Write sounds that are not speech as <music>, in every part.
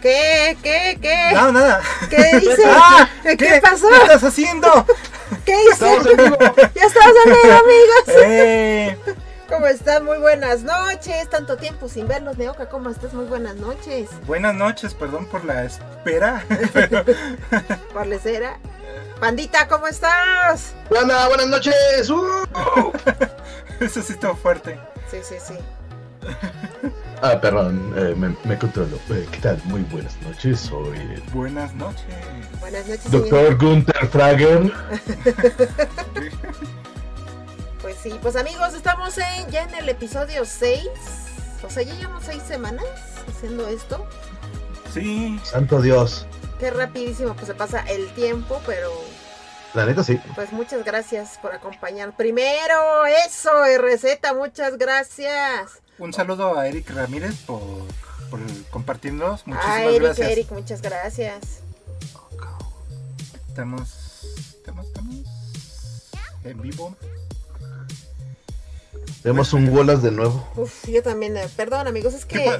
¿Qué? ¿Qué? ¿Qué? No, nada. ¿Qué dices? <laughs> ¡Ah! ¿Qué, pasó? ¿Qué estás haciendo? ¿Qué vivo. Ya estamos en vivo, amigos. ¡Eh! ¿Cómo están? Muy buenas noches. Tanto tiempo sin vernos, Neoka. ¿Cómo estás? Muy buenas noches. Buenas noches, perdón por la espera. <laughs> <laughs> Por lecera. Pandita, ¿cómo estás? Buenas, buenas noches. Uh. Eso sí estuvo fuerte. Sí, sí, sí. Ah, perdón, eh, me, me controlo. Eh, ¿Qué tal? Muy buenas noches. Soy el Buenas noches. Buenas noches, señor. doctor Gunther Frager. <laughs> Pues sí, pues amigos, estamos en, ya en el episodio 6. O sea, ya llevamos 6 semanas haciendo esto. Sí, Santo Dios. Qué rapidísimo pues se pasa el tiempo, pero La neta sí. pues muchas gracias por acompañar. Primero, eso, RZ, muchas gracias. Un saludo a Eric Ramírez por, por compartirnos. Muchísimas a Eric, gracias. Eric, muchas gracias. Estamos, estamos, estamos en vivo. Tenemos un bolas de nuevo. Uf, yo también, eh, perdón amigos, es ¿Qué, que pa-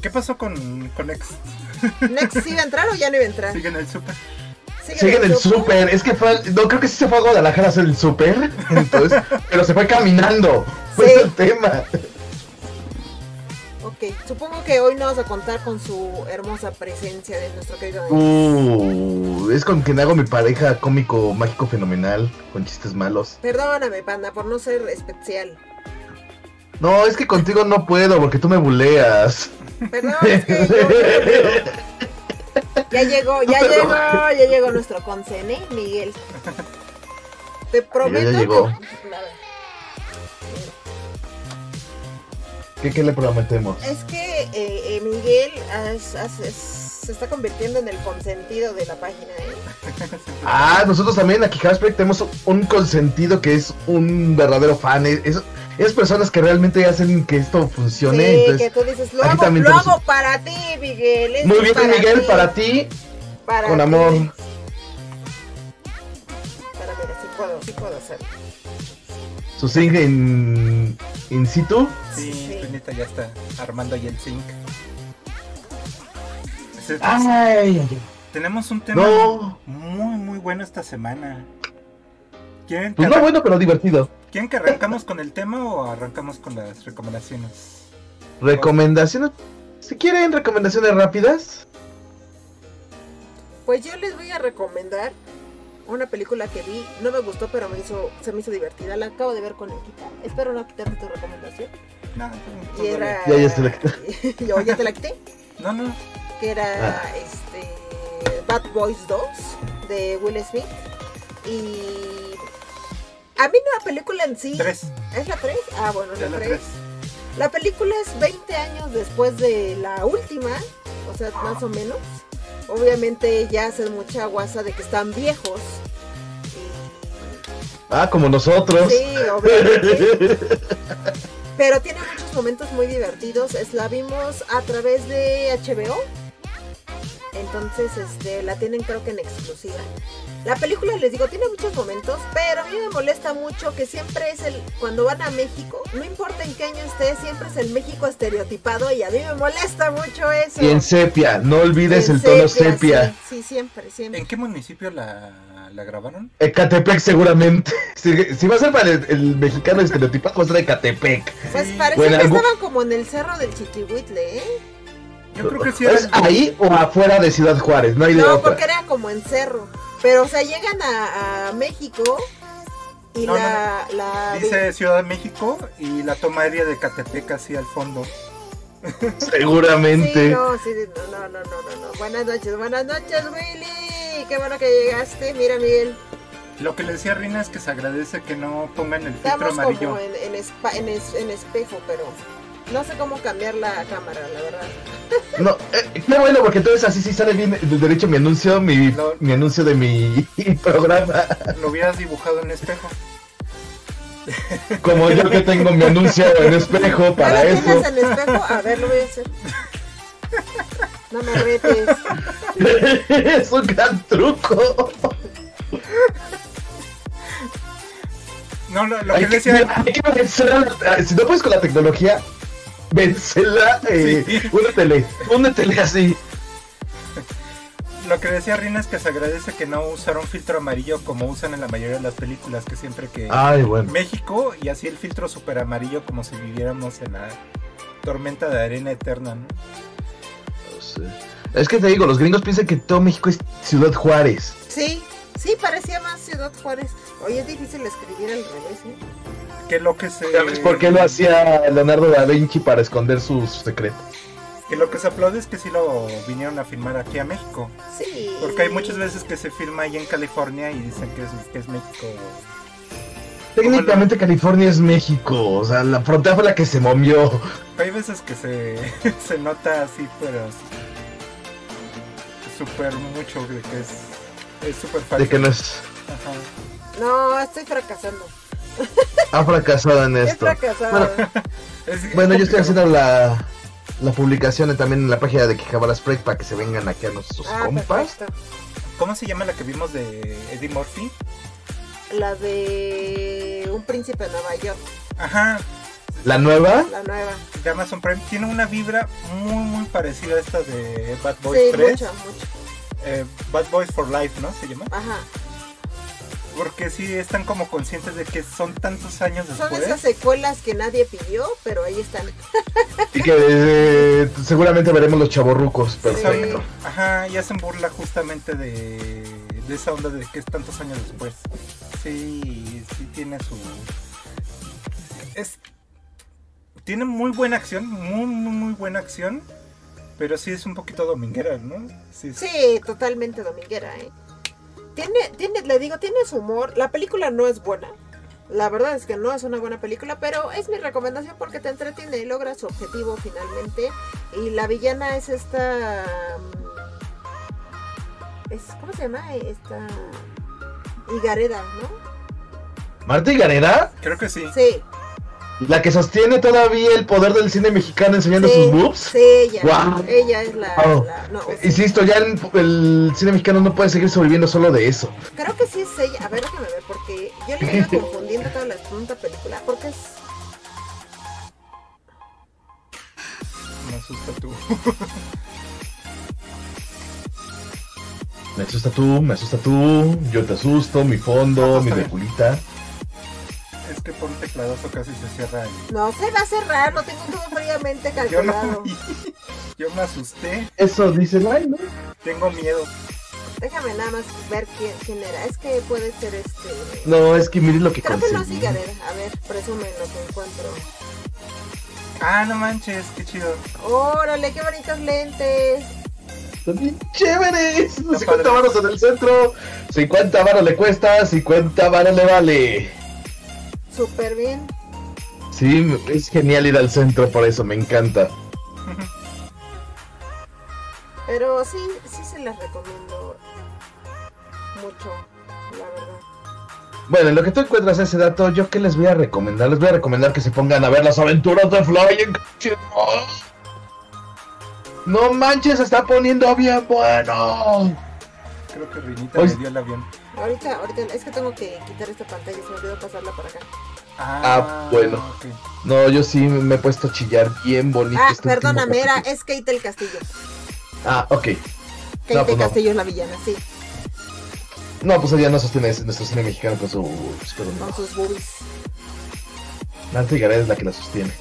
qué pasó con, con Next? Next iba a entrar o ya no iba a entrar. ¿Sigue en el super? Sigue Sigue en el súper. Es que fue. No, creo que sí se fue a Guadalajara a hacer el súper. <laughs> Entonces, pero se fue caminando. Fue Sí. el tema. Ok, supongo que hoy nos vamos a contar con su hermosa presencia de nuestro querido. Uh, es con quien hago mi pareja cómico, mágico, fenomenal, con chistes malos. Perdóname, panda, por no ser especial. No, es que contigo no puedo porque tú me buleas. Perdón, es que yo- Ya llegó, ya llegó, ya llegó nuestro consene, Miguel. Te prometo llegó. que- ¿Qué, qué le prometemos? Es que eh, eh, Miguel se está convirtiendo en el consentido de la página, ¿eh? <laughs> Ah, nosotros también aquí en Hashtag tenemos un consentido que es un verdadero fan. Es, es- personas que realmente hacen que esto funcione. sí, entonces, que tú dices, lo hago, lo hago para ti, Miguel. muy bien, para Miguel, ti, para ti, para con ti". amor. Para, sí puedo, sí puedo hacer. Su sing in, in situ. Sí, Sí. Penita ya está armando ahí el zinc. Ese- Ay, ay, ay. Tenemos un tema No, muy, muy bueno esta semana. ¿Quieren que, pues no bueno, pero divertido. ¿Quieren que arrancamos con el tema o arrancamos con las recomendaciones? Recomendaciones. Si quieren recomendaciones rápidas. Pues yo les voy a recomendar una película que vi, no me gustó, pero me hizo, se me hizo divertida. La acabo de ver con Nikita. Espero no quitarte tu recomendación. No, Y todavía. era. Ya, ya se la quité. <laughs> Yo ya te la quité. no, no. Que era Ah. este. Bad Boys 2 de Will Smith. Y. A mí no la película en sí. Tres. ¿Es la 3? Ah, bueno, es la la 3. tres. La película es 20 años después de la última, o sea, más o menos. Obviamente ya hacen mucha guasa de que están viejos. Ah, como nosotros. Sí, obviamente. <laughs> Pero tiene muchos momentos muy divertidos. Es, la vimos a través de HBO. Entonces, este, la tienen creo que en exclusiva. La película, les digo, tiene muchos momentos, pero a mí me molesta mucho que siempre es el, cuando van a México, no importa en qué año esté, siempre es el México estereotipado y a mí me molesta mucho eso. Y en sepia, no olvides En el tono sepia. Sí, sí, siempre, siempre. ¿En qué municipio la, la grabaron? Ecatepec seguramente. <laughs> Si, si va a ser para el, el mexicano estereotipado, va a ser Ecatepec. Pues Bueno, que estaban como en el cerro del Chiquihuitle, ¿eh? Yo creo que sí era ¿Es el- ahí o afuera de Ciudad Juárez? No hay de No, otra. porque era como en cerro. Pero, o sea, llegan a, a México y No, la, la- Dice Ciudad de México y la toma aérea de Catepec así al fondo. <laughs> Seguramente. Sí, no, sí, no, no, no, no, no, no. Buenas noches, buenas noches, Willy. Qué bueno que llegaste. Mira, Miguel, Lo que le decía a Rina es que se agradece que no pongan el filtro estamos amarillo. como en, en, espa- en es- en espejo, pero no sé cómo cambiar la cámara, la verdad. No, eh, qué bueno, porque entonces así sí sale bien de derecho mi anuncio, mi, No. mi anuncio de mi <laughs> programa. Lo hubieras dibujado en espejo. Como yo que tengo mi anuncio en espejo para ¿Ya lo eso. tienes en espejo? A ver, lo voy a hacer. No me retes. <laughs> es un gran truco. No, lo, lo Hay que que, decía. hay que vencer si no puedes con la tecnología, vénsela, eh, Sí. únetele, únetele así. Lo que decía Rina es que se agradece que no usaron filtro amarillo como usan en la mayoría de las películas, que siempre que Ay, bueno. México y así el filtro super amarillo como si viviéramos en la tormenta de arena eterna, ¿no? No sé. Es que te digo, los gringos piensan que todo México es Ciudad Juárez. Sí, sí, parecía más Ciudad Juárez. Oye, es difícil escribir al revés, ¿eh? Que lo que se ¿Sabes por qué lo hacía Leonardo da Vinci para esconder sus secretos? que lo que se aplaude es que sí lo vinieron a filmar aquí a México, Sí. porque hay muchas veces que se filma ahí en California y dicen que es, que es México. Técnicamente California es México, o sea, la frontera fue la que se movió. Hay veces que se, <laughs> se nota así, pero súper mucho de que es es súper fácil. De que no es... Ajá. No, estoy fracasando. Ha fracasado en He esto. fracasado. Es- <laughs> es Bueno, yo estoy haciendo la, la publicación también en la página de Quijabara Break para que se vengan aquí a nuestros ah, compas. perfecto. ¿Cómo se llama la que vimos de Eddie Murphy? La de Un Príncipe de Nueva York, Ajá, La nueva, la nueva. de Amazon Prime. Tiene una vibra muy, muy parecida a esta de Bad Sí, Boys 3. mucho, mucho. Eh, Bad Boys for Life, ¿no? Se llama. Ajá. Porque sí están como conscientes de que son tantos años Son después. esas secuelas que nadie pidió, pero ahí están. <laughs> y que eh, seguramente veremos los chavorrucos. Perfecto. Sí. Ajá, y hacen burla justamente de, de esa onda de que es tantos años después. Sí, sí tiene su... Es... Tiene muy buena acción, muy, muy, muy buena acción. Pero sí es un poquito dominguera, ¿no? Sí, totalmente dominguera, ¿eh? Tiene, tiene, le digo, tiene su humor. La película no es buena. La verdad es que no es una buena película, pero es mi recomendación porque te entretiene y logra su objetivo finalmente. Y la villana es esta... mm, Es, ¿Cómo se llama? Esta... Higareda, ¿no? Marta Gareda, Creo que sí. Sí. La que sostiene todavía el poder del cine mexicano enseñando sí, sus boobs. Sí, ella. Guau. Ella es la... No. Insisto, ya el, el cine mexicano no puede seguir sobreviviendo solo de eso. Creo que sí es ella. A ver, déjame ver, porque yo le iba <laughs> confundiendo toda la punta película. Porque es... Me asusta tú. Me asusta tú, me asusta tú, yo te asusto, mi fondo, <laughs> mi reculita. Por un tecladazo casi se cierra el... No se va a cerrar, lo tengo todo fríamente <laughs> Yo no calculado. <laughs> Yo me asusté. Eso dice ay, ¿no? Tengo miedo. Déjame nada más ver quién, quién era. Es que puede ser este. No, es que miren lo que Creo que no es conseguí. Higareda. A ver, presume lo que encuentro. Ah, no manches, qué chido. Órale, qué bonitos lentes. Bien chéveres. 50 padre. varos en el centro, 50 varos le cuesta, 50 varos le vale. Súper bien. Sí, es genial ir al centro, por eso me encanta. Pero sí, sí se las recomiendo mucho, la verdad. Bueno, en lo que tú encuentras ese dato, ¿yo qué les voy a recomendar? Les voy a recomendar que se pongan a ver las aventuras de Flying. No manches, se está poniendo bien bueno. Creo que Rinita Oye. me dio el avión. Ahorita, ahorita, es que tengo que quitar esta pantalla, se me olvidó pasarla para acá. Ah, bueno. ok. No, yo sí me he puesto a chillar bien bonito. Ah, este perdóname, era, es Kate el Castillo. Ah, ok. Kate No, pues el no. Castillo es la villana, sí, No, pues ella no sostiene nuestro cine mexicano con su... con sus boobies. Nancy Gareda es la que la sostiene.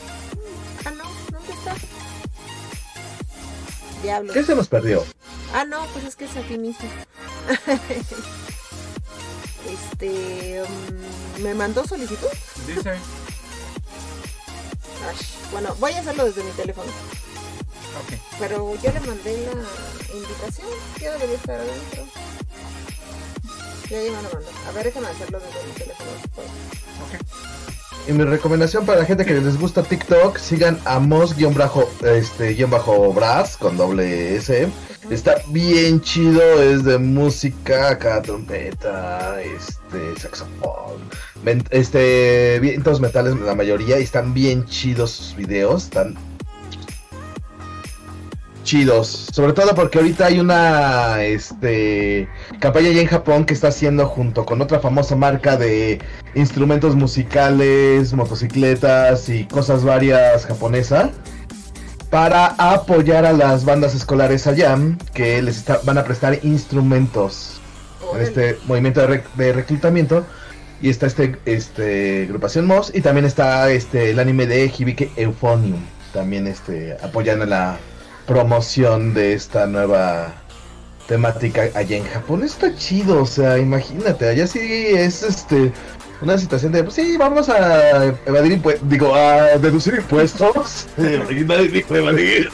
Ah, no, ¿dónde está? Diablo. ¿Qué se nos perdió? Ah, no, pues es que es aquí mismo. <laughs> este. mm, ¿Me mandó solicitud? Dice. Ash, Bueno, voy a hacerlo desde mi teléfono. Ok. Pero yo le mandé la invitación. Yo debería estar adentro. Ya, me lo mandó. A ver, déjame hacerlo desde mi teléfono. Ok. Y mi recomendación para la gente que les gusta TikTok, sigan a Mos-Este-Brass con doble S. Está bien chido, es de música, acá trompeta, este, saxofón, este, vientos metales la mayoría y están bien chidos sus videos, están chidos, sobre todo porque ahorita hay una, este, campaña ya en Japón que está haciendo junto con otra famosa marca de instrumentos musicales, motocicletas y cosas varias japonesa para apoyar a las bandas escolares allá que les van a prestar instrumentos en este movimiento de, reclutamiento. Y está este, este agrupación MOS y también está este el anime de Hibike Euphonium, también este apoyando la promoción de esta nueva temática allá en Japón. Está chido, o sea, imagínate, allá sí es este una situación de, pues sí, vamos a evadir impuestos, digo, a deducir impuestos. <laughs> Nadie dijo evadir.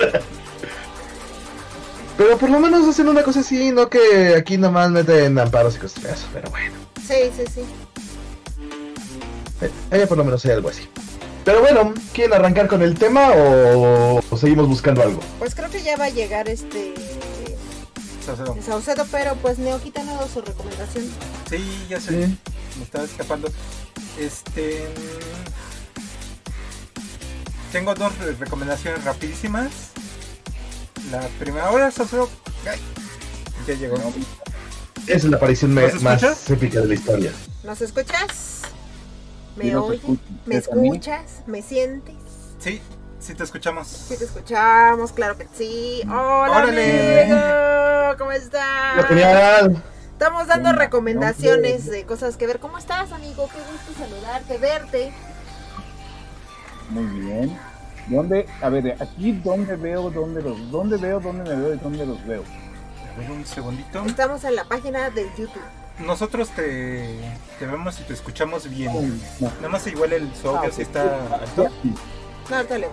Pero por lo menos hacen una cosa así, no que aquí nomás meten amparos y cosas de eso, pero bueno. Sí, sí, sí. Eh, allá por lo menos hay algo así. Pero bueno, ¿quieren arrancar con el tema o, seguimos buscando algo? Pues creo que ya va a llegar este Saucedo. Saucedo, pero pues Neoquita ha dado su recomendación. Sí, ya sé. Me estaba escapando. Este. Tengo dos recomendaciones rapidísimas. La primera hora, Saucedo. Ya llegó. Esa es la aparición más épica de la historia. ¿Nos escuchas? ¿Me oyes? ¿Me escuchas? ¿Me sientes? Sí, Sí te escuchamos. Sí te escuchamos, claro que sí. Hola, amigo. ¿Cómo estás? Genial. Estamos dando recomendaciones de cosas que ver. ¿Cómo estás, amigo? Qué gusto saludarte, verte. Muy bien. ¿Dónde? A ver, aquí dónde veo, dónde los, dónde veo, dónde me veo y dónde los veo. A ver un segundito. Estamos en la página de YouTube. Nosotros te, te vemos y te escuchamos bien. Nada más igual el audio ah, si está alto. No, dale.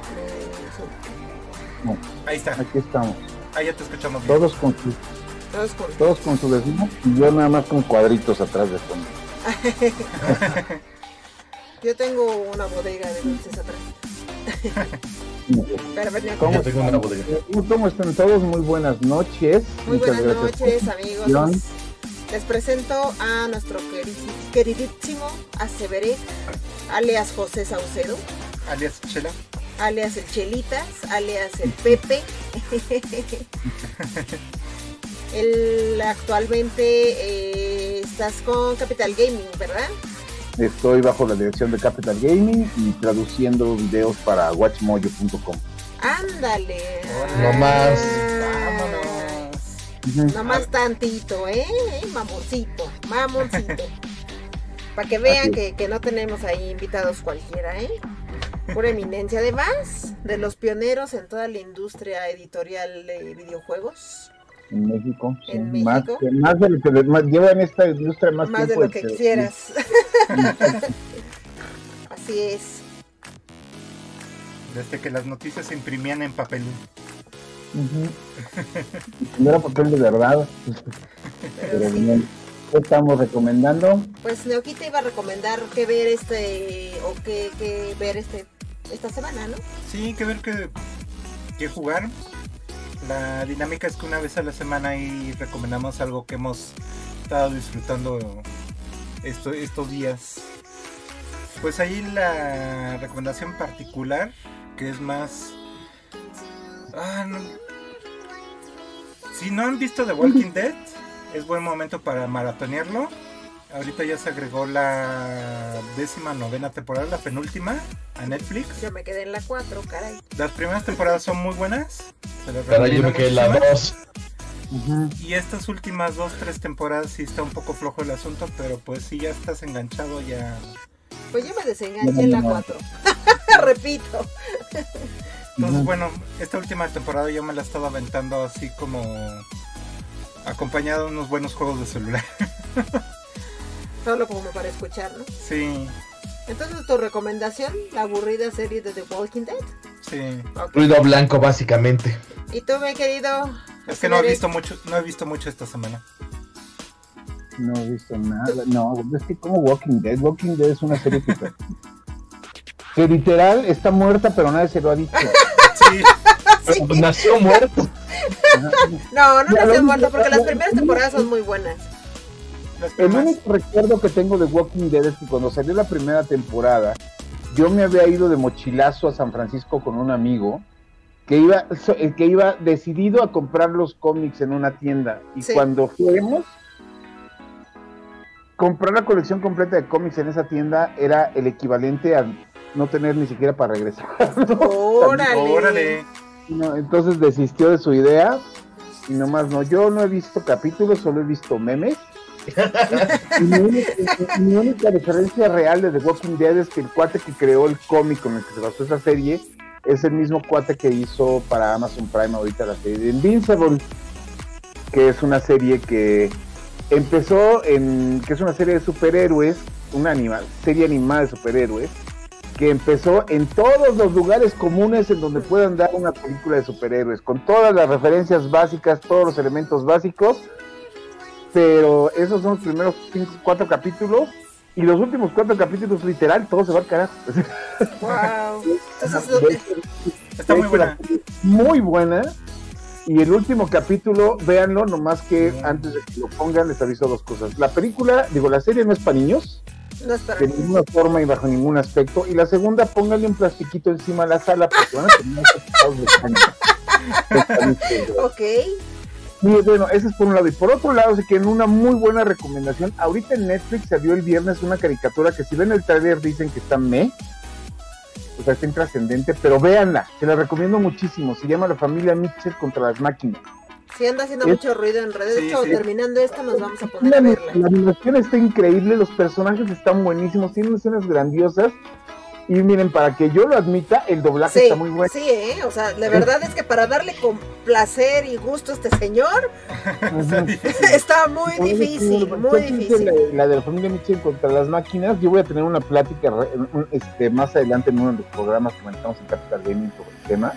Ahí está. Aquí estamos. Ahí ya te escuchamos bien. Todos con su, todos con, todos con su vecino y yo nada más con cuadritos atrás de fondo. <laughs> yo tengo una bodega de dulces atrás. <laughs> ¿Cómo, tengo una bodega? ¿Cómo están todos? Muy buenas noches. Muy buenas noches, amigos. Les presento a nuestro queridísimo Aceveré, alias José Saucedo alias Chela. Alias el Chelitas, alias el Pepe. el, actualmente eh, estás con Capital Gaming, ¿verdad? Estoy bajo la dirección de Capital Gaming y traduciendo videos para watchmojo.com. Ándale. No más. Vámonos. No más tantito, ¿eh? Mamoncito, mamoncito. <laughs> Para que vean que, que, no tenemos ahí invitados cualquiera, ¿eh? Pura eminencia. Además de los pioneros en toda la industria editorial de videojuegos. En México. En México. Más, de lo que llevan esta industria más, más de lo que quisieras. <laughs> Así es. Desde que las noticias se imprimían en papel. No era papel de verdad. Pero bien. ¿Qué estamos recomendando? Pues Neoquita iba a recomendar que ver este o que, que ver este esta semana, ¿no? Sí, que ver que, jugar. La dinámica es que una vez a la semana ahí recomendamos algo que hemos estado disfrutando estos días. Pues ahí la recomendación particular, que es más... Ah, si no han visto The Walking Dead, es buen momento para maratonearlo. Ahorita ya se agregó la décima novena temporada, la penúltima, a Netflix. Yo me quedé en la 4, caray. Las primeras temporadas son muy buenas. Pero yo me quedé en la 2. Y estas últimas dos, tres temporadas sí está un poco flojo el asunto, pero pues si ya estás enganchado ya... Pues yo me desenganché en la 4. <laughs> Repito. Entonces bueno, esta última temporada yo me la he estado aventando así como acompañado de unos buenos juegos de celular. <laughs> Solo como para escuchar, ¿no? Sí. Entonces, ¿tu recomendación? La aburrida serie de The Walking Dead. Sí. Ruido blanco, básicamente. ¿Y tú, mi querido? Es que no he visto mucho, no he visto mucho esta semana. No he visto nada. No, es que como Walking Dead. Walking Dead es una serie que, <laughs> que literal está muerta, pero nadie se lo ha dicho. <laughs> sí. sí. Nació muerto. no, no nació muerto porque las primeras temporadas son muy buenas. El único recuerdo que tengo de Walking Dead es que cuando salió la primera temporada, yo me había ido de mochilazo a San Francisco con un amigo que iba, eh, que iba decidido a comprar los cómics en una tienda. Y cuando fuimos, comprar la colección completa de cómics en esa tienda era el equivalente a no tener ni siquiera para regresar. <laughs> Órale. entonces desistió de su idea y nomás no. Yo no he visto capítulos, solo he visto memes. <laughs> mi, única, referencia real de The Walking Dead es que el cuate que creó el cómic con el que se basó esa serie es el mismo cuate que hizo para Amazon Prime ahorita la serie de Invincible, que es una serie que empezó en, que es una serie de superhéroes, una animal, serie animada de superhéroes, que empezó en todos los lugares comunes en donde puedan dar una película de superhéroes, con todas las referencias básicas, todos los elementos básicos, pero esos son los primeros cinco, cuatro capítulos y los últimos cuatro capítulos literal todo se va al carajo. Wow. <laughs> Está muy buena. Muy buena. Y el último capítulo, véanlo, nomás que antes de que lo pongan les aviso dos cosas. La película, digo, la serie no es para niños. No es para de ninguna forma y bajo ningún aspecto. Y la segunda, póngale un plastiquito encima de la sala porque van a tener <laughs> Ok. Y bueno, ese es por un lado. Y por otro lado, sí que en una muy buena recomendación, ahorita en Netflix se vio el viernes una caricatura que si ven el trailer dicen que está me, o sea, está intrascendente, pero véanla, se la recomiendo muchísimo. Se llama La familia Mitchell contra las máquinas. Sí, anda haciendo mucho ruido en redes. de hecho, terminando esto, nos vamos a poner a verla. La animación está increíble, los personajes están buenísimos, tienen escenas grandiosas y miren, para que yo lo admita, el doblaje está muy bueno. Sí, ¿eh? o sea, la verdad es que para darle con placer y gusto a este señor, <laughs> <laughs> está muy difícil, muy difícil. La, de la familia Mitchell contra las máquinas, yo voy a tener una plática este, más adelante en uno de los programas que manejamos en Capital Gaming sobre el tema.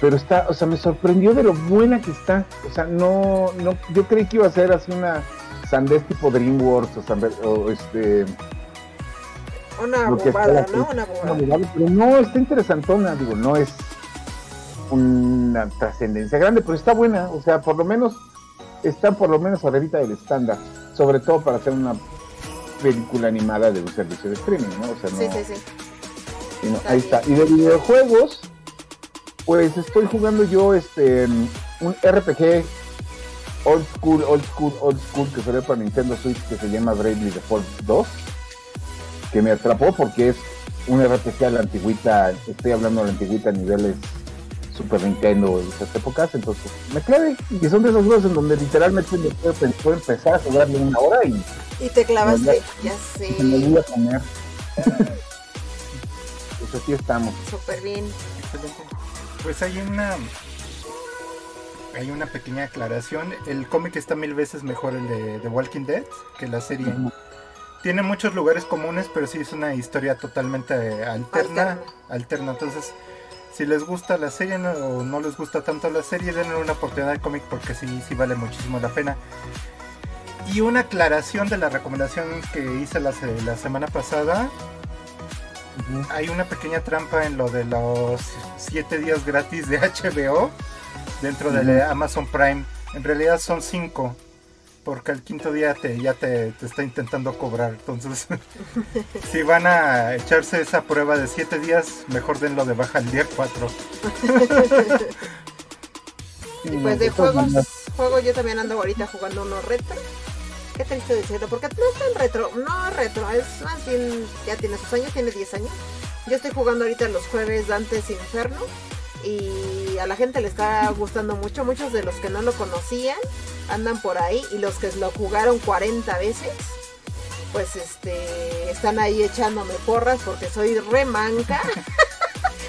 Pero está, o sea, me sorprendió de lo buena que está. O sea, no, no, yo creí que iba a ser así una sandez tipo DreamWorks o, o este una bobada, ¿no? Una bobada. pero no, está interesantona, digo, no es una trascendencia grande, pero está buena, o sea, por lo menos está por lo menos arribita del estándar, sobre todo para hacer una película animada de un servicio de streaming, ¿no? O sea, no, sí, sí, sí. ahí está. Y de videojuegos, pues estoy jugando yo este un RPG old school, old school, old school que salió para Nintendo Switch que se llama Bravely Default 2 que me atrapó porque es un RPG a la antigüita, estoy hablando de la antigüita a niveles Super Nintendo de esas épocas, entonces me clave. Y son de esos juegos en donde literalmente me puedo, empezar a jugarle una hora y. Y te clavaste, ya sé. me voy a comer. <laughs> pues así estamos. Súper bien. Pues hay una. Hay una pequeña aclaración. El cómic está mil veces mejor el de The Walking Dead que la serie tiene muchos lugares comunes, pero sí es una historia totalmente alterna, alterna. Entonces, si les gusta la serie o no les gusta tanto la serie, denle una oportunidad al cómic porque sí, sí vale muchísimo la pena. Y una aclaración de la recomendación que hice la, semana pasada. Hay una pequeña trampa en lo de los 7 días gratis de <laughs> HBO dentro de Amazon Prime. En realidad son 5 porque al quinto día te, ya te, está intentando cobrar. Entonces, <laughs> si van a echarse esa prueba de siete días, mejor denlo de baja el día 4. <laughs> y pues de juegos, juego yo también ando ahorita jugando uno retro. Qué triste decirlo, porque no es tan retro, no retro, es más bien, ya tiene sus años, tiene 10 años. Yo estoy jugando ahorita los jueves Dantes Inferno y a la gente le está gustando mucho. Muchos de los que no lo conocían andan por ahí y los que lo jugaron 40 veces, pues este están ahí echándome porras porque soy remanca. <laughs>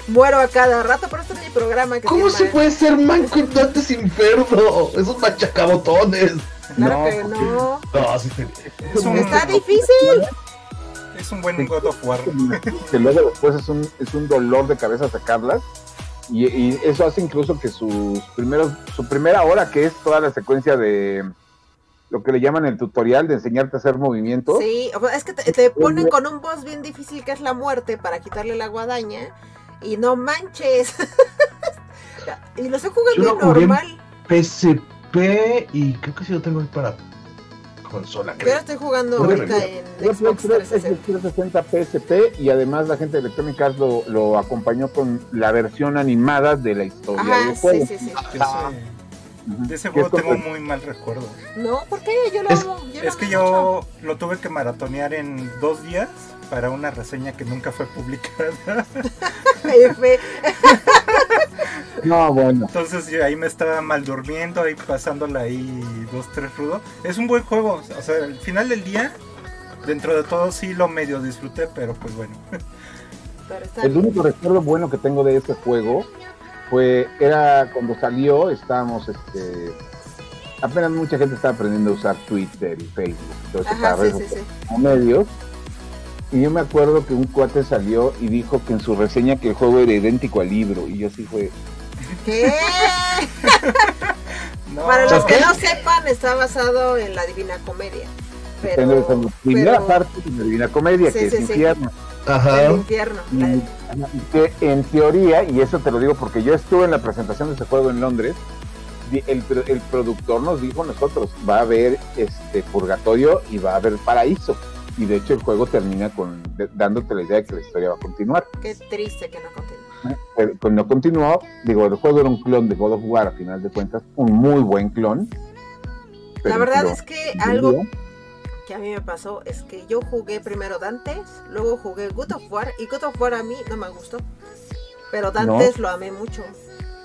Muero a cada rato, pero esto es mi programa. Que ¿Cómo se, puede ser manco en tantos inferno? Esos machacabotones. Claro que no. No, sí, Está difícil. Es un buen God of War. <laughs> Que luego después es un, es un dolor de cabeza sacarlas. Y, eso hace incluso que sus primeros, su primera hora, que es toda la secuencia de lo que le llaman el tutorial de enseñarte a hacer movimientos. Sí, es que te, ponen con un boss bien difícil que es la muerte para quitarle la guadaña. Y no manches. <laughs> y lo estoy jugando normal. PSP y creo que sí lo tengo para consola. Yo estoy jugando ahorita en Xbox 360. PSP y además la gente de Electronic Arts lo, lo, acompañó con la versión animada de la historia del juego. Sí, sí, sí. De ese juego tengo muy mal recuerdo. No, ¿por qué? Yo lo es, amo. es que yo lo tuve que maratonear en dos días para una reseña que nunca fue publicada. <laughs> No, bueno. Entonces yo ahí me estaba mal durmiendo, ahí pasándola ahí dos, tres rudo. Es un buen juego, o sea, al final del día, dentro de todo sí lo medio disfruté, pero pues bueno. El único recuerdo bueno que tengo de este juego fue, era cuando salió, estábamos, este, apenas mucha gente estaba aprendiendo a usar Twitter y Facebook, todo ese como medios. Y yo me acuerdo que un cuate salió y dijo que en su reseña que el juego era idéntico al libro. Y yo así fue. ¿Qué? <laughs> Para los que no sepan, está basado en la Divina Comedia. Pero, en la primera parte de la Divina Comedia, que es infierno. Ajá. El infierno. que en teoría, y eso te lo digo porque yo estuve en la presentación de ese juego en Londres, el, el productor nos dijo nosotros, va a haber este purgatorio y va a haber paraíso y de hecho el juego termina con dándote la idea de que la historia va a continuar. Qué triste que no continúe. Pero, pues no continuó, digo, el juego era un clon de God of War a final de cuentas, un muy buen clon. La verdad es que algo que a mí me pasó es que yo jugué primero Dantes, luego jugué God of War y God of War a mí no me gustó, pero Dantes lo amé mucho.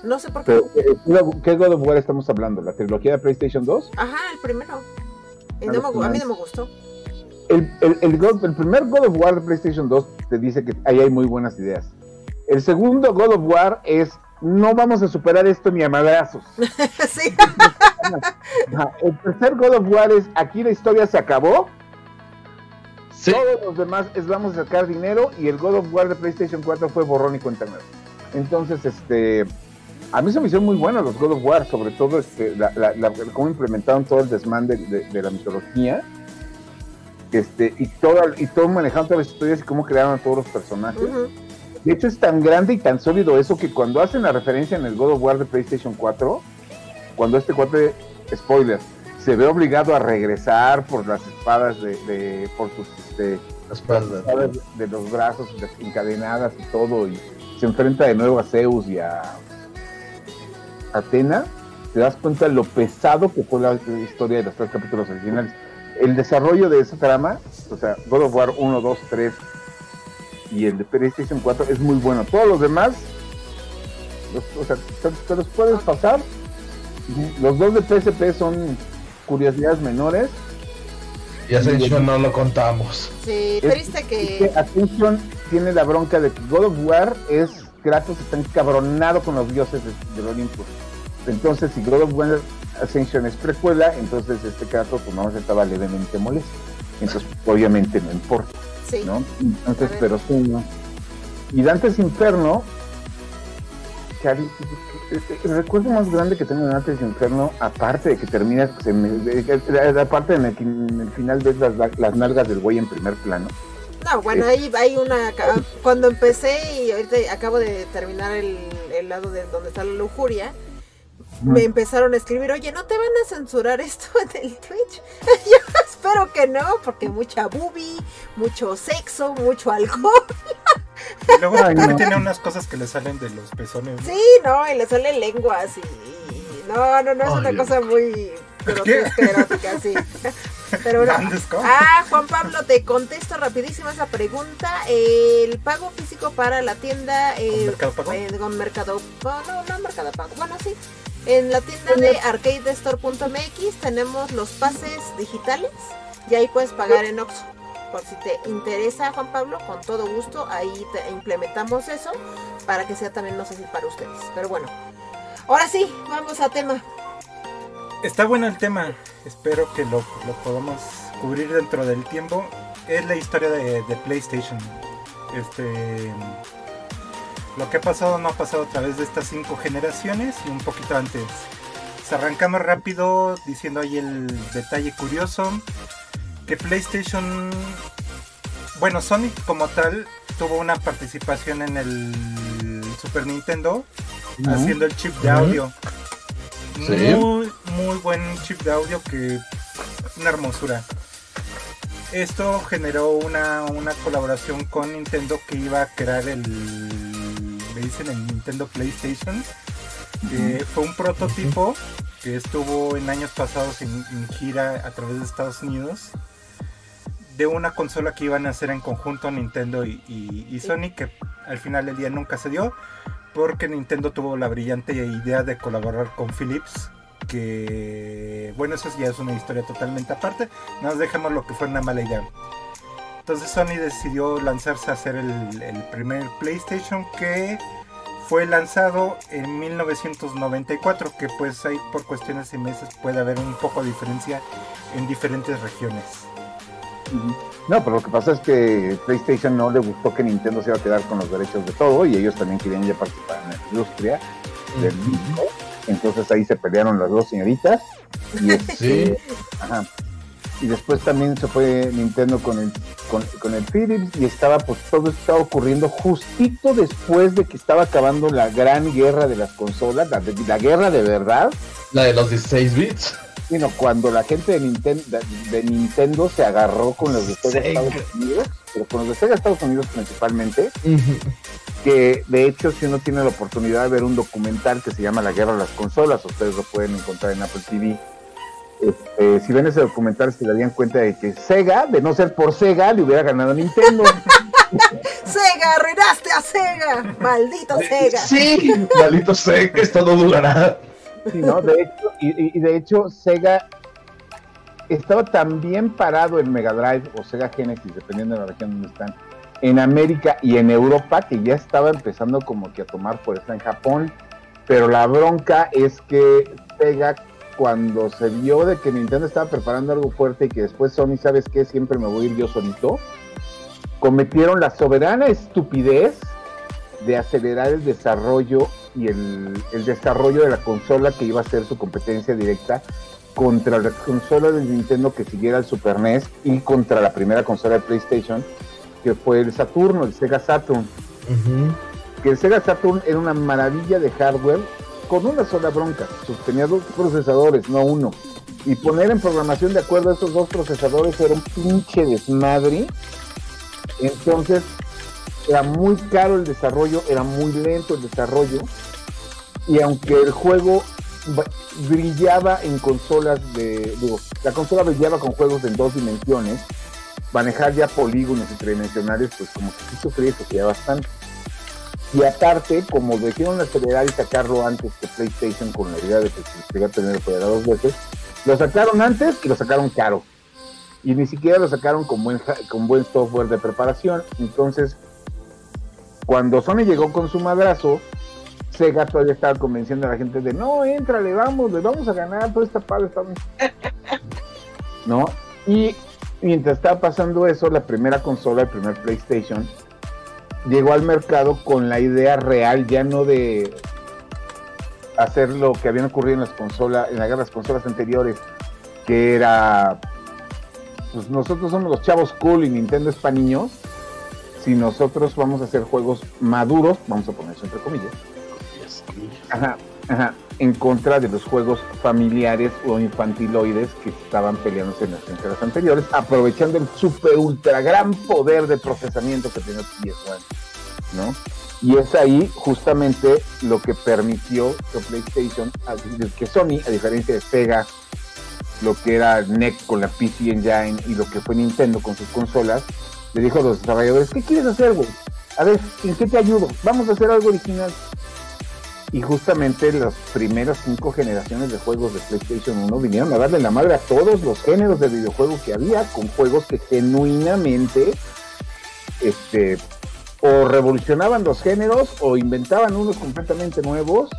No sé por qué. Eh, ¿Qué God of War estamos hablando? ¿La trilogía de PlayStation 2? Ajá, el primero. a mí no me gustó el, el, el, primer God of War de PlayStation 2 te dice que ahí hay muy buenas ideas. El segundo God of War es no vamos a superar esto ni a madrazos. <laughs> sí. El tercer God of War es aquí la historia se acabó. Todos los demás es vamos a sacar dinero y el God of War de PlayStation 4 fue borrón y cuenta nueva. Entonces, este, a mí se me hicieron muy buenos los God of War, sobre todo este, la, cómo implementaron todo el desmán de la mitología este, y todo, y todo manejando todas las historias y cómo crearon a todos los personajes. De hecho, es tan grande y tan sólido eso que cuando hacen la referencia en el God of War de PlayStation 4, cuando este cuate, spoiler, se ve obligado a regresar por las espadas de, por sus este, de los brazos encadenadas y todo, y se enfrenta de nuevo a Zeus y a Atena, te das cuenta de lo pesado que fue la historia de los tres capítulos originales el desarrollo de esa trama, o sea, God of War 1, 2, 3 y el de PlayStation 4 es muy bueno. Todos los demás, o sea, te, los puedes pasar. Los dos de PSP son curiosidades menores. Y Ascension no lo contamos. Sí, triste que... Ascension tiene la bronca de que God of War es Kratos está encabronado con los dioses del Olimpo. Entonces, si God of War Ascension es precuela, entonces este caso pues no estaba levemente molesto. Entonces, obviamente no importa. Sí. ¿no? Entonces, pero sí, ¿no? Y Dantes Inferno, el recuerdo más grande que tengo de Dantes Inferno, aparte de que termina, aparte en el, en el final ves las, las nalgas del güey en primer plano. No, bueno, ahí hay una. Cuando empecé y ahorita acabo de terminar el, el lado de donde está la lujuria, me empezaron a escribir, oye, ¿no te van a censurar esto <laughs> en el Twitch? <laughs> Yo espero que no, porque mucha boobie, mucho sexo, mucho alcohol. Y luego <laughs> también tiene unas cosas que le salen de los pezones. Sí, no, y le salen lenguas y... No, no, no, es una cosa muy erótica, sí. Pero bueno. Ah, Juan Pablo, te contesto rapidísimo esa pregunta. El pago físico para la tienda... Eh, ¿Mercado Pago? Eh, con Mercado... No, no, Mercado Pago. Bueno, sí. En la tienda de arcadestore.mx tenemos los pases digitales y ahí puedes pagar en Oxxo. Por si te interesa, Juan Pablo, con todo gusto, ahí te implementamos eso para que sea también, no sé si para ustedes. Pero bueno, ahora sí, vamos a tema. Está bueno el tema, espero que lo, lo podamos cubrir dentro del tiempo. Es la historia de, de PlayStation. Este lo que ha pasado no ha pasado a través de estas cinco generaciones y un poquito antes. Se arrancamos rápido diciendo ahí el detalle curioso que PlayStation, bueno, Sonic como tal tuvo una participación en el Super Nintendo haciendo el chip de audio. Muy, muy buen chip de audio que una hermosura. Esto generó una, una colaboración con Nintendo que iba a crear el dicen en Nintendo PlayStation. fue un prototipo que estuvo en años pasados en, gira a través de Estados Unidos de una consola que iban a hacer en conjunto Nintendo y, Sony, que al final del día nunca se dio. porque Nintendo tuvo la brillante idea de colaborar con Philips, que bueno, eso ya es una historia totalmente aparte, nos dejemos lo que fue una mala idea. Entonces Sony decidió lanzarse a hacer el, el primer PlayStation que fue lanzado en 1994, que pues ahí por cuestiones de meses puede haber un poco de diferencia en diferentes regiones. No, pero lo que pasa es que PlayStation no le gustó que Nintendo se iba a quedar con los derechos de todo y ellos también querían ya participar en la industria del disco. Entonces ahí se pelearon las dos señoritas. Y, <laughs> este, ajá, y después también se fue Nintendo con el, con, el Philips y estaba, pues todo estaba ocurriendo justito después de que estaba acabando la gran guerra de las consolas, la, la guerra de verdad. La de los 16 bits. Sino cuando la gente de Nintendo, de, Nintendo se agarró con los de Sega Estados Unidos, pero con los de Sega Estados Unidos principalmente, que de hecho si uno tiene la oportunidad de ver un documental que se llama La Guerra de las Consolas, ustedes lo pueden encontrar en Apple TV, este, si ven ese documental se darían cuenta de que Sega, de no ser por Sega, le hubiera ganado a Nintendo. <laughs> Sega, arruinaste a Sega, maldito Sega. Sí, maldito Sega, esto no durará. Sí, ¿no? De hecho, y, de hecho, Sega estaba tan bien parado en Mega Drive o Sega Genesis, dependiendo de la región donde están, en América y en Europa, que ya estaba empezando como que a tomar fuerza en Japón. Pero la bronca es que Sega cuando se vio de que Nintendo estaba preparando algo fuerte y que después Sony, ¿sabes qué? Siempre me voy a ir yo solito. Cometieron la soberana estupidez de acelerar el desarrollo y el, desarrollo de la consola que iba a ser su competencia directa contra la consola de Nintendo que siguiera el Super NES y contra la primera consola de PlayStation que fue el Saturno, el Sega Saturn. Que el Sega Saturn era una maravilla de hardware con una sola bronca. Tenía dos procesadores, no uno. Y poner en programación de acuerdo a esos dos procesadores era un pinche desmadre. Entonces, era muy caro el desarrollo, era muy lento el desarrollo. Y aunque el juego brillaba en consolas de. La consola brillaba con juegos en dos dimensiones, manejar ya polígonos y tridimensionales, pues como que sí sufría se bastante. Y aparte, como decidieron acelerar y sacarlo antes que PlayStation con la idea de que se iba a tener poder dos veces, lo sacaron antes y lo sacaron caro. Y ni siquiera lo sacaron con buen, con buen software de preparación. Entonces, cuando Sony llegó con su madrazo, Sega todavía estaba convenciendo a la gente de no, entrale, vamos, le vamos a ganar, todo esta padre está ¿No? Y mientras estaba pasando eso, la primera consola, el primer PlayStation, llegó al mercado con la idea real, ya no de hacer lo que habían ocurrido en las consolas, en las consolas anteriores, que era pues nosotros somos los chavos cool y Nintendo es para niños. Si nosotros vamos a hacer juegos maduros, vamos a poner eso entre comillas. Ajá, ajá, en contra de los juegos familiares o infantiloides que estaban peleándose en las consolas anteriores, aprovechando el super ultra gran poder de procesamiento que tiene PS1, ¿no? Y es ahí justamente lo que permitió que PlayStation, que Sony, a diferencia de Sega, lo que era NEC con la PC Engine y lo que fue Nintendo con sus consolas, le dijo a los desarrolladores, ¿qué quieres hacer, güey? A ver, ¿en qué te ayudo? Vamos a hacer algo original. Y justamente las primeras cinco generaciones de juegos de PlayStation 1 vinieron a darle la madre a todos los géneros de videojuegos que había, con juegos que genuinamente este, o revolucionaban los géneros o inventaban unos completamente nuevos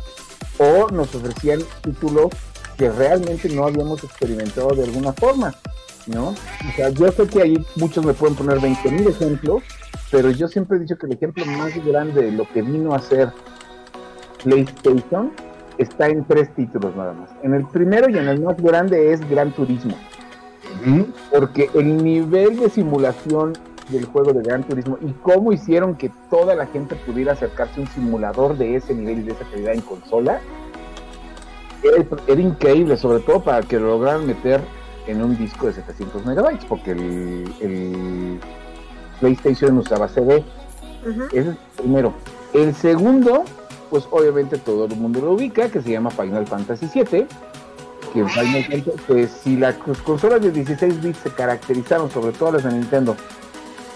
o nos ofrecían títulos que realmente no habíamos experimentado de alguna forma, ¿no? O sea, yo sé que ahí muchos me pueden poner 20.000 ejemplos, pero yo siempre he dicho que el ejemplo más grande de lo que vino a ser PlayStation está en tres títulos nada más. En el primero y en el más grande es Gran Turismo. Porque el nivel de simulación del juego de Gran Turismo y cómo hicieron que toda la gente pudiera acercarse a un simulador de ese nivel y de esa calidad en consola, era, increíble, sobre todo para que lo lograran meter en un disco de 700 megabytes, porque el, PlayStation usaba CD. Ese es el primero. El segundo pues obviamente todo el mundo lo ubica, que se llama Final Fantasy VII. Que Final Fantasy, pues si las consolas de 16 bits se caracterizaron, sobre todo las de Nintendo,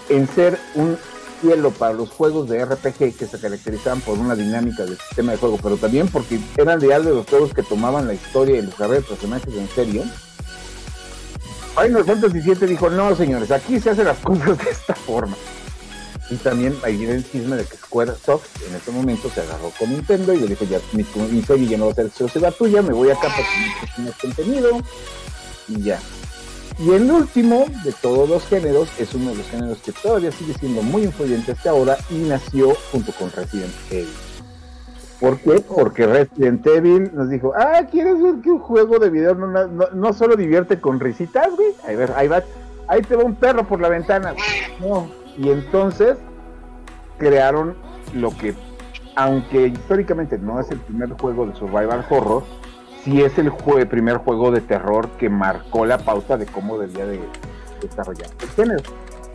en ser un cielo para los juegos de RPG que se caracterizaban por una dinámica del sistema de juego, pero también porque eran real de los juegos que tomaban la historia y los carreras de personajes en serio. Final Fantasy VII dijo, no señores, aquí se hacen las cosas de esta forma. Y también hay el chisme de que Squaresoft en ese momento se agarró con Nintendo y le dijo, ya, mi, mi ya no va a ser exclusiva tuya, me voy acá para que contenido y ya. Y el último de todos los géneros es uno de los géneros que todavía sigue siendo muy influyente hasta ahora y nació junto con Resident Evil. ¿Por qué? Porque Resident Evil nos dijo, ah, ¿quieres ver que un juego de video no, solo divierte con risitas, güey? Ahí, ver, ahí va, ahí te va un perro por la ventana. No. Y entonces crearon lo que, aunque históricamente no es el primer juego de survival horror, sí es el primer juego de terror que marcó la pauta de cómo debía de desarrollar el género.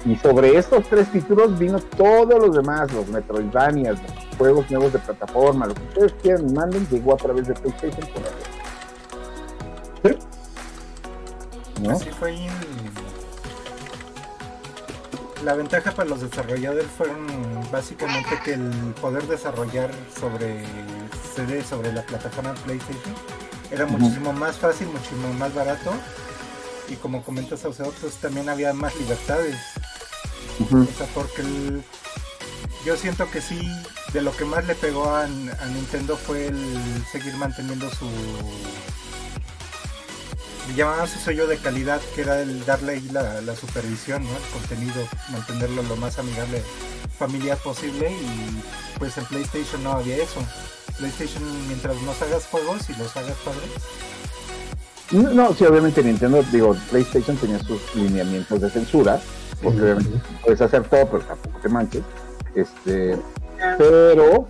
Y sobre estos tres títulos vino todos los demás, los Metroidvanias, los juegos nuevos de plataforma, lo que ustedes quieran manden, llegó a través de PlayStation por ¿Sí? ¿No? Fue La ventaja para los desarrolladores fueron básicamente que el poder desarrollar sobre CD, sobre la plataforma PlayStation, era muchísimo más fácil, muchísimo más barato. Y como comentas, Auseo, pues también había más libertades. O sea, porque yo siento que sí, de lo que más le pegó a, Nintendo fue el seguir manteniendo su. Llamaban su sello de calidad, que era el darle ahí la, supervisión, ¿no? El contenido, mantenerlo lo más amigable, familiar posible. Y pues en PlayStation no había eso. PlayStation mientras nos hagas juegos y los hagas padres. No, sí, obviamente Nintendo, digo, PlayStation tenía sus lineamientos de censura, porque obviamente puedes hacer todo, pero tampoco te manches. Este, pero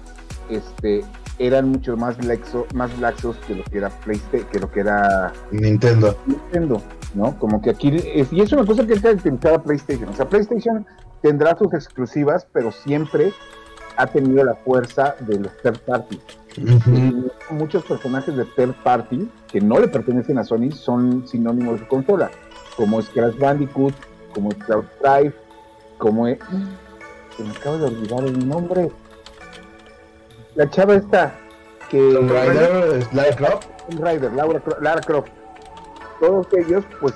este eran mucho más laxos, más laxos que lo que era PlayStation, que lo que era Nintendo. Nintendo, ¿no? Como que aquí es, y es una cosa que caracterizaba PlayStation. O sea, PlayStation tendrá sus exclusivas, pero siempre ha tenido la fuerza de los third party. Muchos personajes de third party que no le pertenecen a Sony son sinónimos de consola, como es Crash Bandicoot, como es Cloud Drive, como es... Se me acaba de olvidar el nombre. La chava está que... Rider, Lara Croft. Rider, Lara Croft. Todos ellos, pues,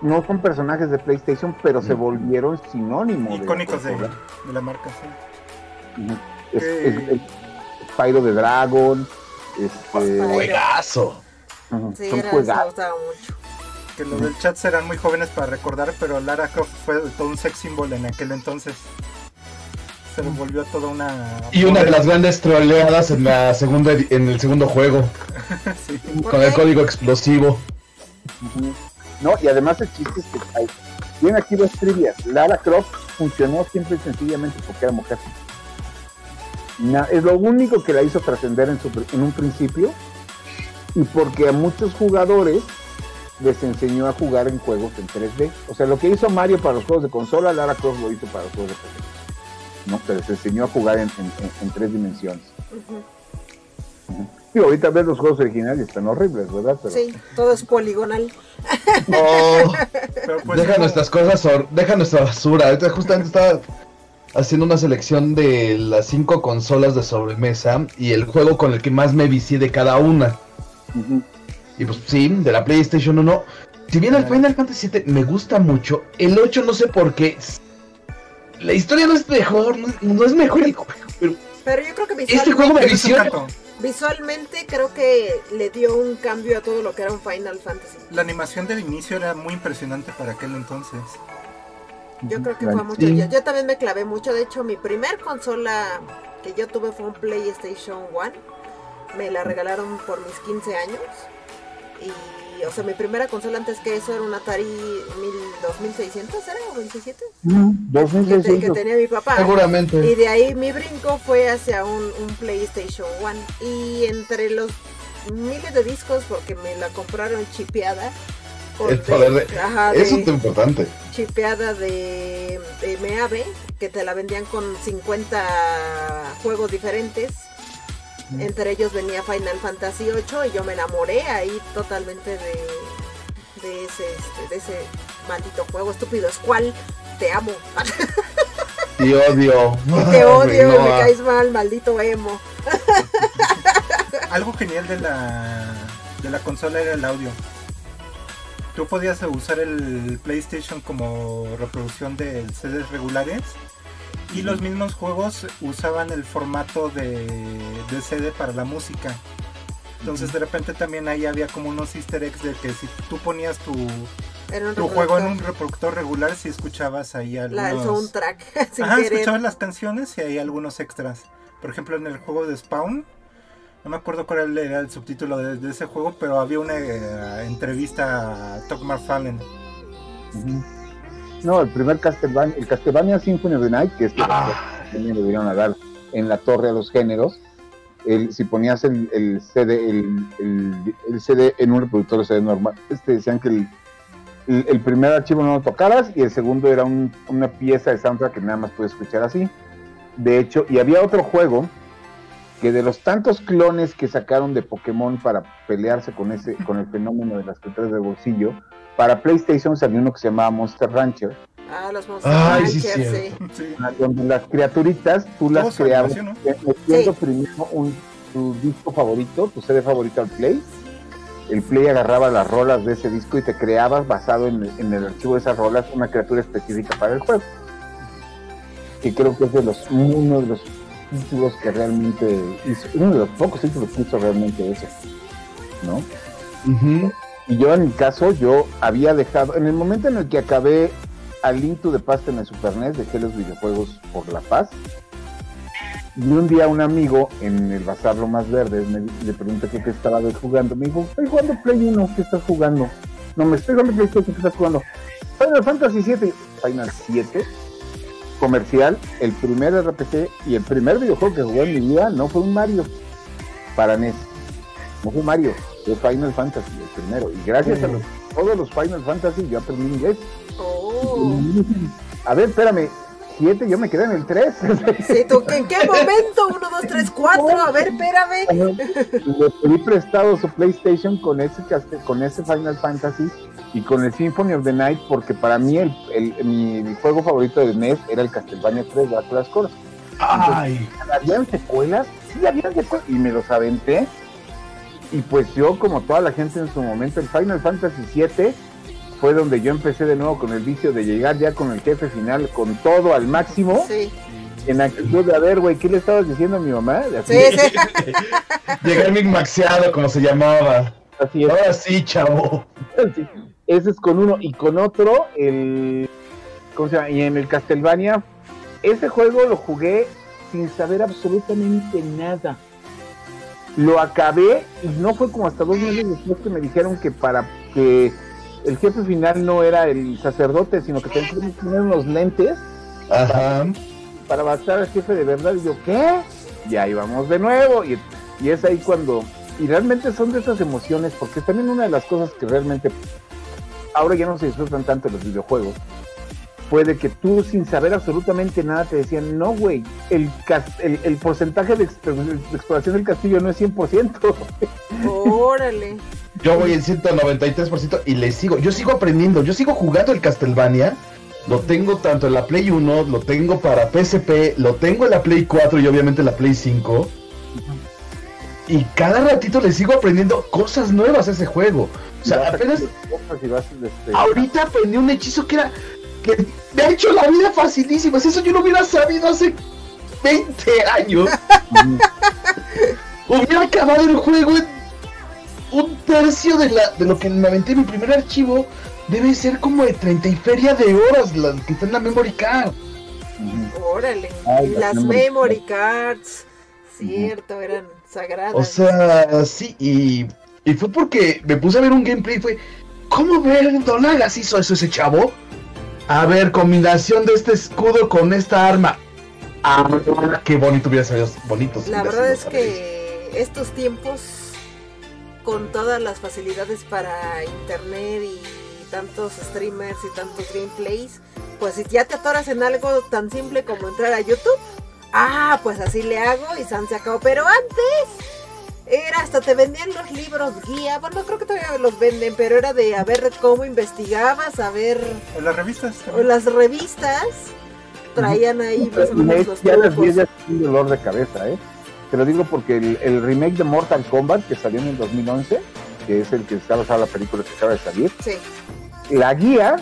no son personajes de PlayStation, pero se volvieron sinónimos. Icónicos de, de, la marca, sí. Es, es, Spyro de Dragon. Este... Juegazo. Sí, Son mucho. Que los del chat serán muy jóvenes para recordar, pero Lara Croft fue todo un sex symbol en aquel entonces. Se volvió toda una. Y una de las grandes troleadas en la segunda en el segundo juego. <laughs> Con el código explosivo. No, y además el chiste es que hay. Tienen aquí dos trivias. Lara Croft funcionó siempre y sencillamente porque era mujer es lo único que la hizo trascender en, en un principio y porque a muchos jugadores les enseñó a jugar en juegos en 3D. O sea, lo que hizo Mario para los juegos de consola, Lara Croft lo hizo para los juegos de PC. ¿No? Pero les enseñó a jugar en, tres dimensiones. Y ahorita ves los juegos originales están horribles, ¿verdad? Sí, todo es poligonal. Oh, pues, deja nuestras cosas, deja nuestra basura. Ahorita justamente estaba haciendo una selección de las cinco consolas de sobremesa y el juego con el que más me vicié de cada una. Y pues sí, de la PlayStation 1. Si bien el Final Fantasy VII me gusta mucho, el 8 no sé por qué. La historia no es mejor, no, es mejor el juego, pero, pero yo creo que visualmente, este juego me vició. Visualmente creo que le dio un cambio a todo lo que era un Final Fantasy. La animación del inicio era muy impresionante para aquel entonces. Yo creo que fue mucho. Yo, también me clavé mucho. De hecho, mi primer consola que yo tuve fue un PlayStation 1. Me la regalaron por mis 15 años. Y, o sea, mi primera consola antes que eso era un Atari 2600, ¿era? ¿O 27? Mm, que, tenía mi papá. Seguramente. Y de ahí mi brinco fue hacia un, un PlayStation 1. Y entre los miles de discos, porque me la compraron chipeada eso es importante. Chipeada de, de que te la vendían con 50 juegos diferentes. Entre ellos venía Final Fantasy VIII y yo me enamoré ahí totalmente de, de ese, este, de ese maldito juego estúpido. Es cual te amo. <laughs> Te odio. Te odio, me caes mal, maldito emo. Algo genial de la, de la consola era el audio. Tú podías usar el PlayStation como reproducción de CDs regulares y los mismos juegos usaban el formato de, de CD para la música. Entonces de repente también ahí había como unos easter eggs de que si tú ponías tu, tu juego en un reproductor regular, si escuchabas ahí algunos... La, el soundtrack. Ajá, escuchabas las canciones y hay algunos extras. Por ejemplo, en el juego de Spawn, no me acuerdo cuál era el subtítulo de, ese juego, pero había una eh, entrevista a Todd McFarlane. No, el primer Castlevania, el Castlevania Symphony of the Night, que es que ah. también dieron a dar en la torre a los géneros, el, si ponías el, el CD, el, el, CD en un reproductor de CD normal, este decían que el, el, primer archivo no lo tocaras y el segundo era una pieza de soundtrack que nada más puedes escuchar así. De hecho, y había otro juego que de los tantos clones que sacaron de Pokémon para pelearse con ese con el fenómeno de las criaturas de bolsillo, para PlayStation salió uno que se llamaba Monster Rancher. Ah, los Monster Rancher, sí. Donde las criaturitas tú las creabas metiendo primero un, tu disco favorito, tu CD favorito al Play. El Play agarraba las rolas de ese disco y te creabas basado en, en el archivo de esas rolas una criatura específica para el juego que creo que es de los uno de los títulos que realmente hizo, uno de los pocos títulos que hizo realmente eso, ¿no? Y yo en mi caso, yo había dejado, en el momento en el que acabé al Link to the Past en el Super NES, dejé los videojuegos por la paz. Y un día un amigo en el Bazar Lo Más Verde me, le pregunté qué, estaba jugando. Me dijo, estoy jugando Play 1, ¿qué estás jugando? No, me estoy jugando PlayStation, ¿qué estás jugando? Final Fantasy 7. Final 7 comercial, el primer RPG y el primer videojuego que jugué en mi vida no fue un Mario para NES. No fue Mario, fue Final Fantasy, el primero. Y gracias a los, todos los Final Fantasy yo aprendí inglés. Oh. A ver, espérame, 7, yo me quedé en el 3. Sí, ¿tú, ¿En qué momento? 1, 2, 3, 4, a ver, espérame. Le pedí prestado su PlayStation con ese, con ese Final Fantasy y con el Symphony of the Night, porque para mí el, mi, juego favorito de NES era el Castlevania 3 Dracula's Curse. Ay. ¿Habían secuelas? Sí, habían secuelas. Y me los aventé. Y pues yo, como toda la gente en su momento, el Final Fantasy 7 fue donde yo empecé de nuevo con el vicio de llegar ya con el jefe final, con todo al máximo. Sí. En actitud de, a ver, güey, ¿qué le estabas diciendo a mi mamá? Sí, sí. <laughs> Llegar mi maxeado, como se llamaba. Así es. Ahora sí, chavo. Ese es con uno. Y con otro, el. ¿Cómo se llama? Y en el Castlevania, ese juego lo jugué sin saber absolutamente nada. Lo acabé y no fue como hasta dos meses después que me dijeron que para que el jefe final no era el sacerdote, sino que tenía que tener unos lentes Ajá. para bastar al jefe de verdad. Y yo, ¿qué? Y ahí vamos de nuevo. Y, y es ahí cuando. Y realmente son de esas emociones, porque también una de las cosas que realmente ahora ya no se disfrutan tanto los videojuegos, puede que tú sin saber absolutamente nada te decían, no, güey, el, el, porcentaje de, exploración del castillo no es 100%. Órale. Yo voy en 193% y le sigo, yo sigo aprendiendo, yo sigo jugando el Castlevania. Lo tengo tanto en la Play 1, lo tengo para PSP, lo tengo en la Play 4 y obviamente en la Play 5. Y cada ratito le sigo aprendiendo cosas nuevas a ese juego. O sea, apenas. Este, ahorita aprendí un hechizo que era. Que me ha hecho la vida facilísima. Eso yo lo hubiera sabido hace 20 años. <laughs> hubiera acabado el juego en un tercio de, la, de lo que me aventé en mi primer archivo. Debe ser como de 30 y feria de horas las que está en la memory card. Órale. las memory cards. Cierto, eran sagradas. O sea, sí, y y fue porque me puse a ver un gameplay y fue, ¿cómo ver Donagas hizo eso ese chavo? A ver, combinación de este escudo con esta arma. Ah, qué bonito hubiera salido, bonitos. La verdad es que estos tiempos, con todas las facilidades para internet y tantos streamers y tantos gameplays, pues si ya te atoras en algo tan simple como entrar a YouTube, ah, pues así le hago y San se acabó. Pero antes era hasta te vendían los libros guía, bueno, creo que todavía los venden, pero era de a ver cómo investigabas, a ver... O las revistas. O las revistas. traían ahí más o menos los Ya las trucos. 10 ya es un dolor de cabeza, ¿eh? Te lo digo porque el, el remake de Mortal Kombat que salió en el 2011, que es el que está basado en la película que acaba de salir, Sí. la guía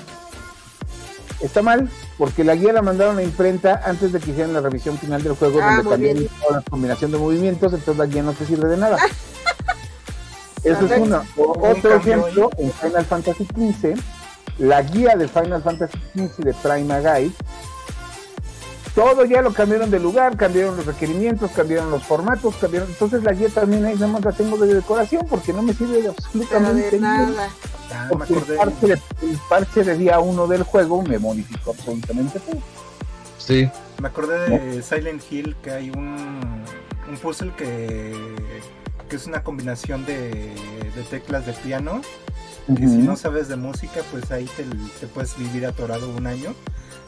está mal, porque la guía la mandaron a imprenta antes de que hicieran la revisión final del juego, Ah, donde bien. toda la combinación de movimientos, entonces la guía no te sirve de nada. <laughs> Eso es uno. Otro ejemplo, en Final Fantasy XV, la guía de Final Fantasy XV de Prima Guide, todo ya lo cambiaron de lugar, cambiaron los requerimientos, cambiaron los formatos, cambiaron. Entonces la guía también ahí nada más la tengo de decoración porque no me sirve de absolutamente de nada. Ah, Porque el parche, de, el parche de día 1 del juego me modificó absolutamente todo. Sí. Me acordé de Silent Hill que hay un, un puzzle que, que es una combinación de, de teclas de piano. Y si no sabes de música, pues ahí te, te puedes vivir atorado un año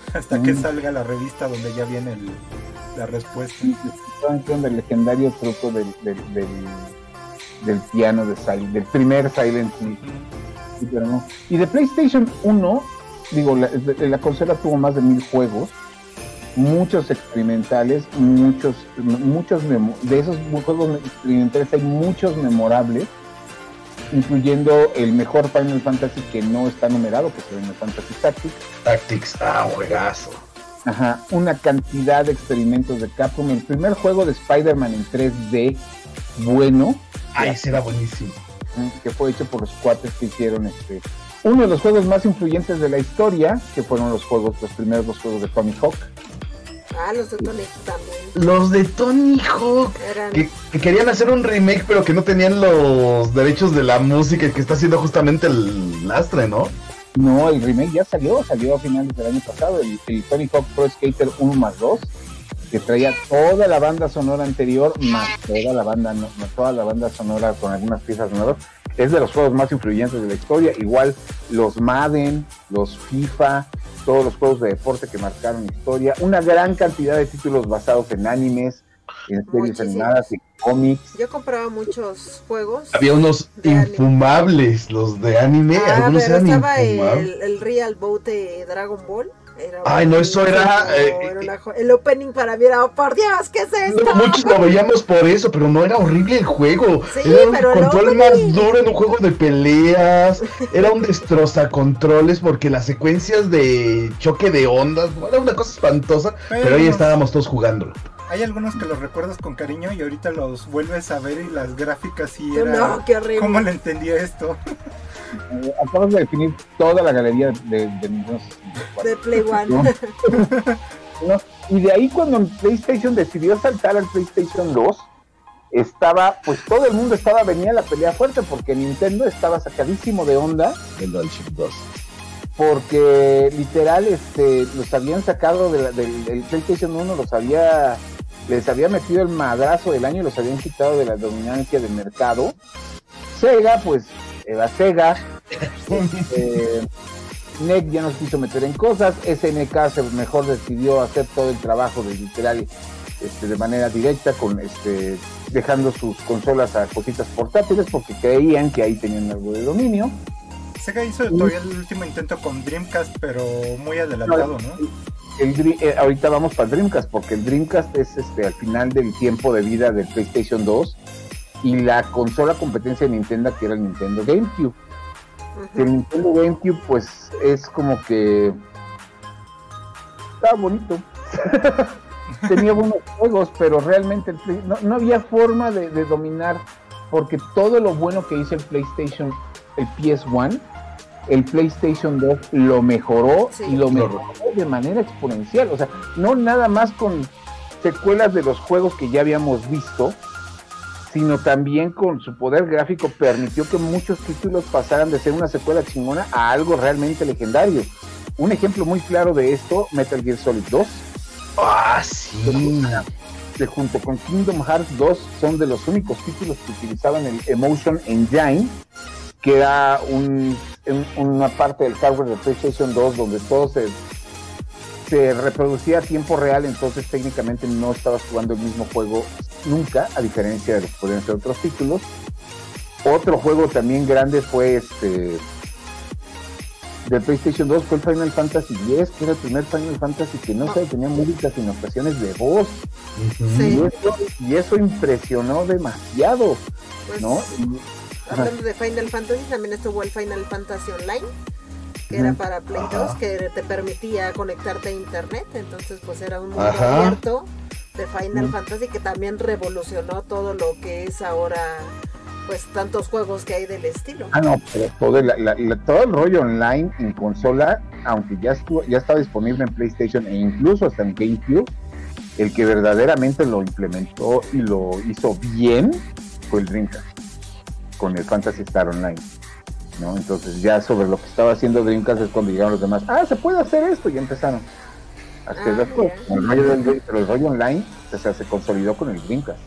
<laughs> hasta que Mm. salga la revista donde ya viene el- la respuesta. Estaban el legendario truco del, del, del, del piano de Silent, del primer Silent Hill. Sí, pero no. Y de PlayStation 1, digo, la, la consola tuvo más de mil juegos, muchos experimentales, muchos, muchos de esos juegos experimentales hay muchos memorables, incluyendo el mejor Final Fantasy que no está numerado, que es Final Fantasy Tactics. Tactics. Ah, juegazo. Ajá, una cantidad de experimentos de Capcom. El primer juego de Spider-Man en 3D bueno, Ay, ese era buenísimo. que fue hecho por los cuates que hicieron este uno de los juegos más influyentes de la historia, que fueron los juegos, los primeros dos juegos de Tommy Hawk. Ah, los de Tony también. Los de Tony Hawk. Eran. Que, que querían hacer un remake, pero que no tenían los derechos de la música que está haciendo justamente el lastre, ¿no? No, el remake ya salió, salió a finales del año pasado, el, el Tony Hawk Pro Skater 1 más 2, que traía toda la banda sonora anterior, más toda la banda, no, no, toda la banda sonora con algunas piezas nuevas. Es de los juegos más influyentes de la historia, igual los Madden, los FIFA, todos los juegos de deporte que marcaron historia, una gran cantidad de títulos basados en animes, en series animadas y cómics. Yo compraba muchos juegos. Había unos anime. infumables, los de anime. Ah, algunos pero eran estaba el, el Real Boat de Dragon Ball. Era Ay, no, eso era, eh, era una jo- el opening para mí era, oh, por Dios, ¿qué es esto? No, muchos lo veíamos por eso, pero no era horrible el juego. Sí, era un pero control más duro en un juego de peleas. Era un destroza controles porque las secuencias de choque de ondas era una cosa espantosa. Pero ahí estábamos todos jugándolo. Hay algunos que los recuerdas con cariño y ahorita los vuelves a ver y las gráficas Tú, era... No, qué horrible. ¿Cómo le entendía esto? Eh, acabas de definir toda la galería de, de Nintendo 64. De Play One. ¿no? ¿no? Y de ahí cuando PlayStation decidió saltar al PlayStation 2, estaba, pues todo el mundo estaba, venía la pelea fuerte porque Nintendo estaba sacadísimo de onda El DualShock 2. porque literal este los habían sacado de la- del, del PlayStation 1, los había les había metido el madrazo del año y los habían quitado de la dominancia del mercado. Sega, pues era Sega. <laughs> Este, NEC ya nos quiso meter en cosas, SNK se mejor decidió hacer todo el trabajo de literal este, de manera directa, con este dejando sus consolas a cositas portátiles porque creían que ahí tenían algo de dominio. Sega hizo todavía el último intento con Dreamcast, pero muy adelantado, ¿no? El, eh, ahorita vamos para el Dreamcast porque el Dreamcast es este al final del tiempo de vida del PlayStation 2 y la consola competencia de Nintendo que era el Nintendo GameCube. Ujú. El Nintendo GameCube pues es como que estaba bonito. <laughs> Tenía buenos juegos, pero realmente el no, no había forma de, de dominar porque todo lo bueno que hizo el PlayStation, el PS1, el PlayStation 2 lo mejoró Sí. y lo mejoró de manera exponencial. O sea, no nada más con secuelas de los juegos que ya habíamos visto, sino también con su poder gráfico permitió que muchos títulos pasaran de ser una secuela chingona a algo realmente legendario. Un ejemplo muy claro de esto, Metal Gear Solid 2, Ah, sí. que junto con Kingdom Hearts 2 son de los únicos títulos que utilizaban el Emotion Engine, que era un- un- una parte del hardware de PlayStation 2 donde todo se, se reproducía a tiempo real, entonces técnicamente no estabas jugando el mismo juego nunca, a diferencia de los que podrían ser otros títulos. Otro juego también grande fue este de PlayStation 2 fue el Final Fantasy X, que era el primer Final Fantasy que no sé, tenía música sin ocasiones de voz. y, eso, impresionó demasiado, pues, ¿no? Hablando de Final Fantasy, también estuvo el Final Fantasy Online, que era para Play 2, que te permitía conectarte a internet, entonces pues era un mundo abierto de Final Fantasy que también revolucionó todo lo que es ahora pues tantos juegos que hay del estilo. Ah, no, pero todo, el rollo online en consola, aunque ya estuvo, ya está disponible en PlayStation e incluso hasta en GameCube, el que verdaderamente lo implementó y lo hizo bien fue el Dreamcast con el Fantasy Star Online. ¿no? Entonces ya sobre lo que estaba haciendo Dreamcast es cuando llegaron los demás, ah, se puede hacer esto y empezaron. Hasta ah, después, el rollo, online se consolidó con el Dreamcast.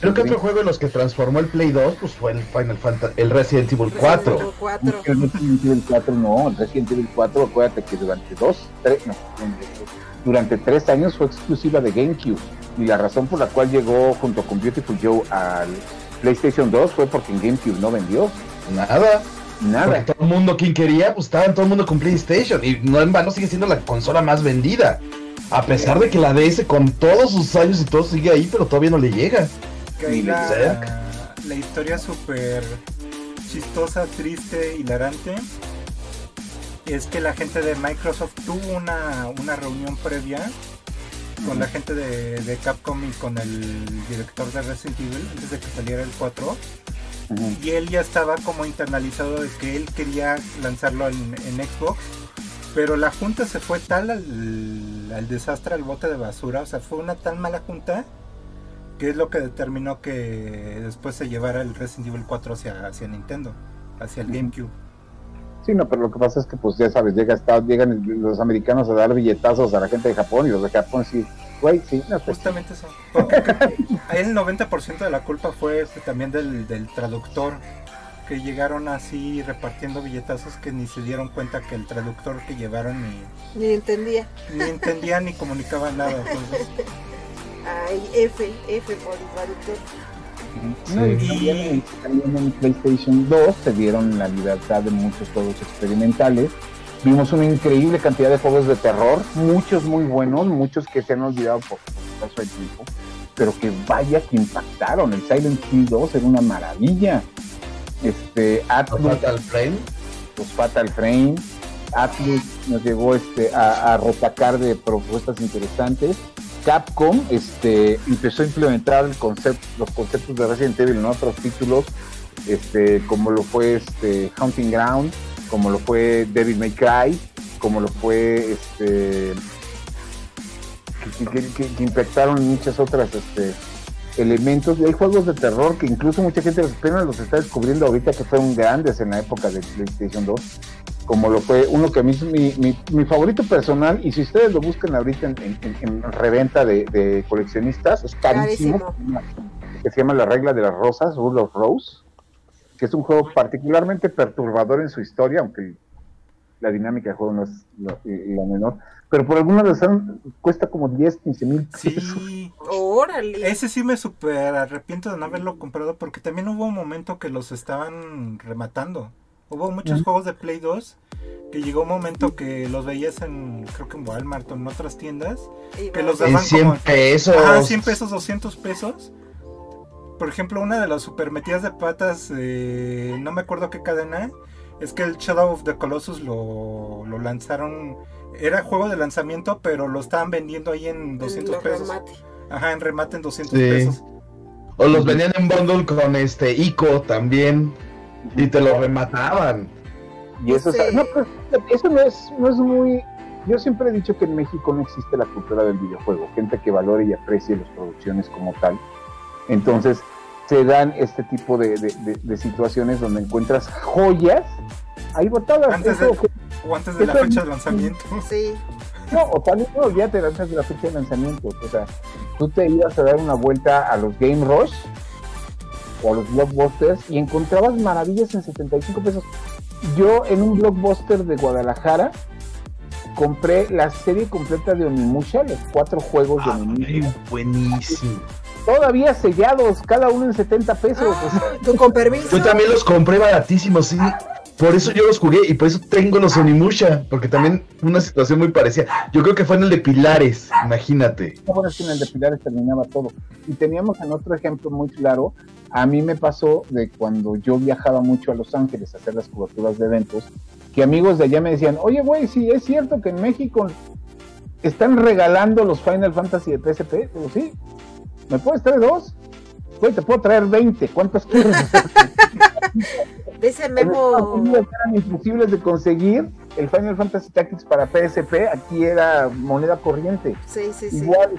Creo que otro juego de los que transformó el Play 2 pues fue el Final Fantasy, el Resident Evil 4. El Resident Evil 4 no, el Resident Evil 4, acuérdate que durante dos, tres, no, durante tres años fue exclusiva de GameCube. Y la razón por la cual llegó junto con Beautiful Joe al PlayStation 2 fue porque en GameCube no vendió. Nada. Nada. Porque todo el mundo, quien quería, pues estaba todo el mundo con PlayStation. Y no en vano sigue siendo la consola más vendida. A pesar de que la DS con todos sus años y todo sigue ahí, pero todavía no le llega la, historia súper chistosa, triste, hilarante es que la gente de Microsoft tuvo una, una reunión previa con la gente de, Capcom y con el director de Resident Evil antes de que saliera el 4 y él ya estaba como internalizado de que él quería lanzarlo en, Xbox pero la junta se fue tal al, al, desastre, al bote de basura, o sea, fue una tan mala junta que es lo que determinó que después se llevara el Resident Evil 4 hacia, hacia Nintendo, hacia el GameCube. Sí, no, pero lo que pasa es que, pues ya sabes, llega, está, llegan los americanos a dar billetazos a la gente de Japón y los de Japón sí, güey, sí. No, pues, Justamente eso. el 90% de la culpa fue también del, del traductor, que llegaron así repartiendo billetazos que ni se dieron cuenta que el traductor que llevaron ni... Ni entendía. Ni entendía ni comunicaba nada. Entonces, Ay, F, F por el traductor. Y también en PlayStation 2 se dieron la libertad de muchos juegos experimentales. Vimos una increíble cantidad de juegos de terror, muchos muy buenos, muchos que se han olvidado por el paso del tiempo, pero que vaya que impactaron. El Silent Hill 2 era una maravilla. Este, Atlus, Fatal Frame. Los Fatal Frame. Atlus nos llegó este, a, a rotacar de propuestas interesantes. Capcom este, empezó a implementar el concepto, los conceptos de Resident Evil en otros títulos, este, como lo fue este, Hunting Ground, como lo fue Devil May Cry, como lo fue este, que, que, muchas otras este, elementos. Y hay juegos de terror que incluso mucha gente apenas los está descubriendo ahorita que fueron grandes en la época de PlayStation 2 como lo fue uno que a mí es mi, mi, favorito personal, y si ustedes lo buscan ahorita en, reventa de, coleccionistas, es carísimo, que se llama La Regla de las Rosas, Rule of Rose, que es un juego particularmente perturbador en su historia, aunque la dinámica del juego no es la, menor, pero por alguna razón cuesta como 10, 15 mil Sí, órale. Ese sí me super arrepiento de no haberlo comprado porque también hubo un momento que los estaban rematando. Hubo muchos juegos de Play 2 que llegó un momento que los veías en, creo que en Walmart o en otras tiendas, que los daban 100 pesos. Ah, 100 pesos, 200 pesos. Por ejemplo, una de las super metidas de patas, no me acuerdo qué cadena, es que el Shadow of the Colossus lo, lanzaron, era juego de lanzamiento, pero lo estaban vendiendo ahí en 200 pesos. Ajá, en remate en 200 pesos. O los vendían en bundle con este ICO también. Y te lo remataban. Y eso, no, pues, eso no es, no es muy... Yo siempre he dicho que en México no existe la cultura del videojuego, gente que valore y aprecie las producciones como tal. Entonces, se dan este tipo de, situaciones donde encuentras joyas ahí botadas. Antes de, o antes de la fecha de lanzamiento. <laughs> Sí. No, o tal vez no, ya te antes de la fecha de lanzamiento. O sea, tú te ibas a dar una vuelta a los Game Rush o a los blockbusters y encontrabas maravillas en 75 pesos. Yo en un blockbuster de Guadalajara compré la serie completa de Onimusha, los cuatro juegos de ah, Onimusha. Buenísimo. Todavía sellados, cada uno en 70 pesos. Ah, con permiso. Yo también los compré baratísimos, sí. por eso yo los jugué y por eso tengo los Onimusha, porque también una situación muy parecida. Yo creo que fue en el de Pilares, imagínate. bueno, es que en el de Pilares terminaba todo. Y teníamos en otro ejemplo muy claro, a mí me pasó de cuando yo viajaba mucho a Los Ángeles a hacer las coberturas de eventos, que amigos de allá me decían, oye, güey, sí, es cierto que en México están regalando los Final Fantasy de PSP. Digo, sí, ¿me puedes traer dos? Güey, te puedo traer 20. ¿Cuántos quieres? <laughs> Dice Memo. Eran imposibles de conseguir. El Final Fantasy Tactics para PSP aquí era moneda corriente. Sí, sí, sí. Igual,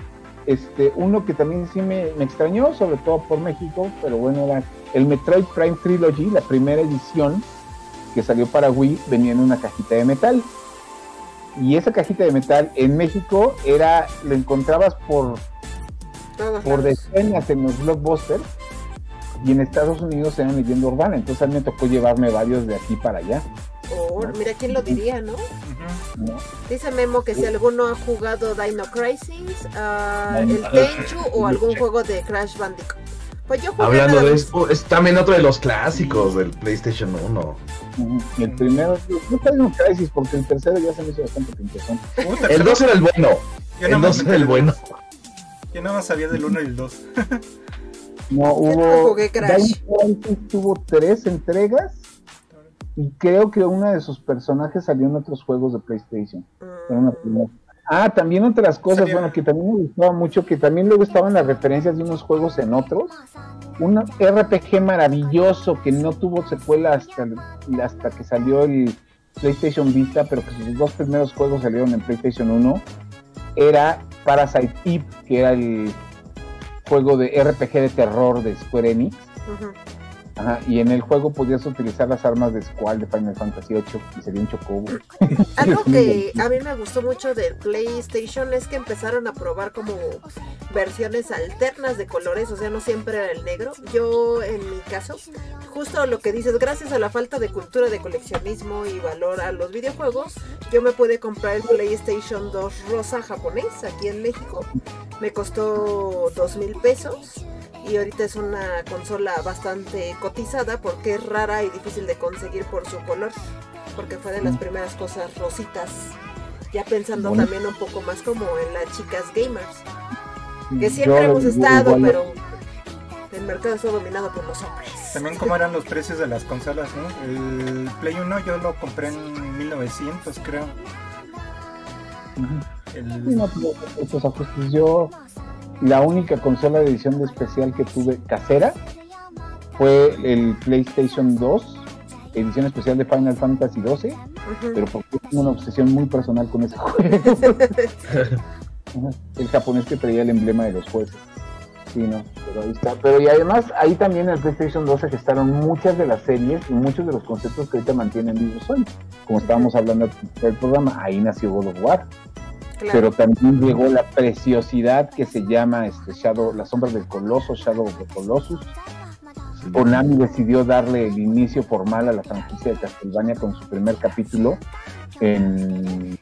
este, uno que también sí me, me, extrañó, sobre todo por México, pero bueno, era el Metroid Prime Trilogy, la primera edición que salió para Wii, venía en una cajita de metal. Y esa cajita de metal en México era, lo encontrabas por, por decenas en los blockbusters y en Estados Unidos eran leyenda urbana, entonces a mí me tocó llevarme varios de aquí para allá. Oh, mira quién lo diría, ¿no? Dice Memo que si alguno ha jugado Dino Crisis, uh, el Tenchu o algún juego de Crash Bandicoot. Pues yo jugué Hablando de esto, es también otro de los clásicos del PlayStation 1. El primero, no está Dino Crisis porque el tercero ya se me hizo bastante pinchazón. El 2 era el bueno. El 2 era el bueno. Yo nada más sabía del 1 y el 2. <laughs> No, hubo. tuvo tres entregas. Y creo que uno de sus personajes salió en otros juegos de PlayStation. Mm. Ah, también otras cosas, bueno, que también me gustaba mucho, que también luego estaban las referencias de unos juegos en otros. Un RPG maravilloso que no tuvo secuela hasta, hasta que salió el PlayStation Vista, pero que sus dos primeros juegos salieron en PlayStation 1. Era Parasite Eve, que era el juego de RPG de terror de Square Enix. Ajá, y en el juego podías utilizar las armas de Squall de Final Fantasy VIII y sería un chocobo. <laughs> Algo <laughs> que a mí me gustó mucho del PlayStation es que empezaron a probar como versiones alternas de colores, o sea, no siempre era el negro. Yo, en mi caso, justo lo que dices, gracias a la falta de cultura de coleccionismo y valor a los videojuegos, yo me pude comprar el PlayStation 2 rosa japonés aquí en México. Me costó dos mil pesos y ahorita es una consola bastante cotizada porque es rara y difícil de conseguir por su color, porque fue de las mm. primeras cosas rositas, ya pensando también un poco más como en las chicas gamers, que siempre hemos estado, pero el mercado está dominado por los hombres. También como eran los precios de las consolas, ¿no? El Play 1 yo lo compré en 1900 creo. El... No, pues, yo la única consola de edición de especial que tuve casera fue el PlayStation 2, edición especial de Final Fantasy 12, pero porque tengo una obsesión muy personal con ese <laughs> juego. el japonés que traía el emblema de los jueces. Sí, no, pero ahí está. Pero y además, ahí también en el PlayStation 2 se gestaron muchas de las series y muchos de los conceptos que ahorita mantienen vivos hoy. Como estábamos hablando del programa, ahí nació God of War pero también llegó la preciosidad que se llama este Shadow, las sombras del coloso, Shadow of the Colossus. Konami decidió darle el inicio formal a la franquicia de Castlevania con su primer capítulo en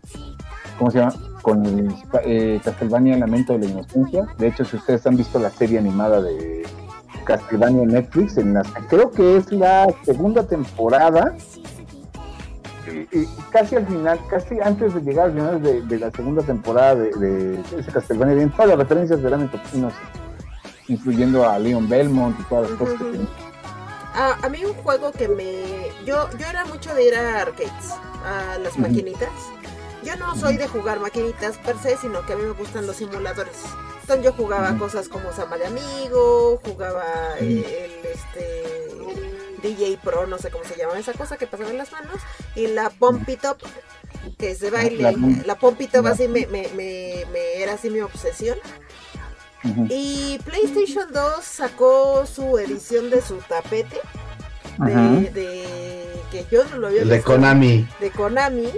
¿cómo se llama? con el eh, Castlevania Lamento de la Inocencia. De hecho, si ustedes han visto la serie animada de Castlevania en Netflix, en la, creo que es la segunda temporada, y, casi al final, casi antes de llegar al final de, la segunda temporada de, ese Castlevania, bien todas las referencias de toxinos, incluyendo a Leon Belmont y todas las cosas que a, mí un juego que me... Yo, yo era mucho de ir a arcades, a las maquinitas. Yo no soy de jugar maquinitas per se, sino que a mí me gustan los simuladores. Entonces yo jugaba cosas como Samba de Amigo, jugaba el, este DJ Pro, no sé cómo se llama esa cosa que pasaba en las manos, y la Pompy Top, que es de baile. La, Pompy Top así me, me, me, era así mi obsesión. Y PlayStation 2 sacó su edición de su tapete. De, que yo no lo había visto. De Konami. De Konami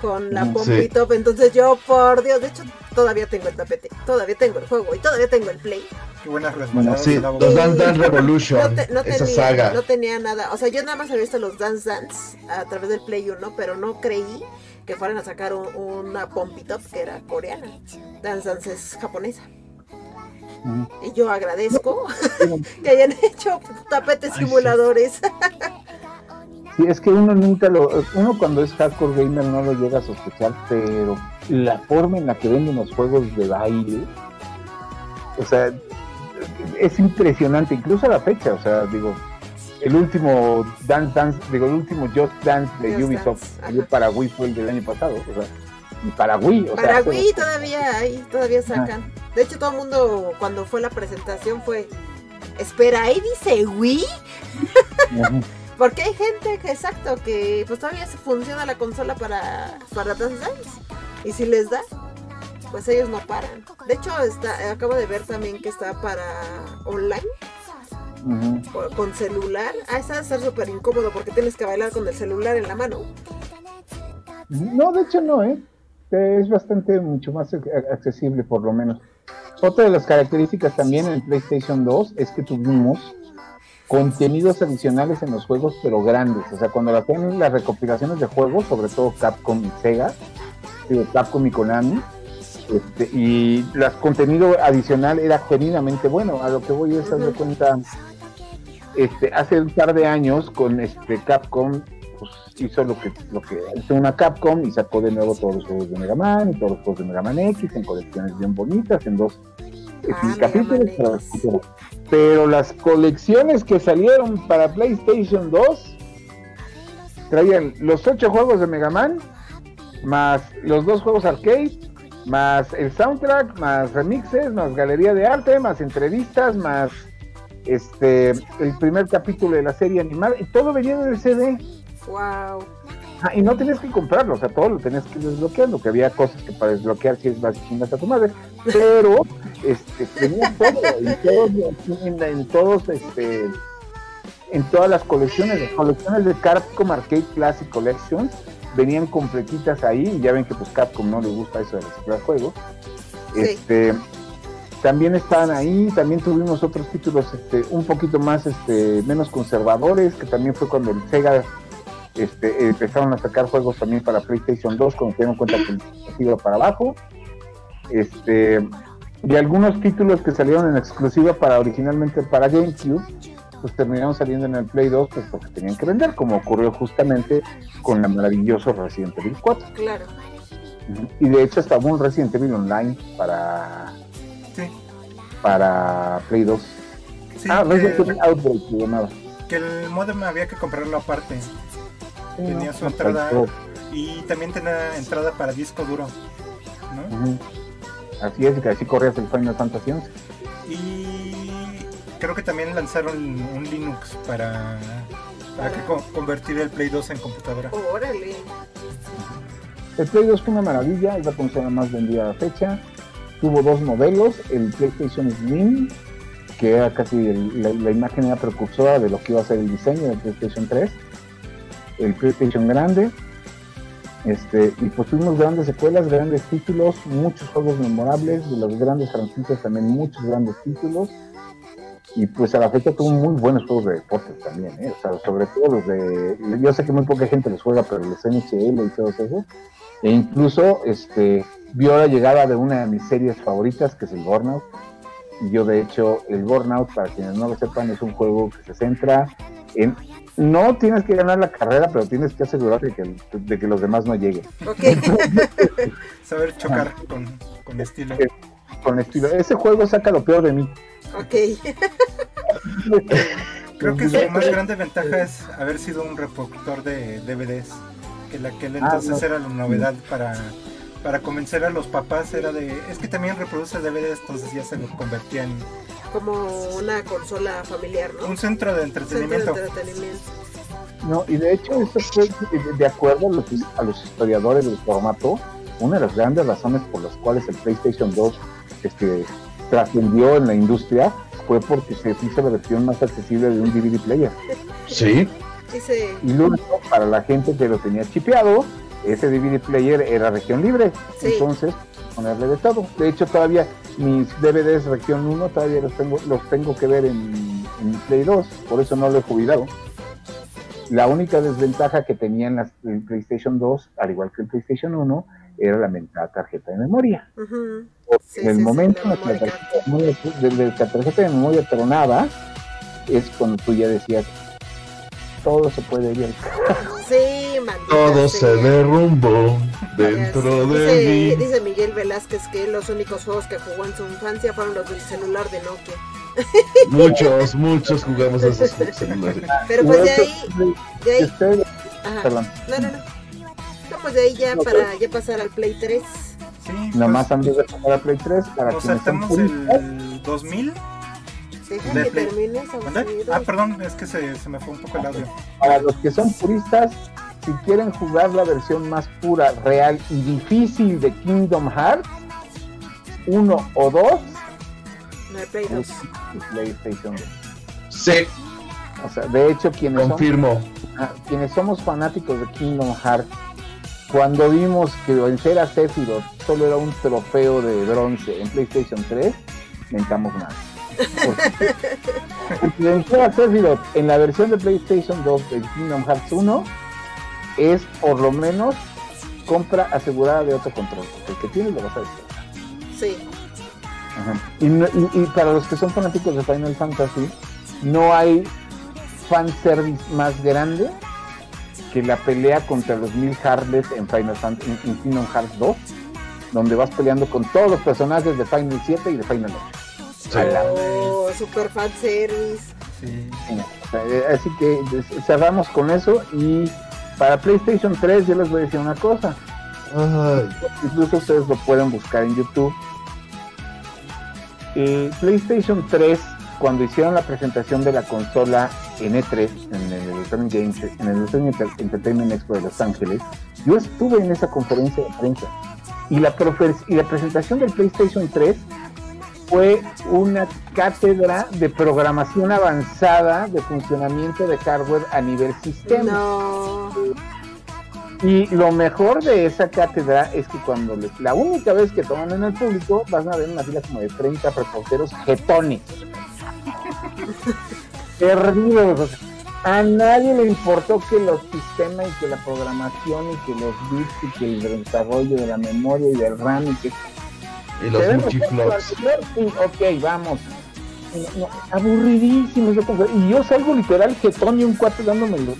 con la Pompy Top. Entonces yo, por Dios, de hecho todavía tengo el tapete, todavía tengo el juego y todavía tengo el Play. Qué buenas respuestas. Sí, los Dance Dance Revolution. No, esa tenía, saga. no tenía nada. O sea, yo nada más había visto los Dance Dance a través del Play 1, pero no creí que fueran a sacar una Pompy Top que era coreana. Dance Dance es japonesa. Y yo agradezco <laughs> que hayan hecho tapetes simuladores. Sí, es que uno nunca lo, uno cuando es hardcore gamer no lo llega a sospechar, pero la forma en la que venden los juegos de baile, o sea, es impresionante, incluso a la fecha, o sea, digo, el último Dance Dance, digo, el último Just Dance de Ubisoft para Wii fue el del año pasado, o sea, y para Wii, o para Wii todavía hay, todavía sacan. De hecho, todo el mundo cuando fue la presentación fue, espera, ahí dice Wii. <laughs> Porque hay gente que, exacto, que pues todavía se funciona la consola para, para Dance Dance. Y si les da, pues ellos no paran. De hecho, está, acabo de ver también que está para online. Con celular. Ah, está a ser súper incómodo porque tienes que bailar con el celular en la mano. No, de hecho no, ¿eh? Es bastante, mucho más accesible por lo menos. Otra de las características también en PlayStation 2 es que tuvimos contenidos adicionales en los juegos, pero grandes. O sea, cuando hacían las recopilaciones de juegos, sobre todo Capcom y Sega, Capcom y Konami, este, y el contenido adicional era genuinamente bueno. A lo que voy es darme cuenta, este, hace un par de años con este Capcom pues, hizo lo que, lo que hizo una Capcom y sacó de nuevo todos los juegos de Mega Man y todos los juegos de Mega Man X en colecciones bien bonitas, en dos ah, capítulos. Pero, las colecciones que salieron para PlayStation 2 traían los ocho juegos de Mega Man, más los dos juegos arcade, más el soundtrack, más remixes, más galería de arte, más entrevistas, más este el primer capítulo de la serie animada, y todo venía en el CD. Wow. Ah, y no tenías que comprarlo, o sea, todo lo tenías que desbloquear, lo que había cosas que para desbloquear si es más chingas a tu madre, pero este tenía todo, en, en, todos este en todas las colecciones, las colecciones de Capcom Arcade Classic Collections venían completitas ahí, y ya ven que pues Capcom no le gusta eso de reciclar juegos. Este también estaban ahí, también tuvimos otros títulos este, un poquito más este, menos conservadores, que también fue cuando el Sega este, empezaron a sacar juegos también para PlayStation 2 cuando se dieron cuenta que iba para abajo. Este, y algunos títulos que salieron en exclusiva para originalmente para GameCube, pues terminaron saliendo en el Play 2 pues porque tenían que vender, como ocurrió justamente con la maravilloso Resident Evil 4. Claro. Y de hecho estaba un Resident Evil Online para para Play 2. ah, Resident Evil Outbreak Que el modem había que comprarlo aparte tenía su entrada y también tenía entrada para disco duro. Así es, que así corrías el Final Fantasy Y creo que también lanzaron un Linux para, para que convertir el Play 2 en computadora. Órale. El Play 2 fue una maravilla, es la consola más vendida a la fecha. Tuvo dos modelos, el PlayStation Slim, que era casi la, la, imagen era precursora de lo que iba a ser el diseño del PlayStation 3 el PlayStation grande. Este, y pues tuvimos grandes secuelas, grandes títulos, muchos juegos memorables, de las grandes franquicias también muchos grandes títulos. Y pues a la fecha tuvo muy buenos juegos de deportes también, ¿eh? o sea, sobre todo los de, yo sé que muy poca gente los juega, pero los NHL y todo eso. E incluso este, vio la llegada de una de mis series favoritas, que es el Burnout. Y yo de hecho, el Burnout, para quienes no lo sepan, es un juego que se centra en no tienes que ganar la carrera, pero tienes que asegurarte de que, los demás no lleguen. <laughs> Saber chocar con, estilo. Eh, con estilo. Ese juego saca lo peor de mí. Ok. <laughs> Creo que su más grande ventaja es haber sido un reproductor de DVDs. Que la que ah, entonces era la novedad para, para convencer a los papás. Era de. Es que también reproduce DVDs, entonces ya se lo convertía en como una consola familiar, ¿no? Un centro de entretenimiento. No, y de hecho, eso fue de acuerdo a los, a los historiadores del formato, una de las grandes razones por las cuales el PlayStation 2 este, trascendió en la industria fue porque se hizo la versión más accesible de un DVD player. <laughs> Sí. Y luego, para la gente que lo tenía chipeado, ese DVD player era región libre. Entonces, ponerle de todo. De hecho, todavía mis DVDs región 1 todavía los tengo, los tengo que ver en, Play 2, por eso no lo he jubilado. La única desventaja que tenía en el PlayStation 2, al igual que el PlayStation 1, era la mentada tarjeta de memoria. en el momento en que la tarjeta, de memoria tronaba, es cuando tú ya decías, todo se puede ir. Sí, Todo se derrumbó dentro de dice, mí. Dice Miguel Velázquez que los únicos juegos que jugó en su infancia fueron los del celular de Nokia. Muchos, muchos jugamos esos celulares. <laughs> Pero pues de ahí, de ahí, Ustedes- ajá. Perdón. No, no, no. No, pues de ahí ya para ya pasar al Play 3. Sí, Nomás pues, antes de pasar a Play 3, para nos saltamos el 2000. Deja De que Play. termine ¿Mande? Saucedo. Ah, perdón, es que se, se me fue un poco el audio. para los que son puristas, si quieren jugar la versión más pura, real y difícil de Kingdom Hearts, 1 o 2, No, Play 2. es PlayStation 2. Sí, O sea, de hecho, quienes confirmo. Ah, quienes somos fanáticos de Kingdom Hearts, cuando vimos que vencer a Sephiroth solo era un trofeo de bronce en PlayStation 3, mentamos mal. Vencer a Sephiroth en la versión de PlayStation 2 de Kingdom Hearts 1 es por lo menos compra asegurada de otro control. porque El que tienes lo vas a disfrutar. Sí. Ajá. Y, no- y- y para los que son fanáticos de Final Fantasy, no hay fanservice más grande que la pelea contra los mil Harles en Final Fan- en, en Kingdom Hearts 2, donde vas peleando con todos los personajes de Final 7 y de Final 8. Sí. Oh, super fan service. Sí. Eh, Así que cerramos con eso y para PlayStation 3 yo les voy a decir una cosa. Ay, incluso ustedes lo pueden buscar en YouTube. Eh, PlayStation 3, cuando hicieron la presentación de la consola en E3, en el Electronic Games, en el Electronic Entertainment Expo de Los Ángeles, yo estuve en esa conferencia de prensa y la, y la presentación del PlayStation 3 fue una cátedra de programación avanzada de funcionamiento de hardware a nivel sistema. No. Y lo mejor de esa cátedra es que cuando la única vez que toman en el público, van a ver una fila como de 30 reporteros jetones. <laughs> Perdidos. a nadie le importó que los sistemas y que la programación y que los bits y que el desarrollo de la memoria y del RAM y que y los ¿Queremos multiflops. ok, vamos. No, no, aburridísimo esa conferencia. Y yo salgo literal jetón y un cuate dándome el, el,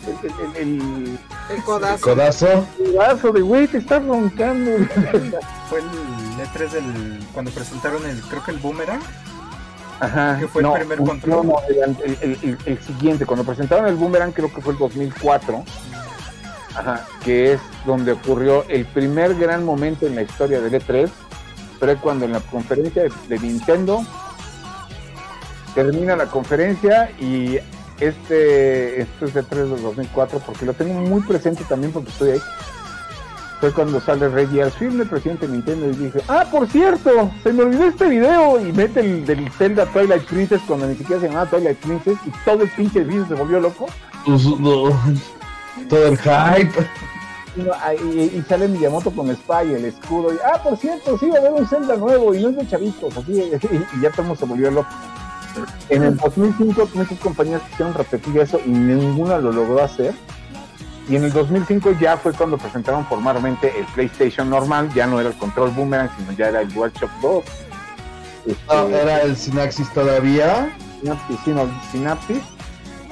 el, el- El codazo. Codazo. el vaso de güey, te estás roncando. <laughs> Fue el E3 del. cuando presentaron el. creo que el Boomerang. Ajá. ¿Qué fue el primer control? No, no, el, el- el- el- el siguiente, cuando presentaron el Boomerang, creo que fue el 2004. Ajá, que es donde ocurrió el primer gran momento en la historia del E3. Fue cuando en la conferencia de, de Nintendo termina la conferencia y este, este es de 3 del 2004 porque lo tengo muy presente también porque estoy ahí. Fue cuando sale Reggie Arfield, el presidente de Nintendo, y dije, ah, por cierto, se me olvidó este video y mete el del Zelda Twilight Princess cuando ni siquiera se llamaba Twilight Princess y todo el pinche video se volvió loco. Pues. Todo el hype. Y, ah, y- y sale Miyamoto con la espada y el escudo. Y, ah, por cierto, sí va a haber un Zelda nuevo y no es de chavitos, así, <laughs> y, ya todo el mundo se volvió loco. En el 2005 muchas compañías quisieron repetir eso y ninguna lo logró hacer. Y en el 2005 ya fue cuando presentaron formalmente el PlayStation normal, ya no era el control boomerang, sino ya era el DualShock 2. Este, No, era el Synaxis todavía. Synapsis, sí, no, Synapsis.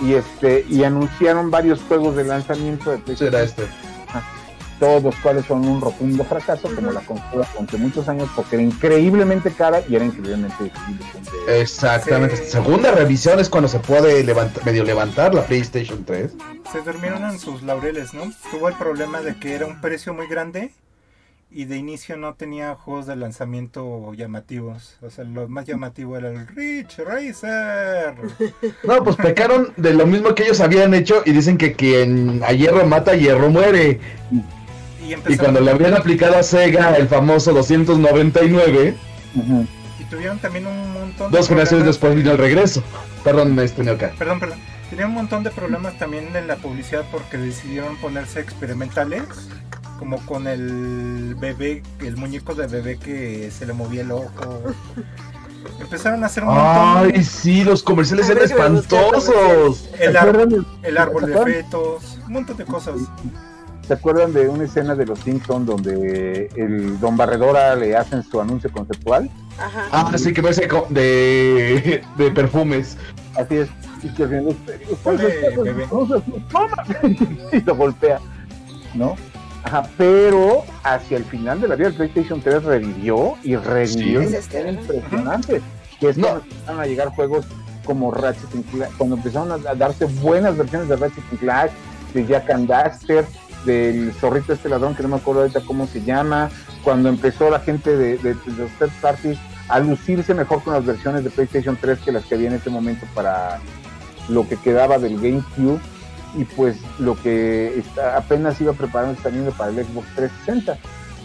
Y este, y anunciaron varios juegos de lanzamiento de PlayStation era este. Todos los cuales son un rotundo fracaso, como la consola durante muchos años, porque era increíblemente cara y era increíblemente difícil de Exactamente. Sí. Segunda revisión es cuando se puede levantar, medio levantar la PlayStation 3. Se durmieron en sus laureles, ¿no? Tuvo el problema de que era un precio muy grande y de inicio no tenía juegos de lanzamiento llamativos. O sea, lo más llamativo era el Rich Racer. No, pues pecaron de lo mismo que ellos habían hecho y dicen que quien a hierro mata, a hierro muere. Y cuando le habían aplicado a Sega el famoso 299, Ujú. y tuvieron también un montón de dos generaciones después vino el regreso. Perdón, este Neoca. Perdón, perdón. Tenían un montón de problemas también en la publicidad porque decidieron ponerse experimentales, como con el bebé, el muñeco de bebé que se le movía el ojo. Empezaron a hacer un montón. Ay, sí, los comerciales eran me espantosos. el, ¿Se ar- el árbol ¿se de fetos, un montón de cosas. ¿Se acuerdan de una escena de Los Simpsons donde el Don Barredora le hacen su anuncio conceptual? Ajá. Ah, sí, que parece de, de perfumes. Así es. Y que viene <laughs> y lo golpea, ¿no? Ajá, pero hacia el final de la vida el PlayStation 3 revivió y revivió. Sí. Era impresionante. Que es cuando empezaron a llegar juegos como Ratchet Clank, cuando empezaron a darse buenas versiones de Ratchet Clank, de Jack and Daxter, del zorrito este ladrón que no me acuerdo ahorita cómo se llama, cuando empezó la gente de, los third parties a lucirse mejor con las versiones de PlayStation 3 que las que había en ese momento para lo que quedaba del GameCube y pues lo que apenas iba preparando saliendo para el Xbox 360.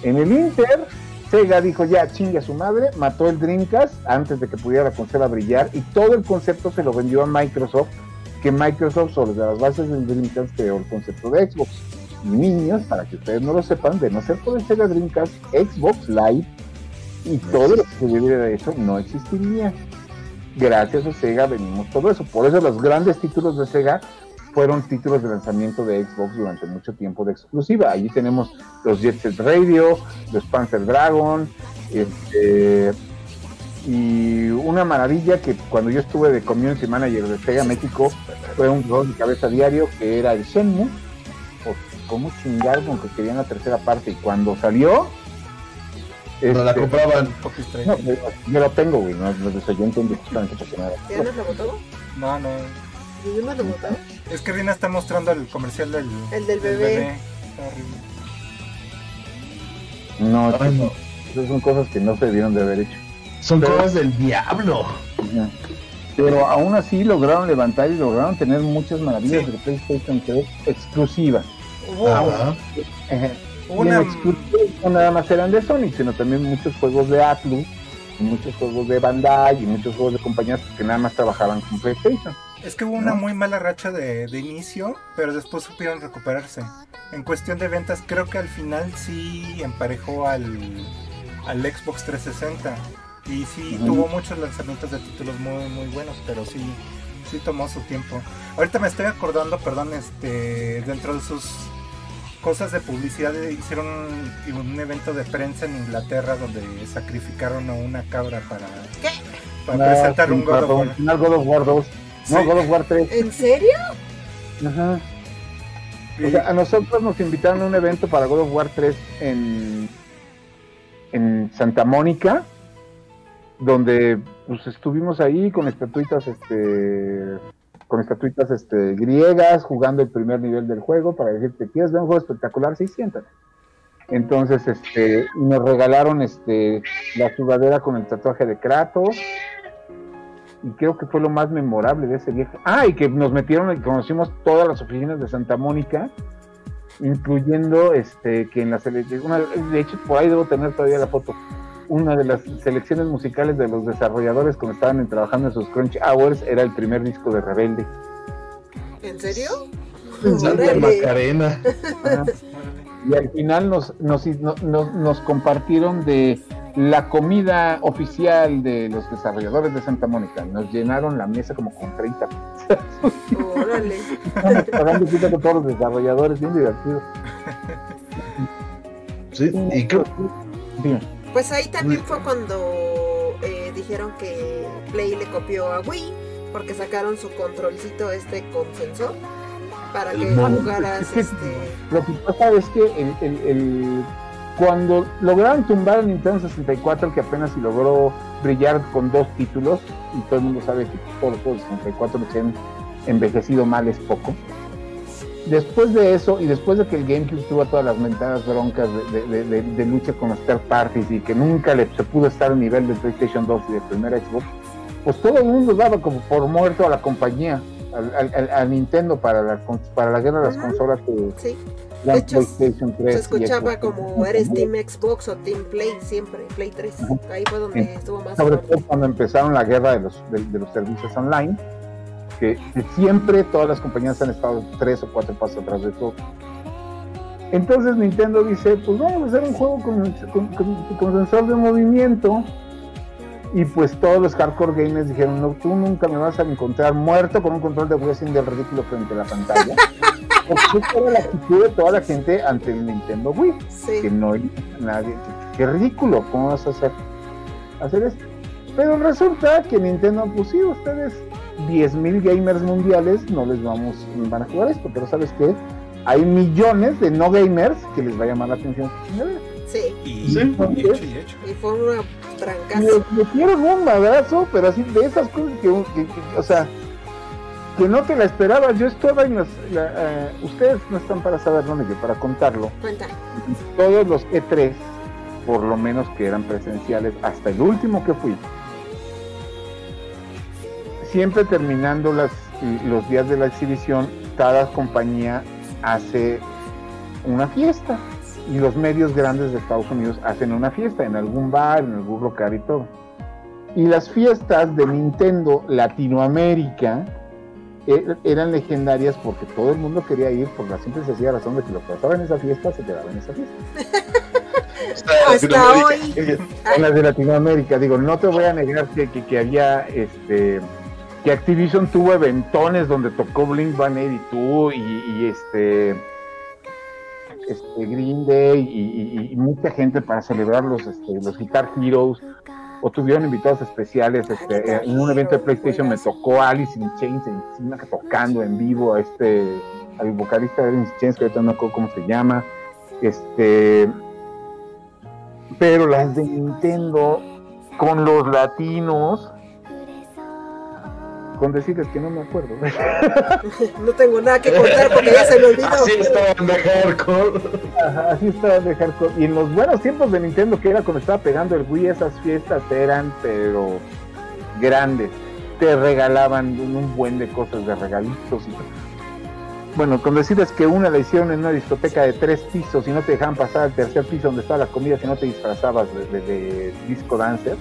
En el Inter, Sega dijo ya chingue a su madre, mató el Dreamcast antes de que pudiera la consola brillar y todo el concepto se lo vendió a Microsoft, que Microsoft sobre las bases del Dreamcast creó el concepto de Xbox. Niños, para que ustedes no lo sepan, de no ser por el Sega Dreamcast, Xbox Live y todo lo que se de eso no existiría. Gracias a Sega venimos todo eso. Por eso los grandes títulos de Sega fueron títulos de lanzamiento de Xbox durante mucho tiempo de exclusiva. Allí tenemos los Jet Set Radio, los Panzer Dragon, este, y una maravilla que cuando yo estuve de Community Manager de Sega México fue un rol de cabeza diario que era el Shenmue, o como chingar con que querían la tercera parte y cuando salió no la este, compraban. No, yo lo tengo, güey. No, no, yo entiendo justamente por nada. ¿Ya no lo votó? No, no. ¿Y no lo votó? Es que Rina está mostrando el comercial del, el del bebé. Del bebé. No, Ay, no. Esas son cosas que no se debieron de haber hecho. Son cosas del diablo. Pero aún así lograron levantar y lograron tener muchas maravillas de PlayStation 3 exclusivas. Una... no nada más eran de Sonic, sino también muchos juegos de Atlus, y muchos juegos de Bandai y muchos juegos de compañías que nada más trabajaban con PlayStation. Es que hubo una muy mala racha de, inicio, pero después supieron recuperarse. En cuestión de ventas, creo que al final sí emparejó al, al Xbox 360. Y sí tuvo muchos lanzamientos de títulos muy muy buenos, pero sí, sí tomó su tiempo. Ahorita me estoy acordando, perdón, este, dentro de sus cosas de publicidad hicieron un, evento de prensa en Inglaterra donde sacrificaron a una cabra para, para presentar un God of War. No, God of War 2. No, God of War 3. ¿En serio? Ajá. O sea, a nosotros nos invitaron a un evento para God of War 3 en, en Santa Mónica, donde pues estuvimos ahí con estatuitas este con estatuitas este, griegas, jugando el primer nivel del juego, para decirte, ¿quieres ver un juego espectacular? Sí, siéntate. Entonces, este, nos regalaron este, la sudadera con el tatuaje de Kratos, y creo que fue lo más memorable de ese viaje. Ah, y que nos metieron y conocimos todas las oficinas de Santa Mónica, incluyendo este, que en la selección, de hecho, por ahí debo tener todavía la foto una de las selecciones musicales de los desarrolladores cuando estaban trabajando en sus Crunch Hours era el primer disco de Rebelde. ¿En serio? Santa Macarena. y al final nos, nos, nos, compartieron de la comida oficial de los desarrolladores de Santa Mónica. Nos llenaron la mesa como con 30 Órale. Pagando con todos los desarrolladores, bien divertido. Sí, y creo. Pues ahí también fue cuando eh, dijeron que Play le copió a Wii porque sacaron su controlcito este con sensor para que jugaras <laughs> este... Lo que pasa es que el, cuando lograron tumbar el Nintendo 64 que apenas si logró brillar con dos títulos y todo el mundo sabe que todos los juegos 64 que han envejecido mal es poco después de eso y después de que el GameCube tuvo todas las mentadas broncas de, lucha con los third parties y que nunca le, se pudo estar a nivel del PlayStation 2 y del primer Xbox, pues todo el mundo daba como por muerto a la compañía, al, Nintendo para la, para la guerra de las consolas que sí. de PlayStation 3. Se escuchaba como eres Team Xbox o Team Play siempre, Play 3. Ahí fue donde estuvo más. Sobre todo cuando empezaron la guerra de los, de los servicios online que, siempre todas las compañías han estado tres o cuatro pasos atrás de todo. Entonces Nintendo dice, pues vamos a hacer un juego con, con, sensor de movimiento. Y pues todos los hardcore gamers dijeron, no, tú nunca me vas a encontrar muerto con un control de wrestling del ridículo frente a la pantalla. <laughs> Porque era la actitud de toda la gente ante el Nintendo Wii. Que no nadie. Qué ridículo, ¿cómo vas a hacer? hacer esto. Pero resulta que Nintendo, pues sí, ustedes 10.000 gamers mundiales no les vamos, van a jugar esto, pero ¿sabes qué? Hay millones de no gamers que les va a llamar la atención. Sí. Y, sí. y, hecho, y, hecho. y fue una trancazo. Me metieron un madrazo, pero así de esas cosas que, que, que o sea, que no te la esperabas. Yo estaba en las. La, uh, ustedes no están para saberlo ni yo para contarlo. Cuenta. Todos los E3, por lo menos que eran presenciales, hasta el último que fui, siempre terminando las, los días de la exhibición, cada compañía hace una fiesta. Y los medios grandes de Estados Unidos hacen una fiesta en algún bar, en algún local y todo. Y las fiestas de Nintendo Latinoamérica eran legendarias porque todo el mundo quería ir por la simple y sencilla razón de que lo que pasaba en esa fiesta se quedaba en esa fiesta. <laughs> Hasta hoy. En las de Latinoamérica, digo, no te voy a negar que, que, que había este que Activision tuvo eventones donde tocó Blink 182 y, y este, este Green y, mucha gente para celebrar los, este, los Guitar Heroes. O tuvieron invitados especiales este, en un evento de PlayStation me tocó Alice in Chains encima tocando en vivo a este al vocalista de Alice in Chains que ahorita no recuerdo cómo se llama. Este pero las de Nintendo con los latinos con decirles que no me acuerdo. <laughs> no tengo nada que contar porque ya se me olvidó. Así estaban de hardcore. Ajá, así estaban de hardcore. Y en los buenos tiempos de Nintendo, que era cuando estaba pegando el Wii, esas fiestas eran, pero grandes. Te regalaban un buen de cosas de regalitos y bueno, con decirles que una la hicieron en una discoteca de tres pisos y no te dejaban pasar al tercer piso donde estaba la comida si no te disfrazabas de, de, de disco dancer.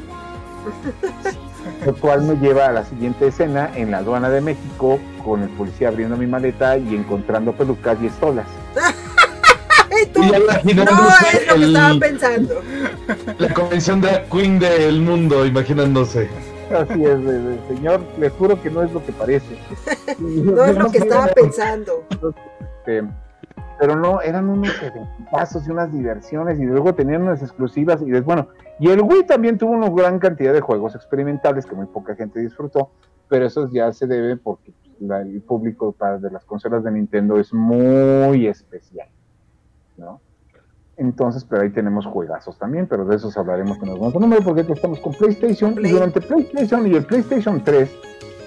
<laughs> Lo cual me lleva a la siguiente escena en la aduana de México con el policía abriendo mi maleta y encontrando pelucas y estolas. <laughs> ¿Tú? Y no es lo que el, estaba pensando. La convención drag queen del mundo, imaginándose. Así es, de, de, señor, les juro que no es lo que parece. <laughs> no es lo que estaba pensando. Este, pero no, eran unos pasos y unas diversiones y luego tenían unas exclusivas y bueno, y el Wii también tuvo una gran cantidad de juegos experimentales que muy poca gente disfrutó, pero eso ya se debe porque la, el público para, de las consolas de Nintendo es muy especial, ¿no? Entonces, pero ahí tenemos juegazos también, pero de esos hablaremos con algunos números porque estamos con PlayStation Play. y durante PlayStation y el PlayStation 3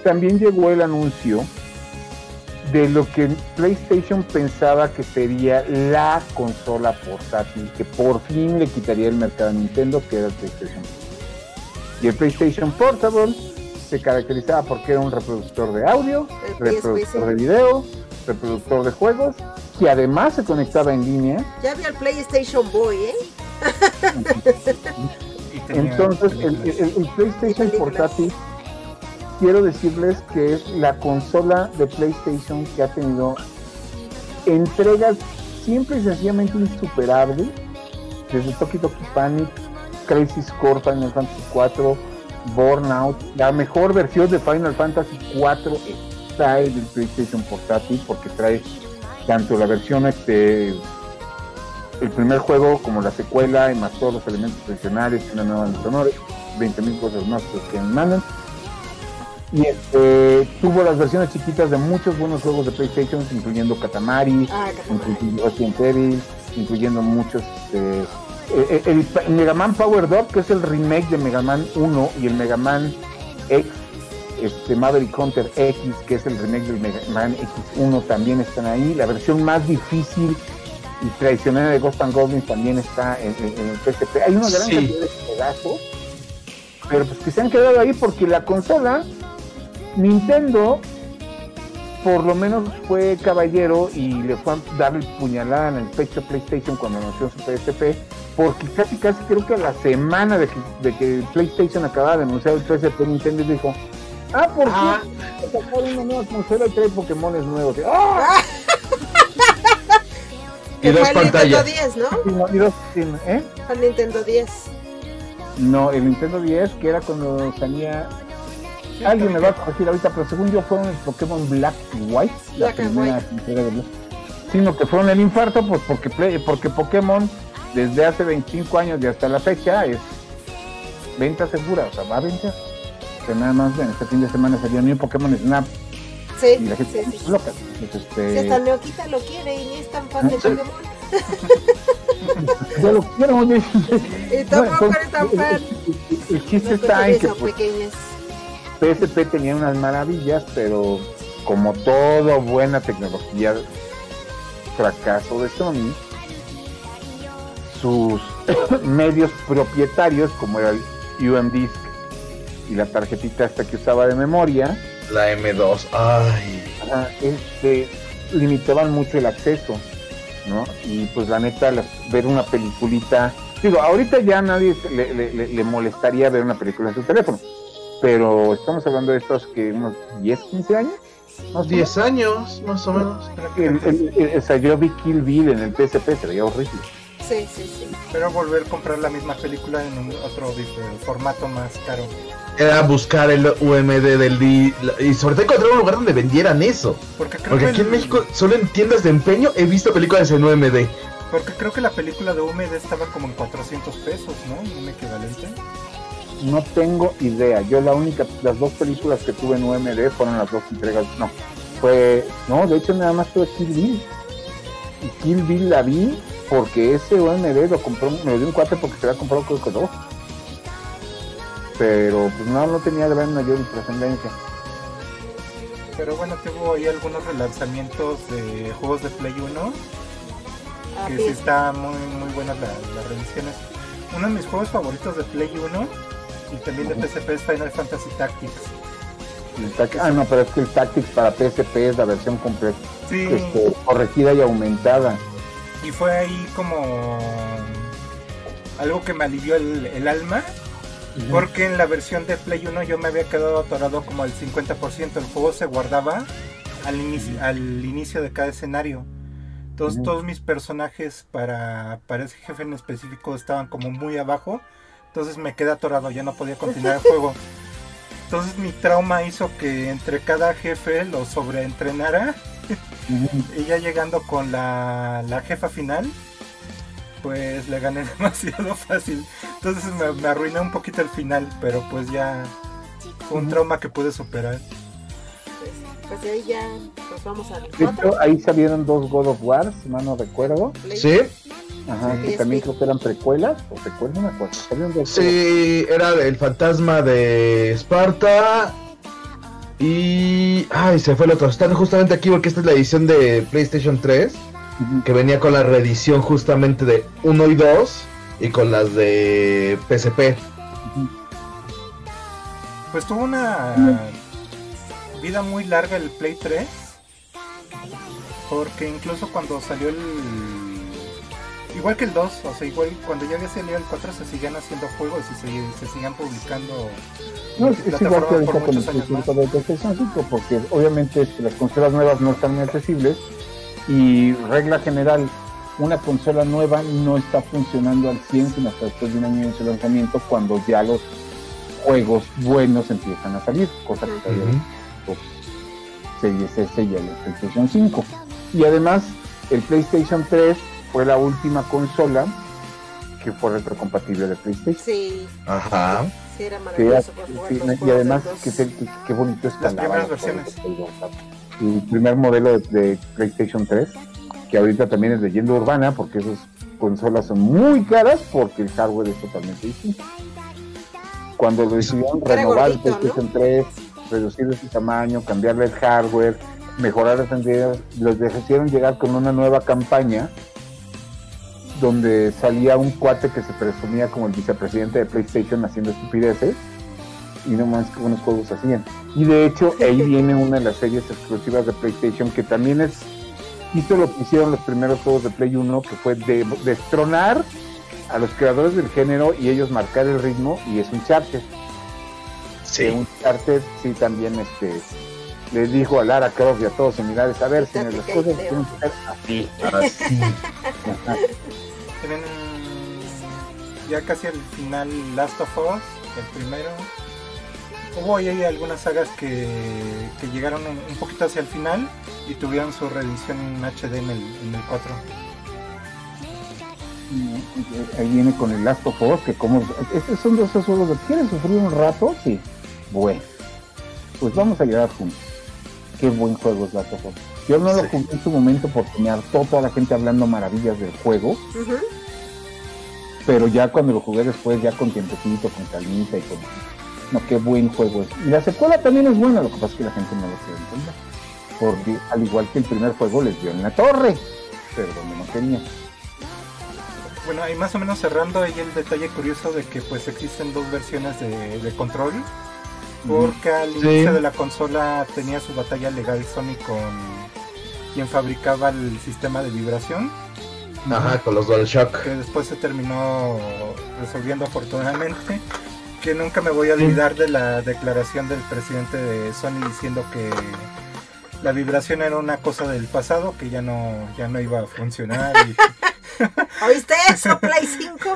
también llegó el anuncio de lo que PlayStation pensaba que sería la consola portátil que por fin le quitaría el mercado a Nintendo, que era el PlayStation. Y el PlayStation Portable se caracterizaba porque era un reproductor de audio, reproductor de video, reproductor de juegos, que además se conectaba en línea. Ya había el PlayStation Boy, ¿eh? <laughs> Entonces, el, el, el <laughs> PlayStation portátil quiero decirles que es la consola de PlayStation que ha tenido entregas siempre y sencillamente insuperables, desde Toki Toki Panic, Crazy Score, Final Fantasy 4, Burnout, la mejor versión de Final Fantasy 4 está en el PlayStation portátil porque trae tanto la versión este el primer juego como la secuela y más todos los elementos adicionales, una nueva sonores, 20.000 cosas más que mandan y este, tuvo las versiones chiquitas de muchos buenos juegos de PlayStation, incluyendo Katamari, ah, incluyendo Resident Evil, incluyendo muchos. Este, el, el, Mega Man Power Up, que es el remake de Mega Man 1, y el Mega Man X, este, Maverick Hunter X, que es el remake del Mega Man X1, también están ahí. La versión más difícil y tradicional de Ghost and Goblins también está en, en, en el PSP. Hay una gran sí. cantidad de pedazos, pero pues que se han quedado ahí porque la consola Nintendo por lo menos fue caballero y le fue a darle puñalada en el pecho a PlayStation cuando anunció su PSP, porque casi casi creo que a la semana de que, de que PlayStation acababa de anunciar el PSP, Nintendo dijo, ah, ¿por ah. qué sacar una nueva consola y trae Pokémon nuevos? ¡Ah! <laughs> y dos pantallas. Nintendo 10, ¿no? Y dos, ¿eh? El Nintendo 10. No, el Nintendo 10, que era cuando salía Alguien me va a corregir ahorita, pero según yo fueron el Pokémon Black y White, la primera entrega de Black. Sino que fueron el infarto, pues porque, porque Pokémon desde hace 25 años y hasta la fecha es venta segura, o sea, va a vender. Que nada más, este fin de semana salió New Pokémon Snap. Sí, y la gente sí, sí. loca. Entonces, este, Si hasta Neoquita lo quiere y ni es tan fan de Sí. Pokémon. <laughs> yo lo quiero, oye. <laughs> Y tampoco eres tan fan. El, el chiste No está en que pues. PSP tenía unas maravillas, pero como todo buena tecnología, fracaso de Sony, sus <coughs> medios propietarios, como era el UM Disk y la tarjetita esta que usaba de memoria, La M2. Ay. este, limitaban mucho el acceso, ¿no? Y pues la neta, las- ver una peliculita, digo, ahorita ya nadie le- le molestaría ver una película en su teléfono, pero estamos hablando de estos que unos 10, 15 años. más o 10 años, más o menos. El- el- el- o sea, yo vi Kill Bill en el PSP, se veía horrible. Sí, sí, sí. Pero volver a comprar la misma película en un otro formato más caro. Era buscar el UMD del di y sobre todo encontrar un lugar donde vendieran eso. Porque creo, Porque que aquí en México, solo en tiendas de empeño, he visto películas en UMD. porque creo que la película de UMD estaba como en 400 pesos, ¿no? Un equivalente. No tengo idea. Yo la única, las dos películas que tuve en UMD fueron las dos entregas. No, fue, no, de hecho nada más tuve Kill Bill. Y Kill Bill la vi porque ese UMD lo compró, me lo dio un cuate porque se había comprado creo que dos. Pero pues no, no tenía gran mayor trascendencia. Pero bueno, tuvo ahí algunos relanzamientos de juegos de Play 1. Ah, que sí. sí está muy, muy buenas la- las revisiones. Uno de mis juegos favoritos de Play 1 y también de. PSP es Final Fantasy Tactics. El ah, no, pero es que el Tactics para PSP es la versión completa, Sí, este, corregida y aumentada. y fue ahí como algo que me alivió el, el alma, porque en la versión de Play 1 yo me había quedado atorado como al 50%, el juego se guardaba al inicio, al inicio de cada escenario. Entonces todos mis personajes para, para ese jefe en específico estaban como muy abajo, entonces me quedé atorado, ya no podía continuar el juego. Entonces mi trauma hizo que entre cada jefe lo sobreentrenara y ya llegando con la, la jefa final, pues le gané <laughs> demasiado fácil. Entonces me, me arruiné un poquito el final, pero pues ya fue un trauma que pude superar. Pues, pues de ahí ya pues vamos al De 4. hecho, ahí salieron dos God of War, si mal no recuerdo. ¿Sí? Ajá, Sí. que también creo que eran precuelas, o secuelas, no me acuerdo. Sí, era el fantasma de Esparta. Y. Ay, se fue el otro. Están justamente aquí porque esta es la edición de PlayStation 3. Ujú. Que venía con la reedición justamente de 1 y 2. Y con las de PSP. Pues tuvo una vida muy larga el Play 3. Porque incluso cuando salió el... Igual que el 2, o sea, igual cuando ya había salido el 4 se siguen haciendo juegos y se, se siguen publicando No, es, es igual que ahorita con el muchos años más. 300 de PlayStation 5, porque obviamente las consolas nuevas no están muy accesibles y regla general, una consola nueva no está funcionando al 100 sino hasta después de un año de su lanzamiento cuando ya los juegos buenos empiezan a salir, cosa que todavía los Series S y el PlayStation 5. Y además, el PlayStation 3 fue la última consola que fue retrocompatible de PlayStation. Sí, Ajá. sí, era maravilloso. sí, los y además qué bonito es Las primeras versiones. el primer modelo de, de PlayStation 3 que ahorita también es leyenda urbana porque esas consolas son muy caras porque el hardware es totalmente distinto cuando lo decidieron renovar el gordito, PlayStation 3 reducirle su tamaño cambiarle el hardware mejorar las entidades los decidieron llegar con una nueva campaña donde salía un cuate que se presumía como el vicepresidente de PlayStation haciendo estupideces y no más que buenos juegos hacían. Y de hecho ahí <laughs> viene una de las series exclusivas de PlayStation que también es hizo lo que hicieron los primeros juegos de Play 1 que fue de destronar a los creadores del género y ellos marcar el ritmo y es un charter. Sí. Un charter sí también este le dijo a Lara Croft y a todos similares a ver si las cosas tienen que así. <laughs> Así. Tienen ya casi al final Last of Us, el primero. Hubo ahí algunas sagas que, que llegaron un, poquito hacia el final y tuvieron su reedición en HD en el, en el 4. Ahí viene con el Last of Us, que como... Estos son de esos juegos de... ¿Quieres sufrir un rato? Sí. Bueno. Pues vamos a llegar juntos. Qué buen juego es Last of Us. Yo no lo jugué en su momento porque me hartó toda la gente hablando maravillas del juego. Pero ya cuando lo jugué después, ya con tiempecito, con calmita y con... No, qué buen juego es. Y la secuela también es buena, lo que pasa es que la gente no lo quiere entender. Porque al igual que el primer juego les dio en la torre, pero donde no tenía. Bueno, ahí más o menos cerrando ahí el detalle curioso de que pues existen dos versiones de, control. Porque al inicio de la consola tenía su batalla legal Sony con quien fabricaba el sistema de vibración. Ajá, con los DualShock. Que después se terminó resolviendo afortunadamente. Que nunca me voy a olvidar de la declaración del presidente de Sony diciendo que la vibración era una cosa del pasado, que ya no, ya no iba a funcionar. <laughs> ¿Oíste eso, Play 5?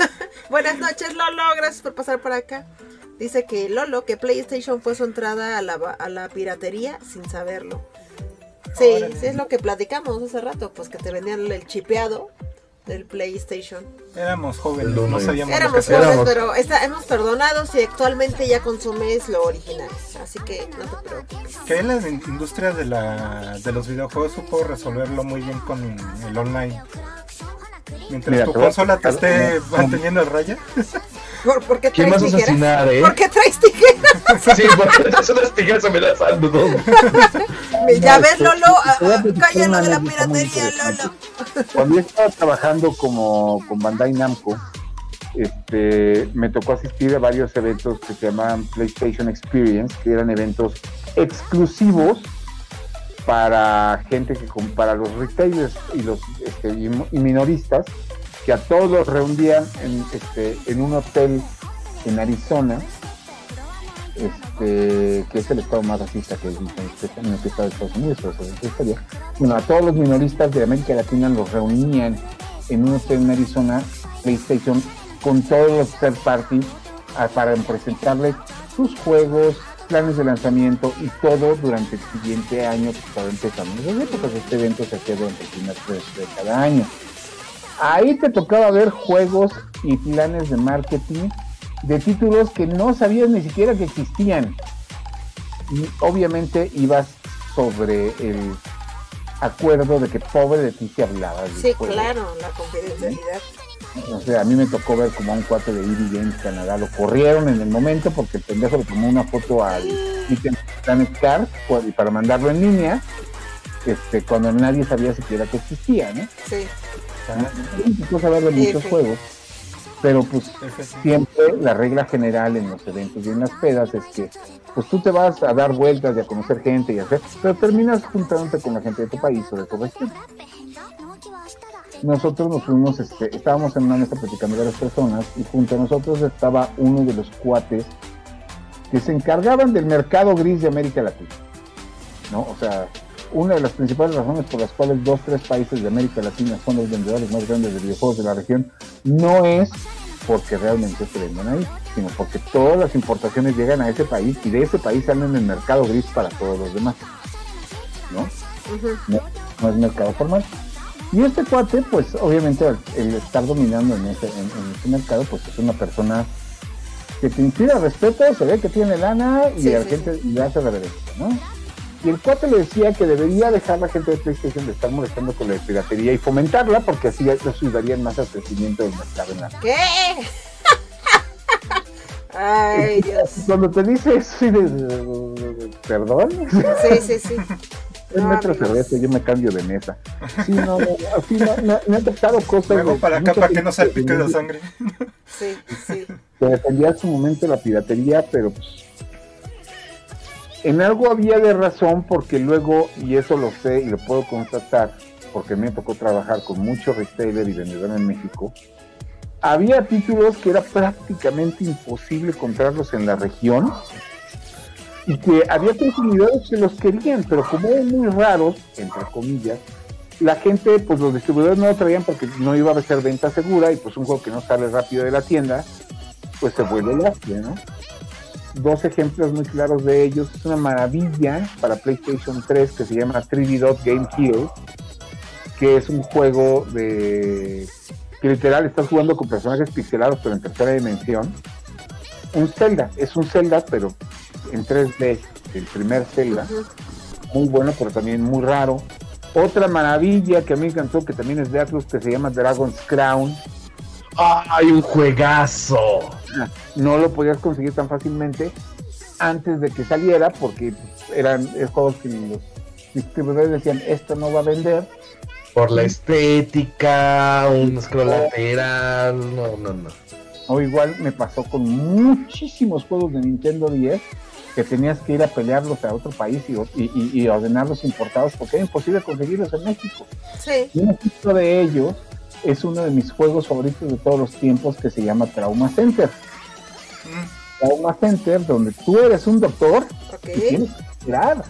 <laughs> Buenas noches, Lolo, gracias por pasar por acá. Dice que Lolo, que PlayStation fue su entrada a la, a la piratería sin saberlo. Sí, sí es lo que platicamos hace rato, pues que te vendían el chipeado del PlayStation. Éramos jóvenes, no sabíamos Éramos jóvenes, pero hemos perdonado si actualmente ya consumes lo original. Así que no te preocupes. Que la industria de, la, de los videojuegos supo resolverlo muy bien con el online. Mientras tu consola te esté manteniendo el raya. <laughs> ¿Por, por qué ¿Quién vas a asesinar, eh? ¿Por qué traes tijeras? <laughs> sí, porque traes unas tijeras amenazando todo. <laughs> ya ves, Lolo, ah, ah, cállalo de la piratería, Lolo. Cuando yo estaba trabajando como con Bandai Namco, este, me tocó asistir a varios eventos que se llamaban PlayStation Experience, que eran eventos exclusivos para gente que para los retailers y los este, y minoristas que a todos reunían en, este, en un hotel en Arizona, este, que es el estado más racista que en el estado de Estados Unidos. Bueno, a todos los minoristas de América Latina los reunían en un hotel en Arizona, PlayStation, con todos los third parties para presentarles sus juegos, planes de lanzamiento y todo durante el siguiente año que estaba empezando. Este evento se hacía durante el primer de cada año. Ahí te tocaba ver juegos y planes de marketing de títulos que no sabías ni siquiera que existían. Y obviamente ibas sobre el acuerdo de que pobre de ti se hablaba. Sí, claro, la confidencialidad. O sea, a mí me tocó ver como a un cuate de EV Games Canadá lo corrieron en el momento porque el pendejo le tomó una foto al Planet Car para mandarlo en línea este, cuando nadie sabía siquiera que existía, ¿no? Sí de muchos juegos, pero pues siempre la regla general en los eventos y en las pedas es que pues tú te vas a dar vueltas y a conocer gente y hacer, pero terminas juntándote con la gente de tu país o de tu región. Nosotros nos fuimos, este, estábamos en una mesa platicando de las personas y junto a nosotros estaba uno de los cuates que se encargaban del mercado gris de América Latina. ¿No? O sea, una de las principales razones por las cuales dos, tres países de América Latina son los vendedores más grandes de videojuegos de la región no es porque realmente se venden ahí, sino porque todas las importaciones llegan a ese país y de ese país salen en el mercado gris para todos los demás. ¿No? no, es mercado formal. Y este cuate, pues obviamente el, estar dominando en ese, en, mercado, pues es una persona que te inspira respeto, se ve que tiene lana y la gente le hace reverencia, ¿no? Y el cuate le decía que debería dejar la gente de PlayStation de estar molestando con la piratería y fomentarla porque así les ayudarían más al crecimiento del mercado en la ¿Qué? <laughs> Ay, Dios. Cuando te dice eso, ¿perdón? Sí, sí, sí. <laughs> El no, metro cerveza, yo me cambio de mesa. Sí, no, no, así no, me, ha tocado cosas. Luego para acá para que no salpique la sangre. Sí, sí. Que defendía a su momento la piratería, pero pues en algo había de razón porque luego, y eso lo sé y lo puedo constatar, porque me tocó trabajar con muchos retailer y vendedor en México, había títulos que era prácticamente imposible comprarlos en la región y que había consumidores que los querían, pero como eran muy raros, entre comillas, la gente, pues los distribuidores no lo traían porque no iba a ser venta segura y pues un juego que no sale rápido de la tienda, pues se vuelve lastre, ¿no? Dos ejemplos muy claros de ellos. Es una maravilla para PlayStation 3 que se llama 3D Dot Game Kill, que es un juego de que literal estás jugando con personajes pixelados pero en tercera dimensión. Un Zelda, es un Zelda pero en 3D, el primer Zelda. Muy bueno pero también muy raro. Otra maravilla que a mí me encantó, que también es de Atlus, que se llama Dragon's Crown. ¡Ay, un juegazo! No lo podías conseguir tan fácilmente antes de que saliera, porque eran juegos que los distribuidores decían, esto no va a vender. Por la estética, un scroll lateral, no, no, no. O igual me pasó con muchísimos juegos de Nintendo 10 que tenías que ir a pelearlos a otro país y, ordenarlos importados porque era imposible conseguirlos en México. Sí. Y un de ellos es uno de mis juegos favoritos de todos los tiempos que se llama Trauma Center. Mm. Trauma Center, donde tú eres un doctor y tienes que curar.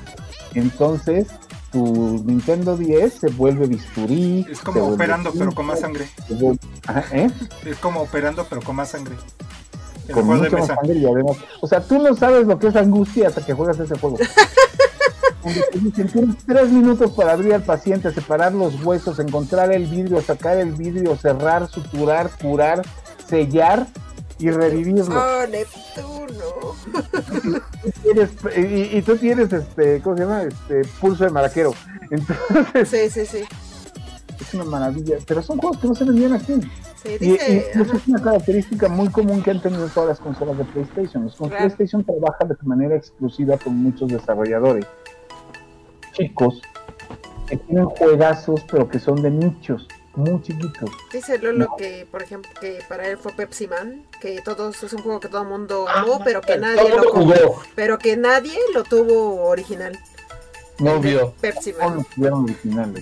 Entonces, tu Nintendo 10 se vuelve bisturí. Es como operando, pero con más sangre. ¿eh? Es como operando, pero con más sangre con mucho más sangre y además, o sea, tú no sabes lo que es angustia hasta que juegas ese juego. <laughs> tienes tres minutos para abrir al paciente, separar los huesos, encontrar el vidrio, sacar el vidrio, cerrar, suturar, curar, sellar y revivirlo. Oh, Neptuno. y, tú tienes este, ¿cómo se llama? Este pulso de maraquero. Entonces, sí, sí, sí. Es una maravilla, pero son juegos que no se vendían aquí y, eso es una característica muy común que han tenido todas las consolas de PlayStation. Los PlayStation trabaja de manera exclusiva con muchos desarrolladores chicos que tienen juegazos, pero que son de nichos muy chiquitos. Dice Lolo que, por ejemplo, que para él fue Pepsi Man, que todos es un juego que todo el mundo ah, amó, pero que nadie lo jugó, pero que nadie lo tuvo original. No vio. Pepsi Man. No original.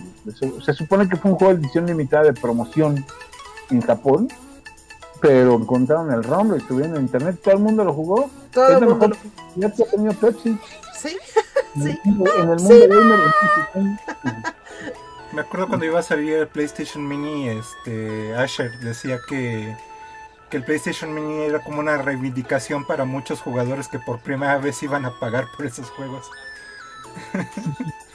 Se supone que fue un juego de edición limitada de promoción en Japón, pero encontraron el ROM, lo estuvieron en internet, todo el mundo lo jugó. Todo el mundo lo Ya ha tenido Pepsi. Sí, sí. En el mundo <laughs> Me acuerdo cuando iba a salir el PlayStation Mini, este Asher decía que, que el PlayStation Mini era como una reivindicación para muchos jugadores que por primera vez iban a pagar por esos juegos. <laughs>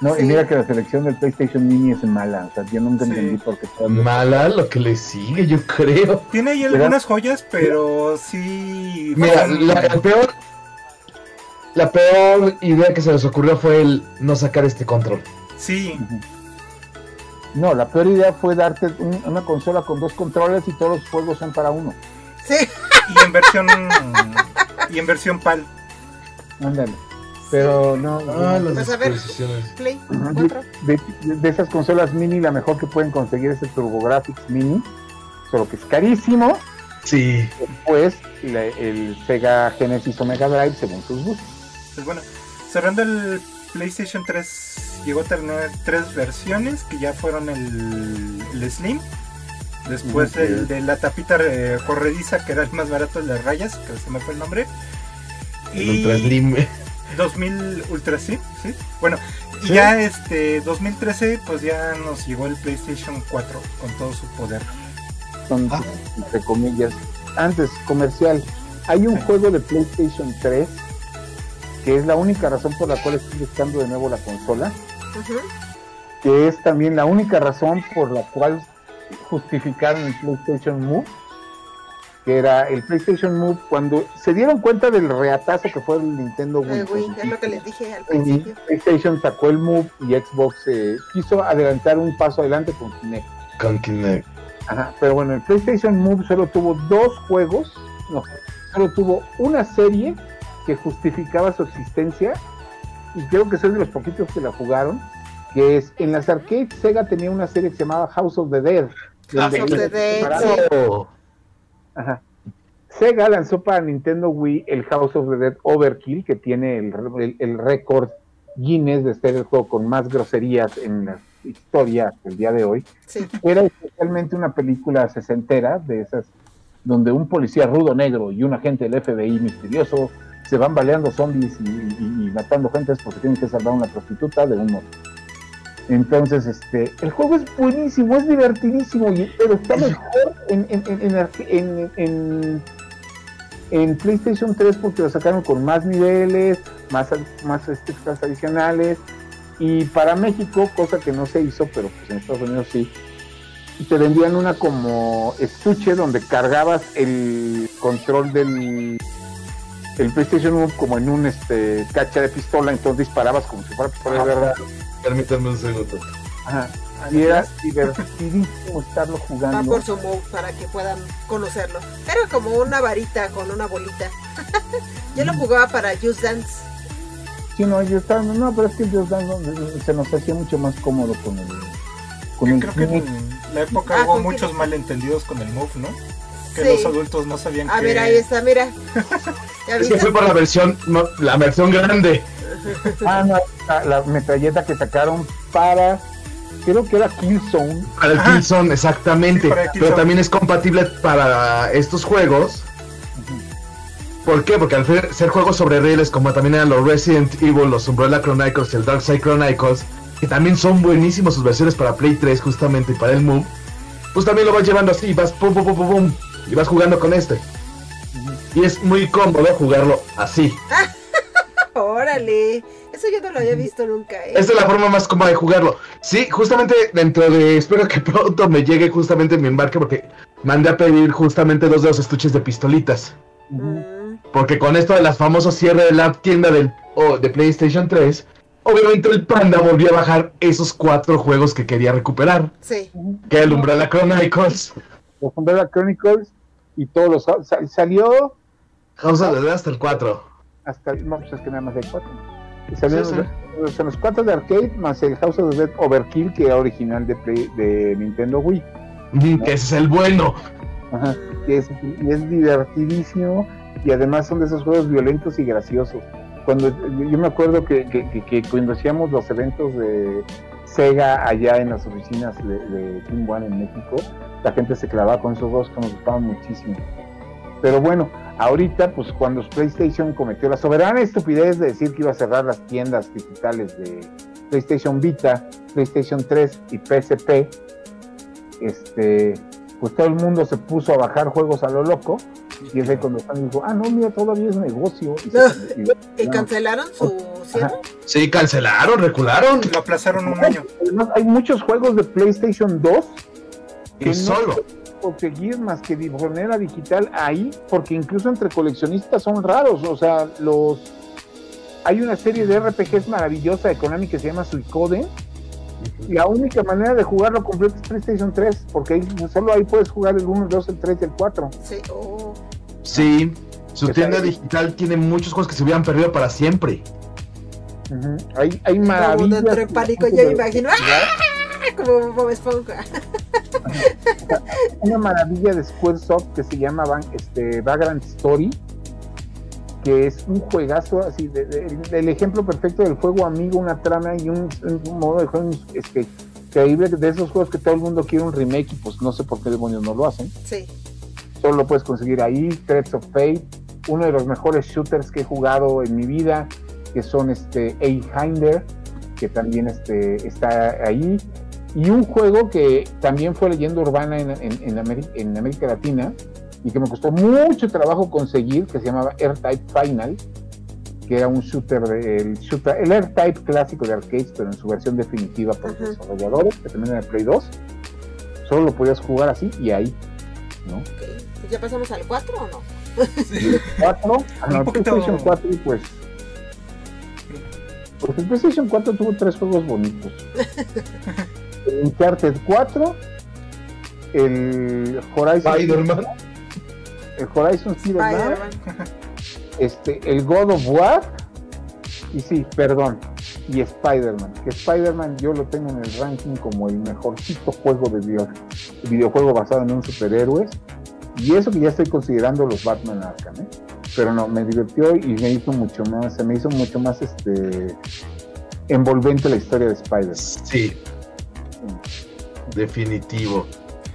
No, y mira que la selección del PlayStation Mini es mala. O sea, yo nunca entendí por qué. Mala lo que le sigue, yo creo. Tiene ahí algunas joyas, pero sí. Mira, la, peor. La peor idea que se les ocurrió fue el no sacar este control. Sí. No, la peor idea fue darte una consola con dos controles y todos los juegos son para uno. Sí. Y en versión. y en versión PAL. Ándale. Pero no. Ah, las pues a ver, Play 4. De, esas consolas mini, la mejor que pueden conseguir es el TurboGrafx Mini, solo que es carísimo. Sí. Después el Sega Genesis o Mega Drive según sus gustos. Pues bueno, cerrando el PlayStation 3, llegó a tener tres versiones que ya fueron el, Slim. Después el de la tapita eh, corrediza, que era el más barato de las rayas, que se me fue el nombre. El Ultra Slim. 2000 Ultra sí, sí. Bueno, y ya este 2013 pues ya nos llegó el PlayStation 4 con todo su poder. Son ah. entre comillas. Antes comercial, hay un juego de PlayStation 3 que es la única razón por la cual estoy buscando de nuevo la consola. Que es también la única razón por la cual justificaron el PlayStation Move que era el PlayStation Move, cuando se dieron cuenta del reatazo que fue el Nintendo Wii. es lo que les dije al principio. PlayStation sacó el Move y Xbox eh, quiso adelantar un paso adelante con Kinect. Con Kinect. Ajá, pero bueno, el PlayStation Move solo tuvo dos juegos, no, solo tuvo una serie que justificaba su existencia y creo que son de los poquitos que la jugaron, que es en las arcades Sega tenía una serie que se llamaba House of the Dead. House of the Dead. Ajá. Sega lanzó para Nintendo Wii el House of the Dead Overkill, que tiene el, récord Guinness de ser el juego con más groserías en la historia hasta el día de hoy. Era especialmente una película sesentera, de esas donde un policía rudo negro y un agente del FBI misterioso se van baleando zombies y, matando gentes porque tienen que salvar a una prostituta de un modo. Entonces, este, el juego es buenísimo, es divertidísimo, pero está mejor en, en, en, PlayStation 3 porque lo sacaron con más niveles, más, más extras adicionales. Y para México, cosa que no se hizo, pero pues en Estados Unidos sí, y te vendían una como estuche donde cargabas el control del el PlayStation 1 como en un este cacha de pistola, entonces disparabas como si fuera pistola de verdad. Permítanme un segundo. Ajá. Y era divertidísimo estarlo jugando. Va por su move para que puedan conocerlo. Era como una varita con una bolita. <laughs> Yo lo jugaba para Just Dance. Sí, no, Just Dance, no, pero es que Just Dance se nos hacía mucho más cómodo con el. Con Yo el creo que en la época ah, hubo muchos malentendidos con el move, ¿no? Que los adultos no sabían A ver, ahí está, mira. <laughs> es que fue por la versión, la versión grande. ah, no, la, la metralleta que sacaron para creo que era Killzone. Para el Killzone, exactamente. pero también es compatible para estos juegos. ¿Por qué? Porque al ser juegos sobre rieles, como también eran los Resident Evil, los Umbrella Chronicles y el Dark Side Chronicles, que también son buenísimos sus versiones para Play 3 justamente y para el Move, pues también lo vas llevando así, vas pum pum pum pum, pum y vas jugando con este. Y es muy cómodo jugarlo así. <laughs> Órale. Eso yo no lo había visto nunca. ¿eh? Esta es la forma más cómoda de jugarlo. Sí, justamente dentro de. Espero que <laughs> pronto me llegue justamente mi embarque porque mandé a pedir justamente dos de los estuches de pistolitas. Mm. Porque con esto de las famosos cierre de la tienda del, de PlayStation 3, obviamente el panda volvió a bajar esos cuatro juegos que quería recuperar. Sí. Que el Umbrella Chronicles. Los Umbrella Chronicles y todos los. Salió. House of the Dead hasta el 4. Hasta. No, pues es que nada más hay 4. Salieron los, cuatro de arcade más el House of the Dead Overkill que era original de, de Nintendo Wii. Que ese es el bueno. Ajá, y es, es divertidísimo y además son de esos juegos violentos y graciosos. Cuando yo me acuerdo que, que, cuando hacíamos los eventos de Sega allá en las oficinas de, de Team One en México, la gente se clavaba con esos juegos que nos gustaban muchísimo. Pero bueno, ahorita, pues cuando PlayStation cometió la soberana estupidez de decir que iba a cerrar las tiendas digitales de PlayStation Vita, PlayStation 3 y PSP, este, pues todo el mundo se puso a bajar juegos a lo loco. Y es ahí cuando están dijo, ah, no, mira, todavía es negocio. Y, cancelaron su cierre? Sí, cancelaron, recularon. Lo aplazaron un año. Además, hay muchos juegos de PlayStation 2 que y solo conseguir más que de manera digital ahí, porque incluso entre coleccionistas son raros, o sea, los hay una serie de RPGs maravillosa de Konami que se llama Suicoden. Y la única manera de jugarlo completo es PlayStation 3, porque ahí, solo ahí puedes jugar el 1, el 2, el 3 y el 4. Sí, oh. sí su tienda digital tiene muchos juegos que se hubieran perdido para siempre. Hay, hay maravillas. pánico, yo me imagino. como Bob Esponja. Una maravilla de Squaresoft que se llama este, Vagrant Story, que es un juegazo así, el ejemplo perfecto del juego amigo, una trama y un, modo de juego este, increíble de esos juegos que todo el mundo quiere un remake y pues no sé por qué demonios no lo hacen. Sí. Solo lo puedes conseguir ahí, Threats of Fate, uno de los mejores shooters que he jugado en mi vida, que son este Hinder, que también este, está ahí y un juego que también fue leyenda urbana en, en, América, Latina y que me costó mucho trabajo conseguir, que se llamaba R-Type Final, que era un shooter, de, el, shooter, el R-Type clásico de arcades, pero en su versión definitiva por los desarrolladores, que también era el Play 2. Solo lo podías jugar así y ahí, ¿no? Pues ¿Ya pasamos al 4 o no? Sí. <laughs> 4, al PlayStation 4 pues... Porque el PlayStation 4 tuvo tres juegos bonitos. <laughs> el Uncharted 4, el Horizon Spider-Man, el Horizon Zero este, el God of War, y sí, perdón, y Spider-Man. Que Spider-Man yo lo tengo en el ranking como el mejorcito juego de video, videojuego basado en un superhéroes. Y eso que ya estoy considerando los Batman Arkham, ¿eh? Pero no, me divirtió y me hizo mucho más, se me hizo mucho más este envolvente la historia de Spider-Man. Sí, Definitivo.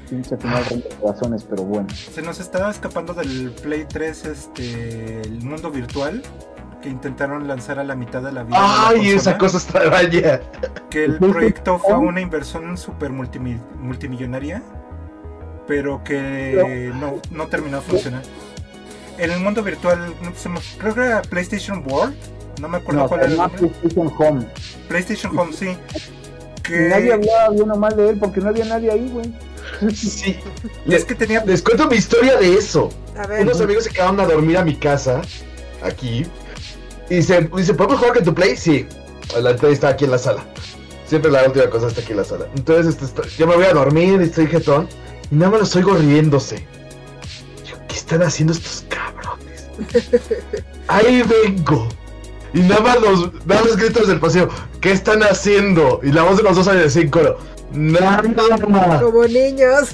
Pinche final razones, pero bueno. Se nos estaba escapando del Play 3 este el mundo virtual que intentaron lanzar a la mitad de la vida. ¡Ay, esa cosa está vaya! Que el proyecto fue una inversión super multimillonaria, pero que no, no terminó de funcionar. En el mundo virtual, creo que era PlayStation World, no me acuerdo cuál era el PlayStation Home. PlayStation Home, sí Nadie hablaba bien o mal de él porque no había nadie ahí, güey. <laughs> Sí. Es que tenía. Les cuento mi historia de eso. A ver. Unos amigos se quedaron a dormir a mi casa, aquí. Y dice, dice ¿podemos jugar con tu play? Sí. La play está aquí en la sala. Siempre la última cosa está aquí en la sala. Entonces, este, está- yo me voy a dormir y estoy jetón. Y nada más los oigo riéndose. Yo, ¿qué están haciendo estos cabrones? <laughs> Ahí vengo. Y nada más los, nada más gritos del paseo. ¿Qué están haciendo? Y la voz de los dos sale de cinco. Nada. Como niños.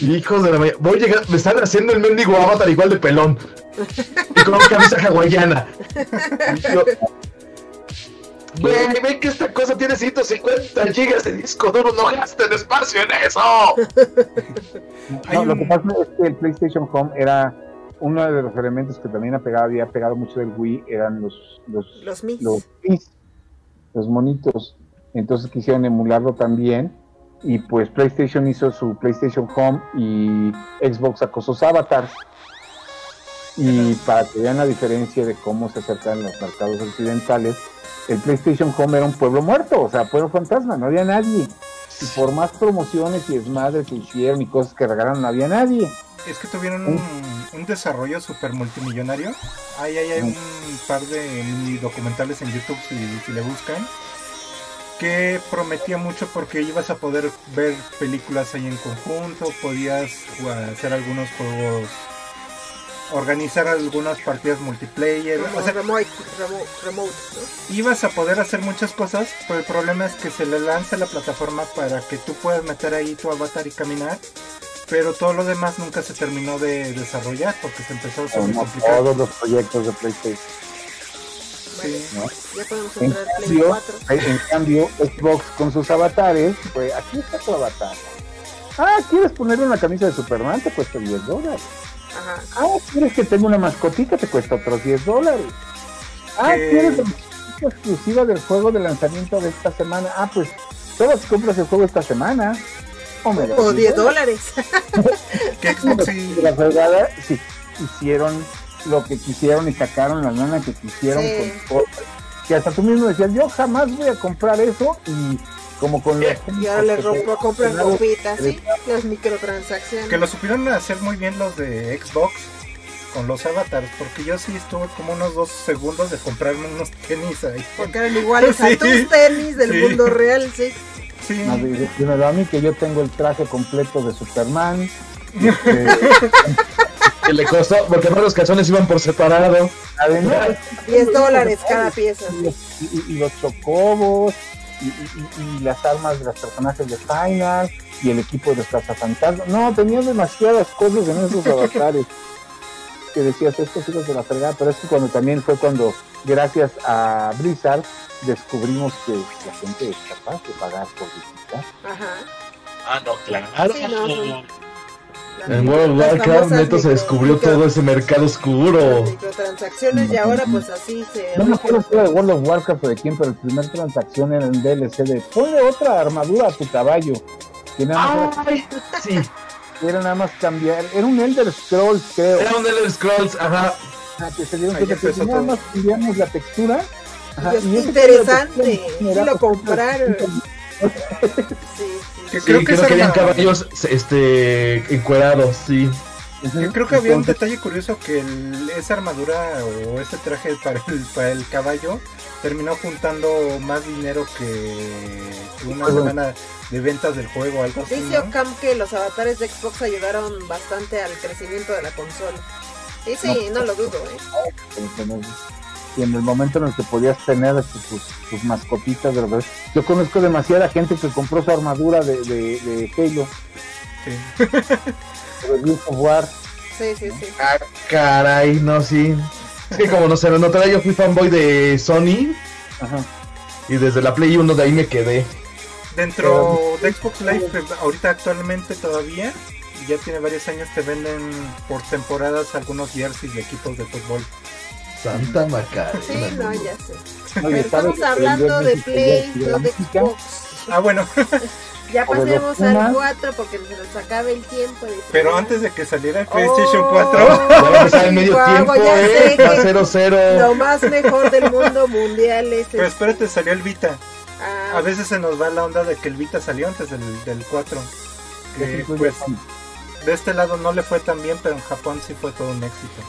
Hijos de la mañana. Voy a llegar. Me están haciendo el mendigo avatar igual de pelón. Y con una camisa hawaiana. Y yo, Güey, ven que esta cosa tiene 150 gigas de disco duro. No gasten espacio en eso. No, lo que pasa es que el PlayStation Home era uno de los elementos que también ha pegado, había pegado mucho del Wii, eran los los Los Mis. los, Mis, los monitos. Entonces quisieron emularlo también. Y pues PlayStation hizo su PlayStation Home y Xbox sacó sus avatars. Y para que vean la diferencia de cómo se acercan los mercados occidentales, el PlayStation Home era un pueblo muerto, o sea, pueblo fantasma, no había nadie. Y por más promociones y desmadres que hicieron y cosas que regalaron, no había nadie. Es que tuvieron un, un desarrollo super multimillonario. Ahí hay, hay un par de mini documentales en YouTube si, si le buscan. Que prometía mucho porque ibas a poder ver películas ahí en conjunto, podías jugar- hacer algunos juegos, organizar algunas partidas multiplayer. Como O sea, remote, remote, remote, ¿no? ibas a poder hacer muchas cosas, pero el problema es que se le lanza la plataforma para que tú puedas meter ahí tu avatar y caminar, pero todo lo demás nunca se terminó de desarrollar porque se empezó a Como sobrecomplicar. todos los proyectos de PlayStation. Sí. ¿no? Ya podemos En Play cambio, 4. en cambio, Xbox con sus avatares, pues aquí está tu avatar. Ah, ¿quieres ponerle una camisa de Superman? Te cuesta 10 dólares. Ajá. Ah, ¿quieres que tenga una mascotita? Te cuesta otros 10 dólares. Ah, Que- ¿quieres la mascotita exclusiva del juego de lanzamiento de esta semana? Ah, pues si compras el juego esta semana. O, me das O 10 dólares. <laughs> Sí, La fregada, sí, hicieron lo que quisieron y sacaron la lana que quisieron Sí. con. Que hasta tú mismo decías, yo jamás voy a comprar eso y como con los... Y ahora rompo, compran ¿sí? Las microtransacciones. que lo supieron hacer muy bien los de Xbox con los avatars, porque yo sí estuve como unos dos segundos de comprarme unos tenis ahí. Porque eran iguales <laughs> Sí. a tus tenis del Sí. mundo real, sí. Sí, No, dímelo a mí que yo tengo el traje completo de Superman. <laughs> este, Que le costó, porque no los calzones iban por separado. además, 10 dólares cada pieza. y- y los chocobos y, y- las armas de los personajes de Final y el equipo de los cazafantasmas. No, tenía demasiadas cosas en esos <laughs> avatares que decías estos hijos de la fregada, pero es que cuando también fue cuando, gracias a Blizzard, descubrimos que la gente es capaz de pagar por visitar. Ajá. Ah, no, claro. Sí, no, son- En World of Warcraft, neto, se descubrió todo ese mercado oscuro. Microtransacciones y ahora pues así se... No me acuerdo si era de World of Warcraft o de quién, pero el primer transacción era en DLC de ponle otra armadura a tu caballo. Que nada más Ay, sí. era, nada más cambiar, era un Elder Scrolls, creo. Era un Elder Scrolls, ajá. Ah, que se dieron cuenta que nada más cambiamos la textura. ajá, y interesante. generaba lo compraron. <laughs> Sí. Que Sí, creo que, creo que habían caballos este, encuerados, sí. Yo creo que había un detalle curioso que el- esa armadura o ese traje para el, para el caballo terminó juntando más dinero que, una semana de ventas del juego, algo así. Dice ¿no? Ocam que los avatares de Xbox ayudaron bastante al crecimiento de la consola. Sí, sí, no, lo dudo, ¿eh? Y en el momento en el que podías tener este, tus, tus mascotitas de verdad. Yo conozco demasiada gente que compró su armadura de, de, de Halo, Sí. o de Gears of War. Sí, sí, sí. Ah, caray, no, sí. Es que como no se me notaba, yo fui fanboy de Sony Ajá. y desde la Play 1 de ahí me quedé. Dentro de Xbox Live, eh, ahorita actualmente todavía, y ya tiene varios años, te venden por temporadas algunos jerseys de equipos de fútbol. Santa Macarena. Sí, no, ya sé. Estamos hablando el de Play, no de Xbox. Ah, bueno, <laughs> Ya pasemos al Pumas. 4 porque se nos acabe el tiempo. de pero antes de que saliera el PlayStation Oh. 4, Ya va a empezar el medio <laughs> tiempo, ya sé eh. que- Va 0-0. Lo más mejor del mundo mundial es... pero espérate, salió el Vita. ah, A veces se nos va la onda de que el Vita salió antes del, del 4. porque pues de este lado no le fue tan bien, pero en Japón sí fue todo un éxito.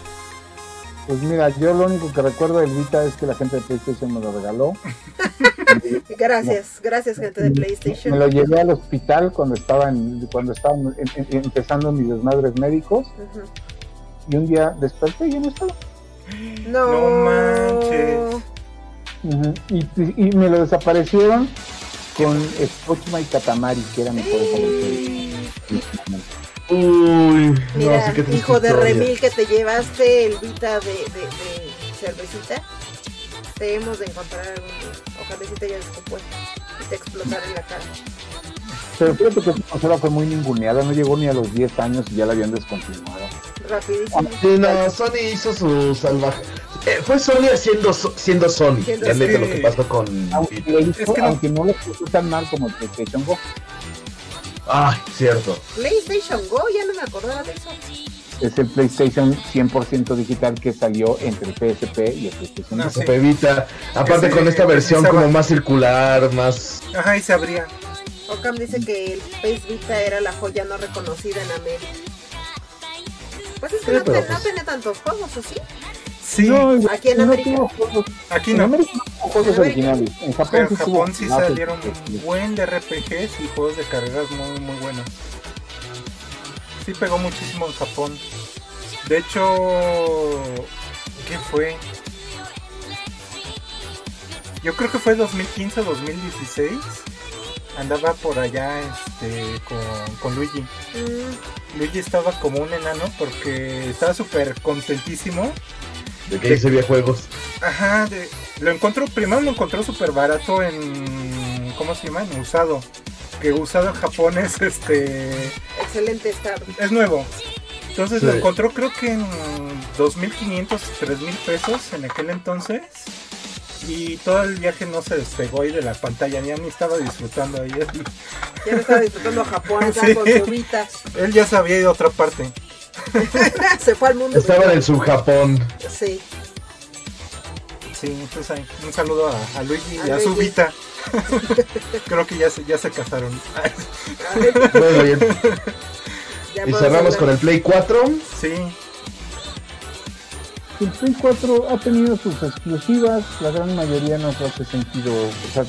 Pues mira, yo lo único que recuerdo del Vita es que la gente de PlayStation me lo regaló. <laughs> gracias, gracias gente de PlayStation. Me lo llevé al hospital cuando estaban, cuando estaban empezando mis desmadres médicos. Y un día desperté y ya no estaba. No, no manches. y, y, me lo desaparecieron con Spokesman y Katamari, que era mi favorito. Uy, Mira, no, hijo de remil que te llevaste el Vita de, de, de cervecita. Debemos de encontrar algún Ojalá si te descompuesto y te explotara en la cara. Pero fíjate que esa consola fue muy ninguneada, no llegó ni a los 10 años y ya la habían descontinuado. Rapidísimo. Sí, no, Sony hizo su salvaje. Eh, fue Sony siendo, siendo Sony. Ya neta lo que pasó con. Aunque, es que aunque no, lo puso tan mal como el PlayStation Go. Ay, cierto. PlayStation Go, ya no me acordaba de eso. Es el PlayStation 100% digital que salió entre el PSP y el PlayStation no, PSP Vita. Aparte con esta versión como más circular, más... Ajá, y se abría. Ocam dice que el Space Vita era la joya no reconocida en América. Pues es que no, pues tenía tantos juegos, ¿o sí? Sí, aquí en América. aquí no. En América no juegos originales. En Japón, en Japón sí, salieron un buen de RPGs y juegos de carreras muy, muy buenos. Sí pegó muchísimo en Japón. De hecho, ¿qué fue? Yo creo que fue 2015 o 2016. Andaba por allá este, con, con Luigi. Mm. Luigi estaba como un enano porque estaba súper contentísimo de que hice videojuegos. Ajá, de, lo encontró, primero lo encontró súper barato en, ¿cómo se llama? En usado. Que usado en Japón es este... Excelente estado. Es nuevo. Entonces lo encontró creo que en 2.500, 3.000 pesos en aquel entonces. Y todo el viaje no se despegó ahí de la pantalla, ya ni estaba disfrutando ahí. Ya no estaba disfrutando Japón, <laughs> sí. con. Él ya se había ido a otra parte. <laughs> Se fue al mundo. Estaba en el subjapón. Sí. Sí, entonces un saludo a, a Luigi y a su Vita. <laughs> Creo que ya se, ya se casaron. bueno, bien. <laughs> y cerramos con el Play 4. Sí. El Play 4 ha tenido sus exclusivas, la gran mayoría nos hace sentido, o sea,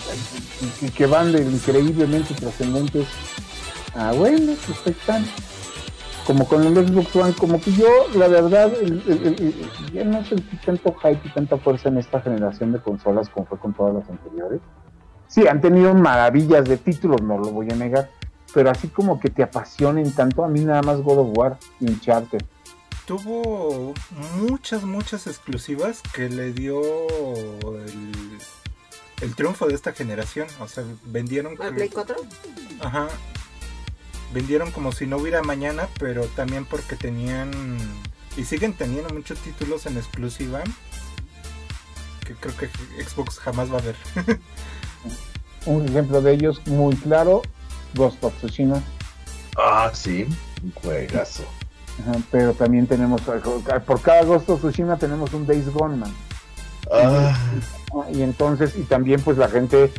que, van de increíblemente trascendentes a bueno, pues están como con el Xbox One, como que yo, la verdad, ya no sentí tanto hype y tanta fuerza en esta generación de consolas como fue con todas las anteriores. Sí, han tenido maravillas de títulos, no lo voy a negar, pero así como que te apasionen tanto, a mí nada más God of War y Uncharted. Tuvo muchas, muchas exclusivas que le dio el, el triunfo de esta generación. O sea, vendieron... ¿Al Play 4? Ajá, vendieron como si no hubiera mañana, pero también porque tenían y siguen teniendo muchos títulos en exclusiva que creo que Xbox jamás va a ver. <laughs> un ejemplo de ellos muy claro, Ghost of Tsushima. Ah, sí, un juegazo. pero también tenemos, por cada Ghost of Tsushima tenemos un Days Gone, man. Ah. Y entonces, y también pues la gente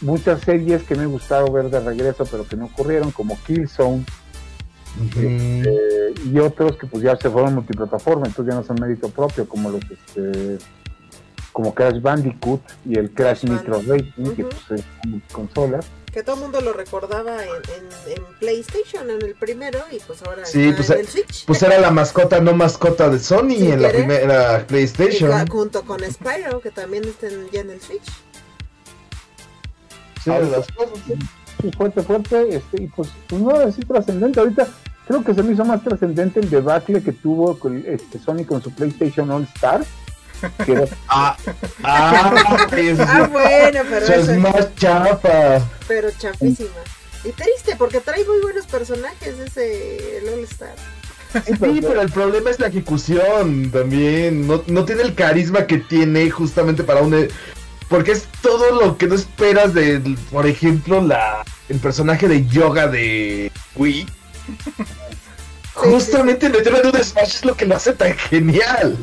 muchas series que me he gustado ver de regreso, pero que no ocurrieron, como Killzone. Este, y otros que pues ya se fueron multiplataforma, entonces ya no son mérito propio, como los este, como Crash Bandicoot y el Crash, Nitro Racing, que pues son consolas. Que todo el mundo lo recordaba en, PlayStation, en el primero, y pues ahora sí, pues, en el Switch. Pues era la mascota, no mascota de Sony en la primera PlayStation. junto con Spyro, que también está ya en el Switch fuerte, fuerte, este, y pues, pues no es trascendente. Ahorita creo que se me hizo más trascendente el debate que tuvo con, este, Sony con su PlayStation All Star. <laughs> ah, ah, ah, bueno, pero es más chapa. Pero chapísima. Y triste, porque trae muy buenos personajes ese el All Star. Sí, pero el problema es la ejecución también. No, no tiene el carisma que tiene justamente para un, porque es todo lo que no esperas de, por ejemplo, la el personaje de yoga de Wii. Justamente meterlo en un Smash es lo que lo hace tan genial.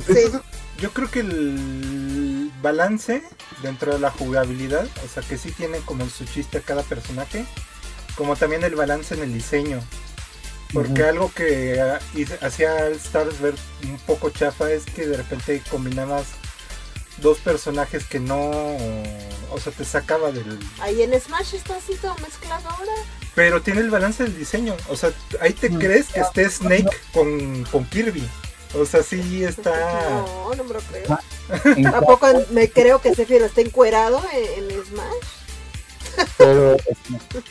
Yo creo que el balance dentro de la jugabilidad, o sea que sí tiene como su chiste cada personaje, como también el balance en el diseño. Porque algo que ah, hacía Stars ver un poco chafa es que de repente combinabas dos personajes que no. O sea, te sacaba del. Ahí en Smash está así todo mezclado ahora. Pero tiene el balance del diseño. O sea, ahí te mm. crees que esté Snake con, con Kirby. O sea, sí está. No, no me lo creo. Ah, Tampoco me creo que Sephiroth esté encuerado en, Smash. Pero,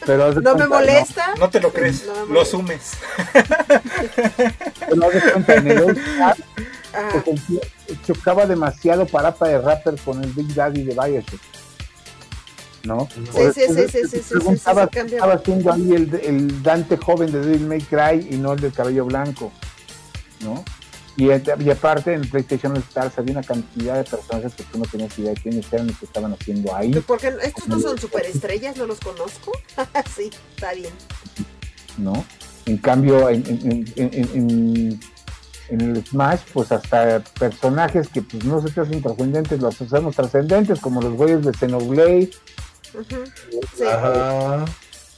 pero no me molesta. No, te lo crees, lo. Pero no cuenta, en el chocaba demasiado Parapa de Rapper con el Big Daddy de Bioshock. ¿No? Sí, sí, sí, sí, sí, sí, estaba haciendo ahí el, el, Dante joven de Devil May Cry y no el del cabello blanco, ¿no? Y, y, aparte en PlayStation Stars había una cantidad de personajes que tú no tenías idea de quiénes eran los que estaban haciendo ahí. Porque estos no son superestrellas, no los conozco. <laughs> sí, está bien. ¿No? En cambio, en, en, en, en, el Smash, pues hasta personajes que pues no se te hacen trascendentes, los hacemos trascendentes, como los güeyes de Xenoblade. sí. Ajá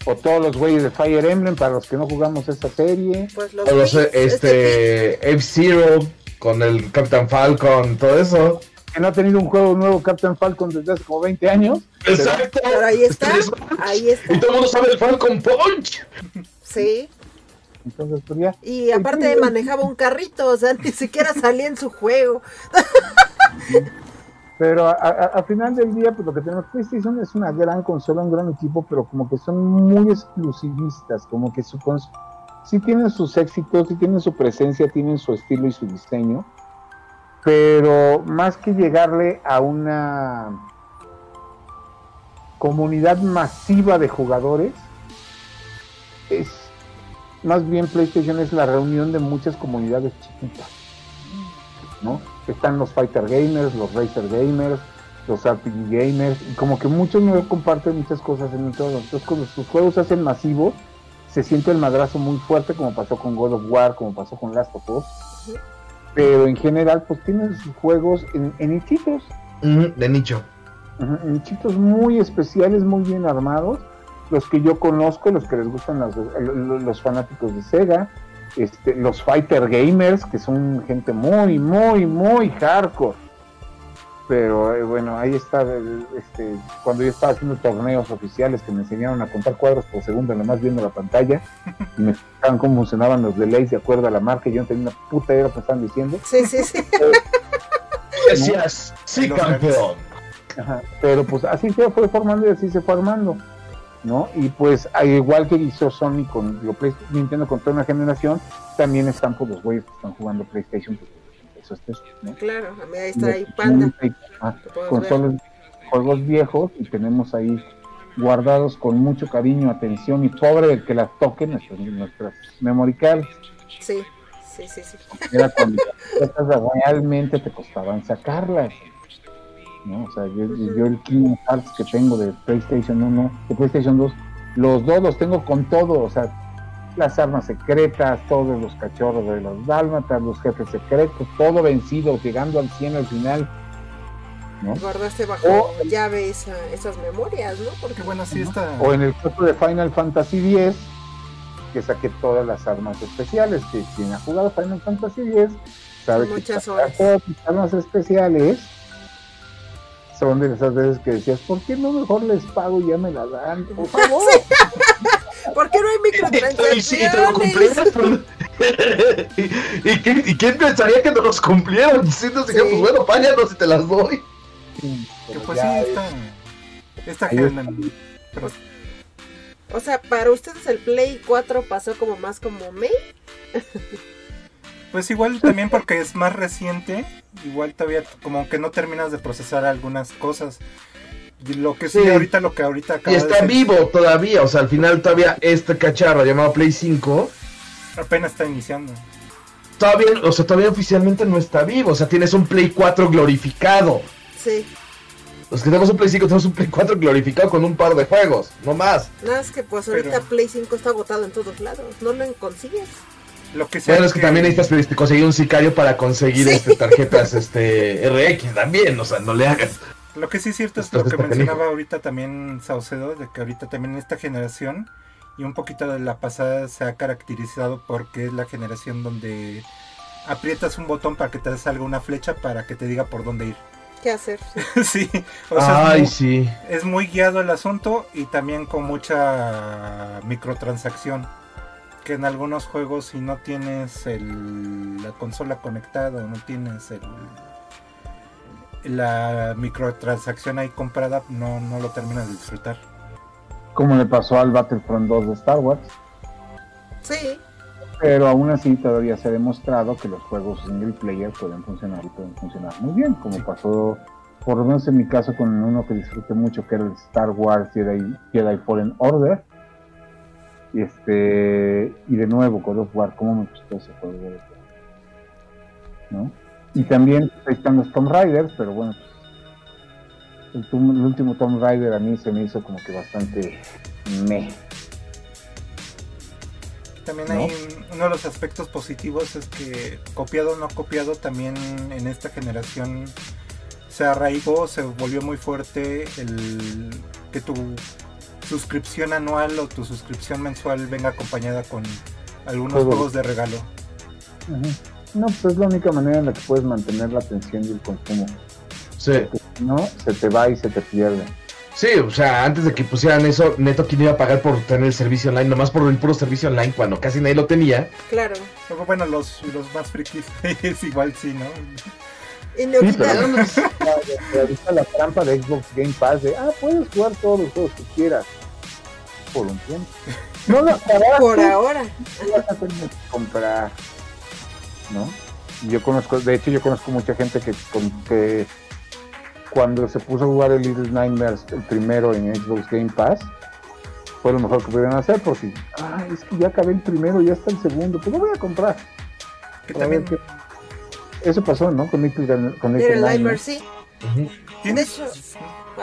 o todos los güeyes de Fire Emblem para los que no jugamos esta serie. Pues los, este, F-Zero con el Captain Falcon, todo eso. Que no ha tenido un juego nuevo Captain Falcon desde hace como 20 años. Exacto. Pero ahí está, ahí está. Y todo el mundo sabe el Falcon Punch. Sí. Entonces, pues ya. Y aparte manejaba un carrito, o sea, <laughs> ni siquiera salía en su juego. Pero a, final del día, pues lo que tenemos, PlayStation es una gran consola, un gran equipo, pero como que son muy exclusivistas, como que su sí tienen sus éxitos, sí tienen su presencia, tienen su estilo y su diseño, pero más que llegarle a una comunidad masiva de jugadores, es más bien PlayStation es la reunión de muchas comunidades chiquitas, ¿no? Están los fighter gamers, los racer gamers, los RPG gamers, y como que muchos no comparten muchas cosas en el todo. Entonces cuando sus juegos se hacen masivos, se siente el madrazo muy fuerte, como pasó con God of War, como pasó con Last of Us. Pero en general, pues tienen sus juegos en, en nichitos. de nicho. en nichitos muy especiales, muy bien armados. Los que yo conozco, los que les gustan los fanáticos de Sega, este, los fighter gamers, que son gente muy, muy, muy hardcore. Pero eh, bueno, ahí está, este, cuando yo estaba haciendo torneos oficiales que me enseñaron a contar cuadros por segundo, nomás viendo la pantalla, y me explicaban cómo funcionaban los delays de acuerdo a la marca, y yo no tenía una puta idea lo que estaban diciendo. Sí, sí, sí. <laughs> Decías, sí, campeón. pero pues así se fue formando y así se fue armando. ¿No? Y pues al igual que hizo Sony con lo Nintendo con toda una generación, también están pues los güeyes que están jugando PlayStation pues, ¿no? Claro, ahí está ahí Panda. con solo juegos viejos y tenemos ahí guardados con mucho cariño, atención y pobre el que las toque nuestras, nuestras memory cards. Sí, sí, sí, sí. Era cuando realmente te costaban sacarlas. ¿No? O sea, yo, el King Hearts que tengo de PlayStation 1, de PlayStation 2, los dos los tengo con todo, o sea, las armas secretas, todos los cachorros de los dálmatas, los jefes secretos, todo vencido, llegando al 100 al final. ¿no? Guardaste bajo llave esas memorias, ¿no? Porque bueno, sí está. O en el caso de Final Fantasy X, que saqué todas las armas especiales, que quien ha jugado Final Fantasy X sabe Muchas que horas. todas las armas especiales son de esas veces que decías, ¿por qué no mejor les pago y ya me la dan? Por <laughs> favor. ¿Por qué no hay microtransacciones? <laughs> ¿Y, quién, ¿Y quién pensaría que no los cumplieron? Diciendo, sí. pues bueno, páñanos y te las doy. que pues sí, está, está genial. O sea, para ustedes el Play 4 pasó como más como May. Pues igual también porque es más reciente, igual todavía como que no terminas de procesar algunas cosas. Lo que sí, ahorita lo que ahorita acaba Y está vivo todavía, o sea, al final todavía este cacharro llamado Play 5 apenas está iniciando. Todavía, o sea, todavía oficialmente no está vivo, o sea, tienes un Play 4 glorificado. Sí. Los que tenemos un Play 5 tenemos un Play 4 glorificado con un par de juegos, no más. Nada, es que pues ahorita Play 5 está agotado en todos lados, no lo consigues. Lo que bueno, es que, también necesitas este, conseguir un sicario para conseguir este, tarjetas este, RX también, o sea, no le hagas. Lo que sí es cierto es lo que mencionaba ahorita también Saucedo, de que ahorita también en esta generación y un poquito de la pasada se ha caracterizado porque es la generación donde aprietas un botón para que te salga una flecha para que te diga por dónde ir. ¿Qué hacer? <laughs> sí, o sea, Ay, es, muy, sí. es muy guiado el asunto y también con mucha microtransacción. Que en algunos juegos si no tienes el, la consola conectada o no tienes el, la microtransacción ahí comprada, no, no lo terminas de disfrutar. Como le pasó al Battlefront 2 de Star Wars. Sí. Pero aún así todavía se ha demostrado que los juegos single player pueden funcionar y pueden funcionar muy bien, como pasó por lo menos en mi caso con uno que disfruté mucho que era el Star Wars Jedi, Jedi Fallen Order. Y este y de nuevo God of War, cómo me gustó ese juego de ¿No? Y también ahí están los Tomb Raiders, pero bueno, pues, el, el, último Tomb Raider a mí se me hizo como que bastante meh. También hay uno de los aspectos positivos es que copiado o no copiado también en esta generación se arraigó, se volvió muy fuerte el que tu suscripción anual o tu suscripción mensual venga acompañada con algunos juegos de regalo. No, pues es la única manera en la que puedes mantener la atención y el consumo. Sí. si no, se te va y se te pierde. Sí, o sea, antes de que pusieran eso, neto, ¿quién iba a pagar por tener el servicio online? Nomás por el puro servicio online cuando casi nadie lo tenía. Claro. Luego, bueno, los, los más frikis <laughs> es igual, sí, ¿no? Y no sí, pero <laughs> la trampa de Xbox Game Pass de, ah, puedes jugar todos los juegos que quieras por un tiempo. <laughs> No lo acabas. Por ahora. Vas a tener que comprar, ¿no? Yo conozco, de hecho, yo conozco mucha gente que, que cuando se puso a jugar el Little Nightmares, el primero en Xbox Game Pass, fue lo mejor que pudieron hacer porque, ah, es que ya acabé el primero, ya está el segundo, pues lo voy a comprar. Que también... Que... Eso pasó, ¿no? Con Little, con Little Nightmares, sí. Uh De hecho,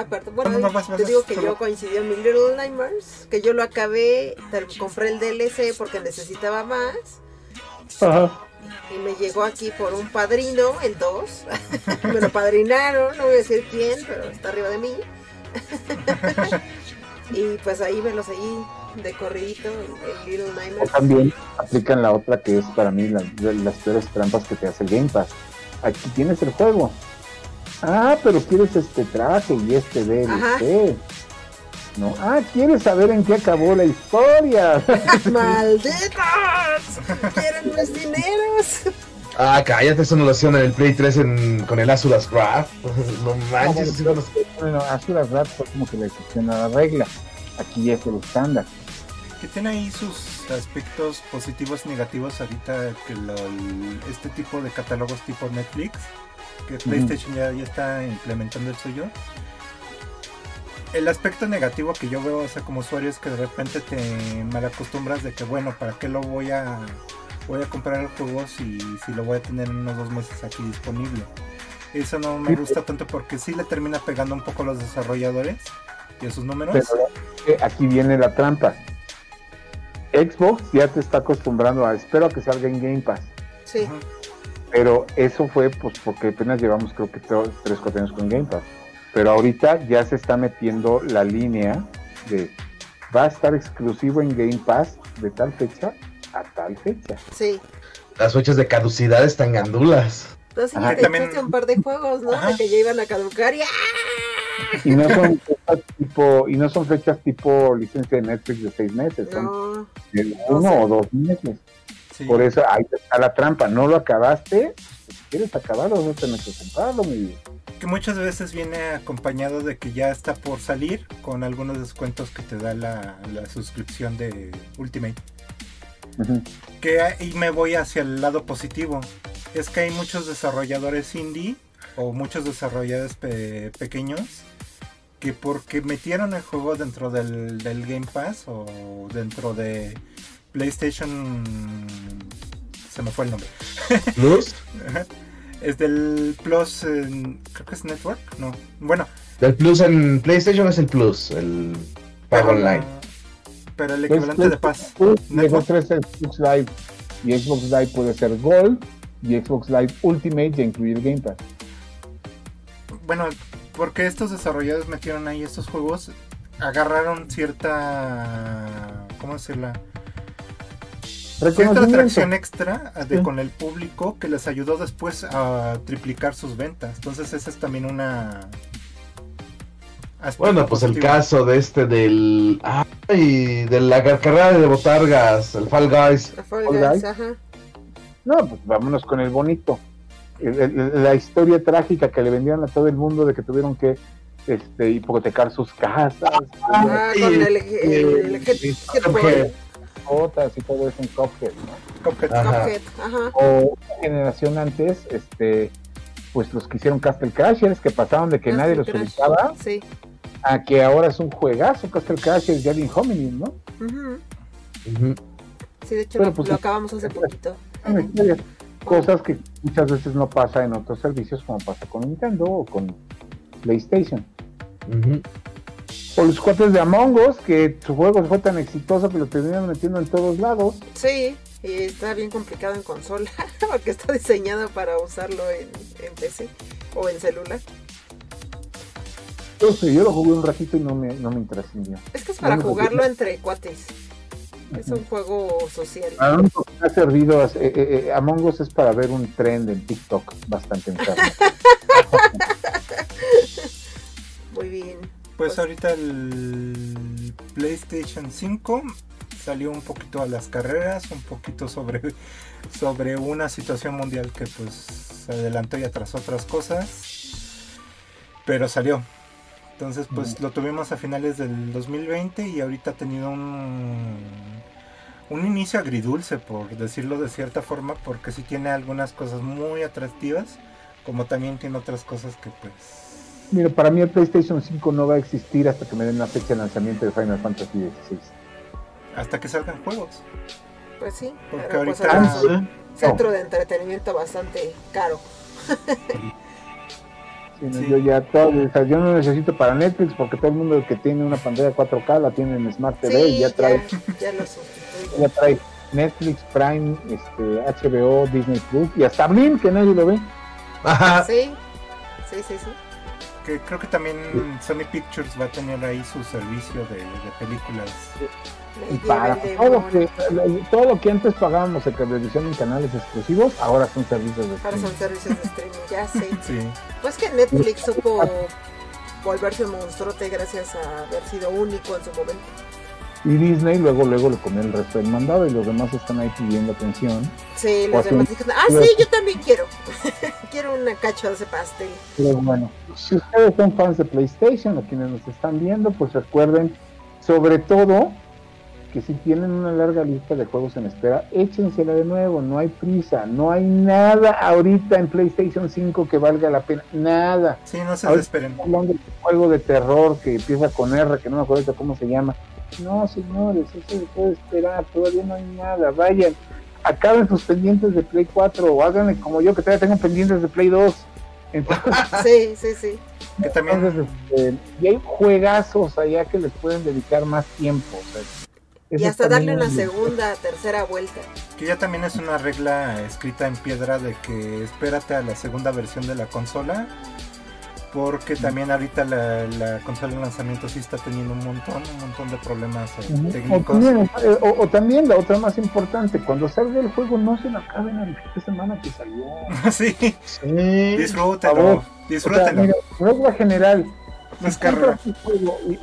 perdón, bueno, no, no, te digo que yo coincidió en mi Little Nightmares, que yo lo acabé, compré el DLC porque necesitaba más. Ajá y me llegó aquí por un padrino, el 2. <laughs> me lo padrinaron, no voy a decir quién, pero está arriba de mí. <laughs> y pues ahí me lo seguí de corridito, el Little Nightmares. También aplican la otra que es para mí las, las peores trampas que te hace el Game Pass. Aquí tienes el juego. Ah, pero quieres este traje y este DLC. ¿no? Ah, ¿quieres saber en qué acabó la historia? <laughs> ¡Malditos! <laughs> ¡Quieren mis dineros! Ah, cállate, eso no lo hicieron en el Play 3 en, con el Azuras Wrath. <laughs> No manches. No, bueno, bueno, Azuras Wrath fue como que la excepción a la regla. Aquí ya es el estándar. Que tiene ahí sus aspectos positivos y negativos ahorita que lo, este tipo de catálogos tipo Netflix, que PlayStation ya, ya está implementando el suyo el aspecto negativo que yo veo, o sea, como usuario es que de repente te malacostumbras de que, bueno, ¿para qué lo voy a voy a comprar el juego si, si lo voy a tener en unos dos meses aquí disponible? Eso no me gusta tanto porque sí le termina pegando un poco a los desarrolladores y a sus números. Pero aquí viene la trampa. Xbox ya te está acostumbrando a espero a que salga en Game Pass. Sí. Pero eso fue pues porque apenas llevamos creo que tres, cuatro años con Game Pass. Pero ahorita ya se está metiendo la línea de va a estar exclusivo en Game Pass de tal fecha a tal fecha. Sí. Las fechas de caducidad están gandulas. Entonces ya te también... un par de juegos, ¿no? De que ya iban a caducar y ¡ah! Y no son fechas tipo, y no son fechas tipo licencia de Netflix de seis meses, son de uno o dos meses. Por eso ahí está la trampa, no lo acabaste, si quieres acabarlo, no tenés que comprarlo, mi vida que muchas veces viene acompañado de que ya está por salir con algunos descuentos que te da la, suscripción de Ultimate. Que ahí me voy hacia el lado positivo. Es que hay muchos desarrolladores indie o muchos desarrolladores pequeños que porque metieron el juego dentro del, del Game Pass o dentro de PlayStation se me fue el nombre. Plus <laughs> es del Plus, creo que es Network, no. Bueno. Del Plus en PlayStation es el Plus, el pago online. Pero el equivalente de Pass. Xbox 3 es Xbox Live y Xbox Live puede ser Gold y Xbox Live Ultimate ya incluir Game Pass. Bueno, porque estos desarrolladores metieron ahí estos juegos, agarraron cierta ¿cómo decirla? Cierta atracción extra de, con el público que les ayudó después a triplicar sus ventas. Entonces esa es también una... Bueno, pues el caso de este del... Ay, de la carrera de botargas, el Fall Guys. Fall Guys, ajá. No, pues vámonos con el bonito. la historia trágica que le vendían a todo el mundo de que tuvieron que este, hipotecar sus casas. Ah, con el, el, Botas y todo eso en Cuphead, ¿no? Cuphead, ajá. ajá. O una generación antes, este, pues los que hicieron Castle Crashers, que pasaron de que nadie los ubicaba, sí. a que ahora es un juegazo, Castle Crashers, Alien Hominin, ¿no? Sí, de hecho lo, pues, acabamos hace poquito. Cosas que muchas veces no pasa en otros servicios como pasa con Nintendo o con PlayStation. O los cuates de Among Us, que su juego fue tan exitoso que lo terminaron metiendo en todos lados. Sí, y está bien complicado en consola, <laughs> porque está diseñado para usarlo en, PC o en celular. Yo sé, yo lo jugué un ratito y no me, no me Es que es para jugarlo entre cuates. Es un juego social. Ha servido, eh, eh, eh, Among Us es para ver un trend en TikTok bastante enfermo. <laughs> Muy bien. Pues, pues ahorita el PlayStation 5 salió un poquito a las carreras, un poquito sobre, <laughs> sobre una situación mundial que pues se adelantó y tras otras cosas, pero salió. Entonces pues lo tuvimos a finales del 2020 y ahorita ha tenido un, un inicio agridulce, por decirlo de cierta forma, porque sí tiene algunas cosas muy atractivas, como también tiene otras cosas que pues Mira, para mí el PlayStation 5 no va a existir hasta que me den la fecha de lanzamiento de Final Fantasy XVI. Hasta que salgan juegos. Pues sí, porque pues, ahorita es un centro de entretenimiento bastante caro. Yo ya todo, o sea, yo no necesito para Netflix porque todo el mundo que tiene una pantalla 4K la tiene en Smart TV y ya trae, ya, ya trae Netflix, Prime, este, HBO, Disney Plus y hasta Blim que nadie lo ve. Ajá. <laughs> Sí, sí, sí, sí que creo que también Sony Pictures va a tener ahí su servicio de, películas. Y para todo lo, que, todo lo que antes pagábamos en televisión en canales exclusivos, ahora son servicios de streaming. Ahora son servicios de streaming, ya sé. <laughs> Sí. Pues que Netflix supo volverse un monstruote gracias a haber sido único en su momento. Y Disney luego luego le comió el resto del mandado y los demás están ahí pidiendo atención. Sí, los demás dijeron, ah, sí, yo también quiero. <laughs> quiero una cacho de ese pastel. Pero bueno, si ustedes son fans de PlayStation o quienes nos están viendo, pues recuerden, sobre todo, que si tienen una larga lista de juegos en espera, échensela de nuevo, no hay prisa, no hay nada ahorita en PlayStation 5 que valga la pena, nada. Sí, no se desesperen. Hablando de juego de terror que empieza con R, que no me acuerdo cómo se llama no, señores, eso se puede esperar, todavía no hay nada. Vayan, acaben sus pendientes de Play 4 o háganle como yo que todavía tengo pendientes de Play 2. Entonces, <laughs> sí, sí, sí. Que también... Este, y hay juegazos allá que les pueden dedicar más tiempo. y hasta darle una segunda, tercera vuelta. Que ya también es una regla escrita en piedra de que espérate a la segunda versión de la consola porque también ahorita la, consola de lanzamiento sí está teniendo un montón, un montón de problemas eh, técnicos. Eh, o también, la otra más importante, cuando salga el juego no se lo acaben a la semana que salió. <laughs> sí, sí. disfrútenlo, disfrútenlo. regla general, si compras, un juego, y,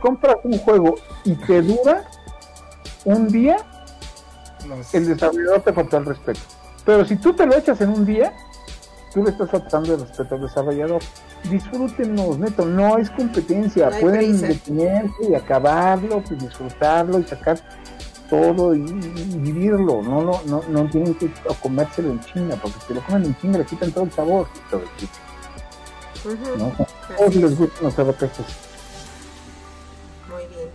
compras un juego y te dura un día, el desarrollador te falta el respeto. Pero si tú te lo echas en un día, tú le estás faltando el respeto al desarrollador. Disfrútenos, neto, no es competencia. Pueden detenerse y acabarlo, pues, disfrutarlo y sacar todo y, vivirlo. No, no, no, no tienen que comérselo en China, porque si lo comen en China le quitan todo el sabor. Todo el ¿no? Todos les gustan los RPGs. Muy bien.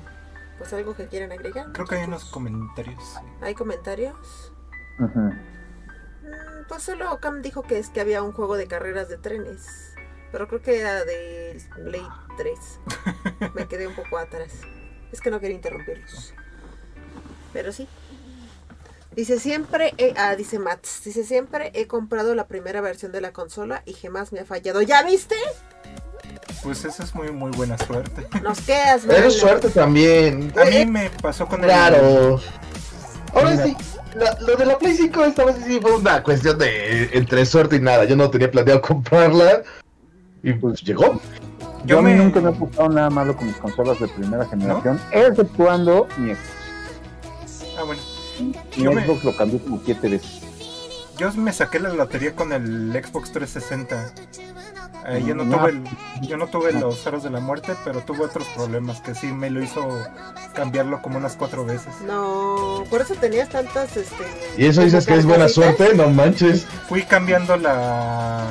Pues algo que quieran agregar. Creo que hay unos comentarios. ¿Hay comentarios? Ajá pues solo Cam dijo que es que había un juego de carreras de trenes. Pero creo que era de Play 3. <laughs> Me quedé un poco atrás. Es que no quería interrumpirlos. Pero sí. Dice siempre, ah, dice Mats, dice siempre he comprado la primera versión de la consola y jamás me ha fallado. ¿Ya viste? Pues esa es muy muy buena suerte. Nos quedas, Pero suerte también. A mí me pasó con el Claro. Ahora Mira. sí, la- lo de la Play 5 esta vez sí fue una cuestión de entre suerte y nada. Yo no tenía planeado <laughs> comprarla. Y pues llegó. Yo, Yo a mí me- nunca me ha pasado nada malo con mis consolas de primera generación, exceptuando mi Xbox. Ah, bueno. Mi Yo me- Xbox lo cambié como siete veces. Yo me saqué la lotería con el Xbox 360. Eh, yo no tuve el- yo no tuve los aros de la muerte, pero tuve otros problemas que sí me lo hizo cambiarlo como unas cuatro veces. No, por eso tenías tantas, este... Y eso dices que es buena suerte, no manches. Fui cambiando la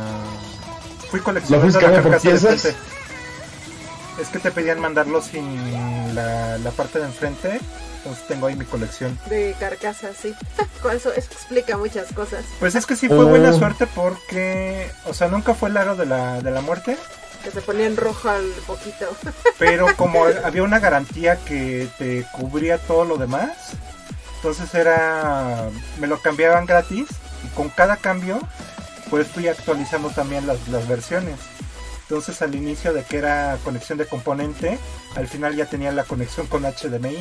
fui ¿Lo coleccionando la cambiando por carcasa de piezas? Es que te pedían mandarlo sin la, la parte de enfrente, entonces tengo ahí mi colección. De carcasas, sí. <laughs> Con eso, eso explica muchas cosas. Pues es que sí fue buena Oh. suerte porque, o sea, nunca fue el aro de la, de la muerte, Que se ponían rojo al poquito. <laughs> pero como había una garantía que te cubría todo lo demás, entonces era, me lo cambiaban gratis y con cada cambio pues fui actualizando también las, las versiones. Entonces al inicio de que era conexión de componente, al final ya tenía la conexión con HDMI,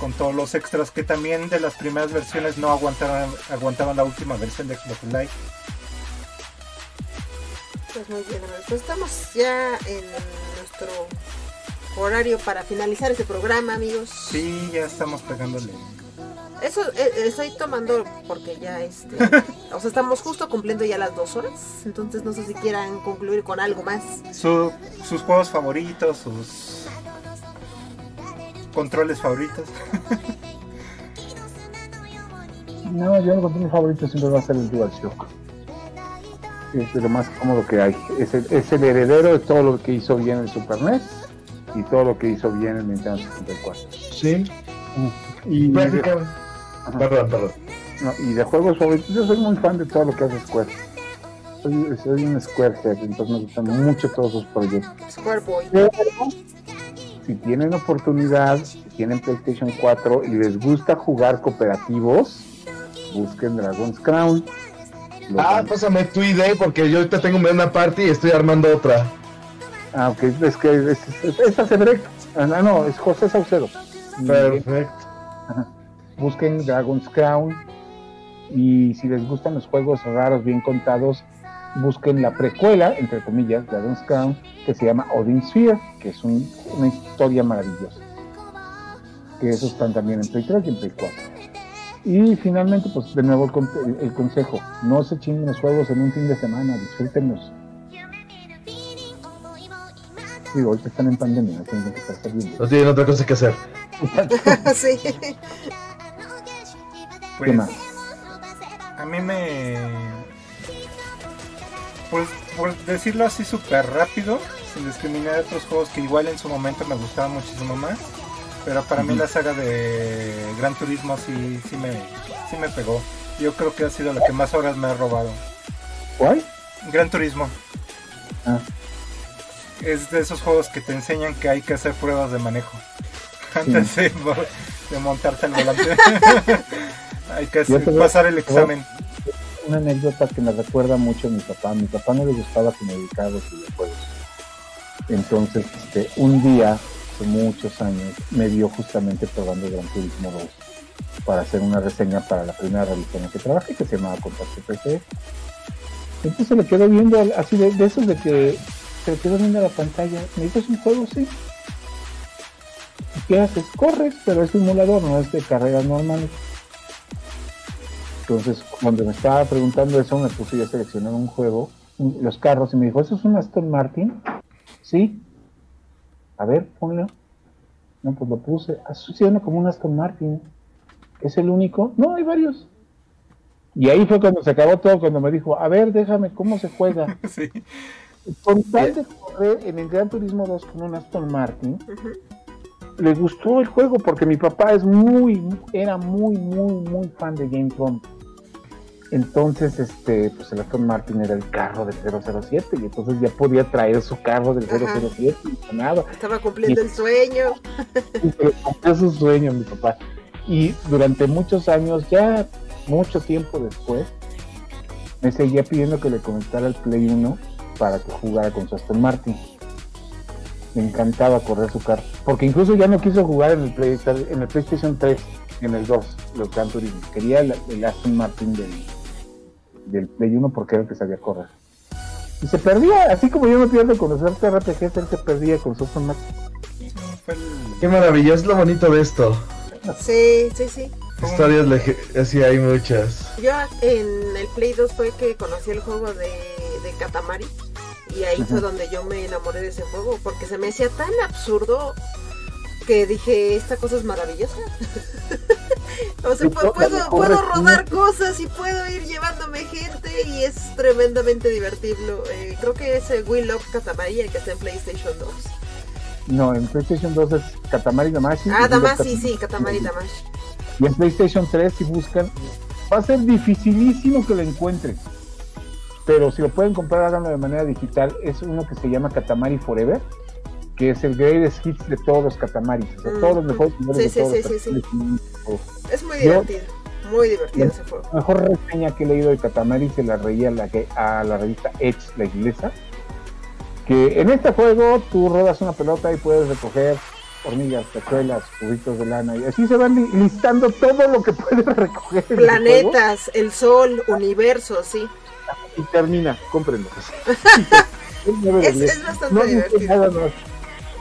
con todos los extras que también de las primeras versiones no aguantaban, aguantaban la última versión de Xbox Live. Pues muy bien, amigos. Pues estamos ya en nuestro horario para finalizar este programa, amigos. Sí, ya estamos pegándole. Eso eh, eh, estoy tomando porque ya este. <laughs> o sea, estamos justo cumpliendo ya las dos horas. Entonces no sé si quieran concluir con algo más. Su- sus juegos favoritos, sus controles favoritos. <laughs> No, yo mi control favorito siempre va a ser el DualShock. Es de lo más cómodo que hay. Es el, es el heredero de todo lo que hizo bien el Super NES y todo lo que hizo bien el Nintendo 64. Sí. Y de, Prácticamente. Ajá. Perdón, perdón. no, y de juegos favoritos, yo soy muy fan de todo lo que hace Square. Soy, soy un Squarehead, entonces me gustan mucho todos sus proyectos. Square Boy. Pero, si tienen oportunidad, si tienen PlayStation 4 y les gusta jugar cooperativos, busquen Dragon's Crown. Lo Ah, van- pásame tu idea porque yo ahorita tengo una party y estoy armando otra. Ah, ok, es que es, es, es. Ah, no, no, es José Saucedo. Perfecto. Busquen Dragon's Crown. Y si les gustan los juegos raros, bien contados, busquen la precuela, entre comillas, Dragon's Crown, que se llama Odin Sphere, que es un- una historia maravillosa. Que esos están también en Play 3 y en Play 4. Y finalmente, pues de nuevo el, el- el consejo, no se chinguen los juegos en un fin de semana, disfrútenlos. Digo, ahorita están en pandemia, no tienen que estar saliendo. No tienen otra cosa que hacer. <laughs> sí. Pues más? a mí me... Pues por decirlo así súper rápido, sin discriminar otros juegos que igual en su momento me gustaban muchísimo más. Pero para mí Ujú. la saga de Gran Turismo sí, sí, me, sí me pegó. Yo creo que ha sido la que más horas me ha robado. ¿Cuál? Gran Turismo. Ah. Es de esos juegos que te enseñan que hay que hacer pruebas de manejo. <laughs> Antes de, de montarte al volante. <laughs> <laughs> hay que hacer- pasar el examen. Una anécdota que me recuerda mucho a mi papá. A mi papá no le gustaba que me dedicara a. Entonces, este, un día, hace muchos años, me vio justamente probando Gran Turismo 2 para hacer una reseña para la primera revista en la que trabajé, que se llamaba Contacto PC. Entonces le quedó viendo así de, de esos de que se le quedó viendo la pantalla. Me dijo, ¿es un juego? Sí. ¿Y qué haces? Corres, pero es simulador, no es de carreras normales. Entonces, cuando me estaba preguntando eso, me puse yo a seleccionar un juego, los carros, y me dijo, ¿eso es un Aston Martin? Sí. A ver, ponlo. No, pues lo puse. Asociando como un Aston Martin. ¿Es el único? No, hay varios. Y ahí fue cuando se acabó todo, cuando me dijo, a ver, déjame, ¿cómo se juega? <laughs> Sí. Con tal de correr en el Gran Turismo 2 con un Aston Martin, le gustó el juego porque mi papá es muy, era muy, muy, muy fan de James Bond. Entonces, este, pues el Aston Martin era el carro del 007 y entonces ya podía traer su carro del Ajá. 007 y sonaba. Estaba cumpliendo el sueño. <laughs> Y se cumplió su sueño mi papá. Y durante muchos años, ya mucho tiempo después, me seguía pidiendo que le conectara el Play 1 para que jugara con su Aston Martin. Me encantaba correr su carro. Porque incluso ya no quiso jugar en el, en el PlayStation 3, en el 2, los Gran Turismo. Quería el, Aston Martin del, del Play 1 porque era el que sabía correr. Y se perdía, así como yo me pierdo con los RPGs, él se perdía con su Aston Martin. Qué maravilloso, es lo bonito de esto. Sí, sí, sí. Historias así hay muchas. Yo en el Play 2 fue que conocí el juego de, de Katamari y ahí fue donde yo me enamoré de ese juego porque se me hacía tan absurdo que dije, esta cosa es maravillosa. <laughs> o sea, puedo, puedo, rodar cosas y puedo ir llevándome gente y es tremendamente divertido. Eh, creo que es We Love Katamari el que está en PlayStation 2. No, en PlayStation 2 es Katamari Damashi. Ah, Damashi, sí, Katamari Damashi. Y en PlayStation 3, si buscan, va a ser dificilísimo que lo encuentren. Pero si lo pueden comprar, háganlo de manera digital. Es uno que se llama Katamari Forever, que es el greatest hits de todos los Katamaris. O sea, mm. todos los mejores sí, sí, sí, sí, sí. Es muy divertido. muy divertido ese juego. La mejor reseña que he leído de Katamari se la reía a la, a la revista Edge, la inglesa. Que en este juego tú rodas una pelota y puedes recoger hormigas, tachuelas, cubitos de lana, y así se van listando todo lo que <laughs> puedes recoger. Planetas, el, sol, universo, sí. Y termina, cómprenlo. <laughs> <laughs> es, es, bastante no divertido. Nada más.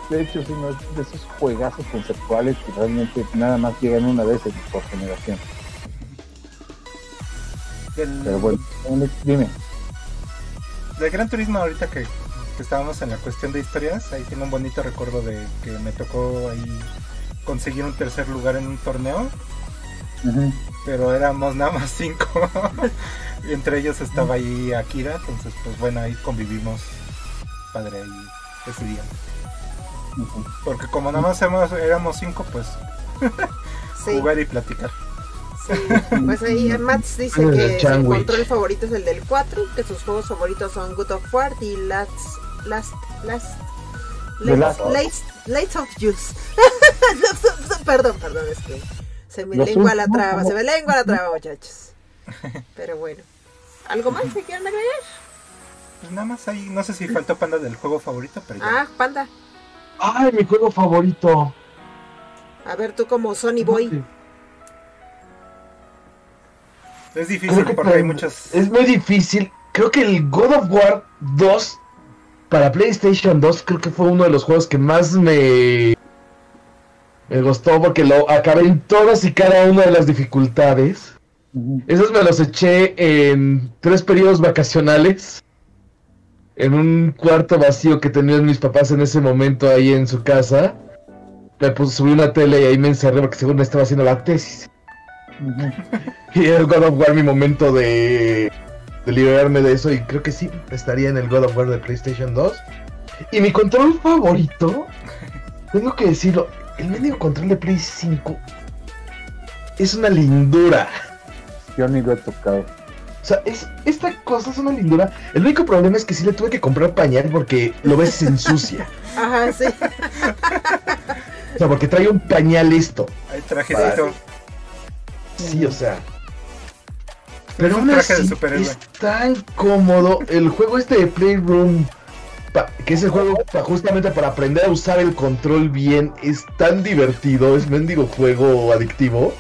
De hecho, es uno de esos juegazos conceptuales que realmente nada más llegan una vez por generación. Pero bueno, dime. Del Gran Turismo ahorita que que estábamos en la cuestión de historias, ahí tiene un bonito recuerdo de que me tocó ahí conseguir un tercer lugar en un torneo. Pero éramos nada más cinco. <laughs> entre ellos estaba ahí Akira, entonces pues bueno, ahí convivimos padre ahí ese día. Porque como nada más éramos, cinco, pues <laughs> jugar y platicar. Sí, pues ahí Mats dice que su control favorito es el del 4, que sus juegos favoritos son Good of War y Last Last, last, late, of Juice. <laughs> perdón, perdón, es que se me lengua la traba, se me lengua la traba, muchachos. Pero bueno. ¿Algo más que quieran agregar? Pues nada más ahí, no sé si faltó Panda del juego favorito, pero Ah, Panda. Ay, mi juego favorito. A ver, tú como Sony Boy. Es difícil porque hay muchas. Es muy difícil. Creo que el God of War 2 para PlayStation 2 creo que fue uno de los juegos que más me me gustó porque lo acabé en todas y cada una de las dificultades. Esos me los eché en tres periodos vacacionales. En un cuarto vacío que tenían mis papás en ese momento ahí en su casa. Me puse, subí una tele y ahí me encerré porque según estaba haciendo la tesis. <laughs> y el God of War mi momento de de liberarme de eso y creo que sí estaría en el God of War de PlayStation 2. Y mi control favorito, <laughs> tengo que decirlo, el medio control de Play 5 es una lindura. Yo ni lo he tocado. O sea, es, esta cosa es una lindura. El único problema es que sí le tuve que comprar pañal porque lo ves se ensucia. <laughs> Ajá, sí. O sea, porque trae un pañal esto. Hay trajecito. Sí, o sea. Pero aún así es tan cómodo. El juego este de Playroom, que es el juego justamente para aprender a usar el control bien, es tan divertido. Es mendigo juego adictivo.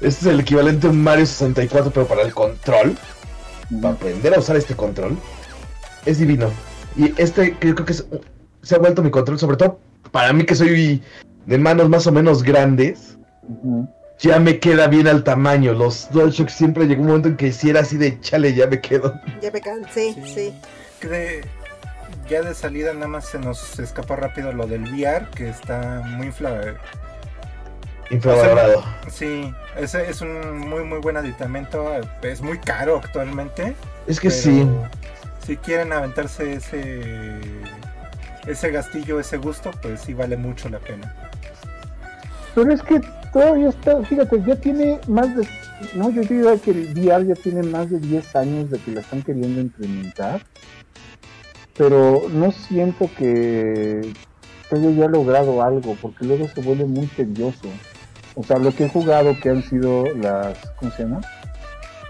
Este es el equivalente a un Mario 64, pero para el control. Para aprender a usar este control. Es divino. Y este creo que se ha vuelto mi control, sobre todo para mí que soy de manos más o menos grandes ya me queda bien al tamaño. Los DualShock siempre llegó un momento en que si era así de chale, ya me quedo. Ya me cansé, sí. sí. ya de salida nada más se nos escapa rápido lo del VR, que está muy inflado. Infravalorado. sí, ese es un muy muy buen aditamento. Es muy caro actualmente. Es que sí. Si quieren aventarse ese ese gastillo, ese gusto, pues sí vale mucho la pena. Pero es que todavía está, fíjate, ya tiene más de, no, yo diría que el VR ya tiene más de 10 años de que la están queriendo implementar, pero no siento que haya ya logrado algo, porque luego se vuelve muy tedioso. O sea, lo que he jugado que han sido las, ¿cómo se llama?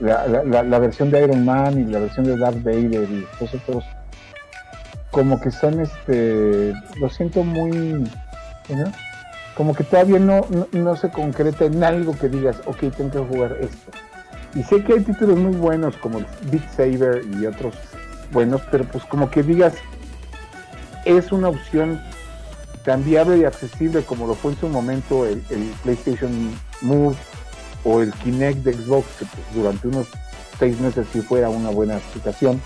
La, versión de Iron Man y la versión de Darth Vader y todos otros como que son, este, lo siento muy, ¿no? como que todavía no, no, se concreta en algo que digas, ok, tengo que jugar esto. Y sé que hay títulos muy buenos como Beat Saber y otros buenos, pero pues como que digas, es una opción tan viable y accesible como lo fue en su momento el, PlayStation Move o el Kinect de Xbox, que pues, durante unos seis meses sí fuera una buena aplicación.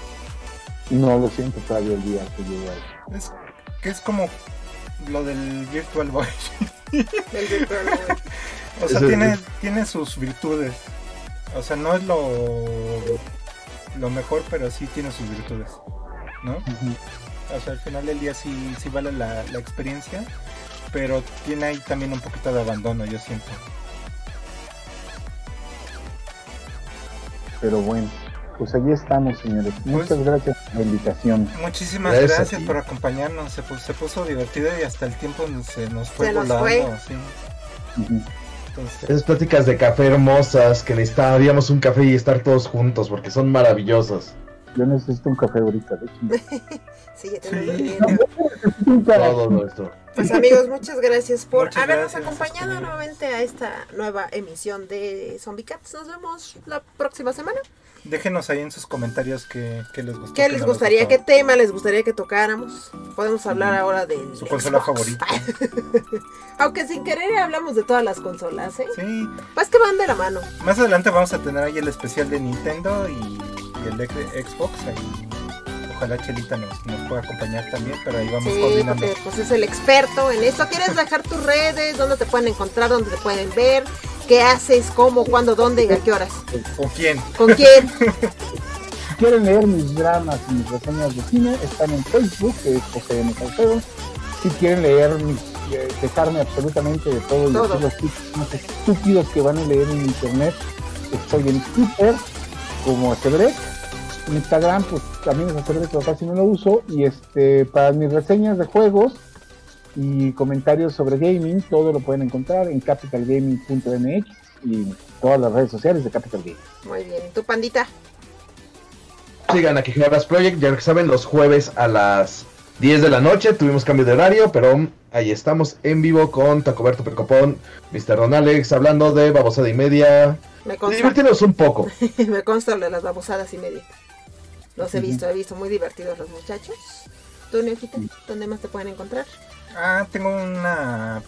No lo siento todavía el día que llegue ahí. Es que es como lo del Virtual Boy. <laughs> <laughs> o sea, tiene, tiene sus virtudes. O sea, no es lo, lo mejor, pero sí tiene sus virtudes. ¿No? O sea, al final del día sí, sí vale la, la experiencia, pero tiene ahí también un poquito de abandono, yo siento. Pero bueno, pues allí estamos, señores. Pues Muchas gracias por la invitación. Muchísimas gracias, por acompañarnos. Se puso, se puso, divertido y hasta el tiempo se nos fue volando. Esas pláticas de café hermosas que necesitaríamos un café y estar todos juntos porque son maravillosas. Yo necesito un café ahorita, de hecho. <laughs> sí, ya Todo nuestro. Pues amigos, muchas gracias por habernos acompañado nuevamente a esta nueva emisión de Zombie Cats. Nos vemos la próxima semana. Déjenos ahí en sus comentarios qué, les gustó. ¿Qué les gustaría? ¿Qué tema les gustaría que tocáramos? Podemos hablar ahora de su consola favorita. <laughs> Aunque sin querer hablamos de todas las consolas, ¿eh? Sí. Pues que van de la mano. Más adelante vamos a tener ahí el especial de Nintendo y, el de Xbox. Ahí ojalá Chelita nos, pueda acompañar también, pero ahí vamos sí, Porque, pues es el experto en esto. ¿Quieres dejar tus redes? ¿Dónde te pueden encontrar? ¿Dónde te pueden ver? ¿Qué haces? ¿Cómo? ¿Cuándo? ¿Dónde? ¿Y a qué horas? ¿Con quién? ¿Con quién? si <laughs> quieren leer mis dramas y mis reseñas de cine, están en Facebook, que es José M. Salcedo. Si quieren leer mis, eh, dejarme absolutamente de todo, todo. y los más estúpidos que van a leer en internet, estoy en Twitter como Instagram, pues también es Acebrek, pero casi no lo uso. Y este para mis reseñas de juegos, y comentarios sobre gaming, todo lo pueden encontrar en capitalgaming.mx y todas las redes sociales de Capital Gaming. Muy bien, ¿tu pandita? Sigan a Quijoras Project, ya que saben, los jueves a las 10 de la noche, tuvimos cambio de horario, pero ahí estamos en vivo con Tacoberto Percopón, Mr. Don Alex, hablando de babosada y media. Me consta. un poco. <laughs> Me consta de las babosadas y media. Los he visto, he visto muy divertidos los muchachos. ¿Tú, Neofita, dónde más te pueden encontrar? Ah, tengo una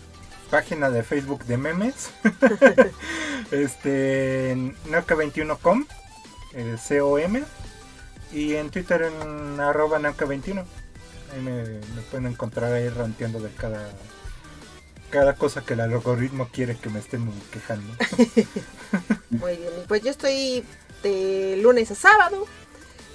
página de Facebook de memes. <laughs> este, Noca21com, eh, C-O-M. Y en Twitter en arroba Noca21. Ahí me, pueden encontrar ahí ranteando de cada cada cosa que el algoritmo quiere que me estén quejando. <laughs> Muy bien, pues yo estoy de lunes a sábado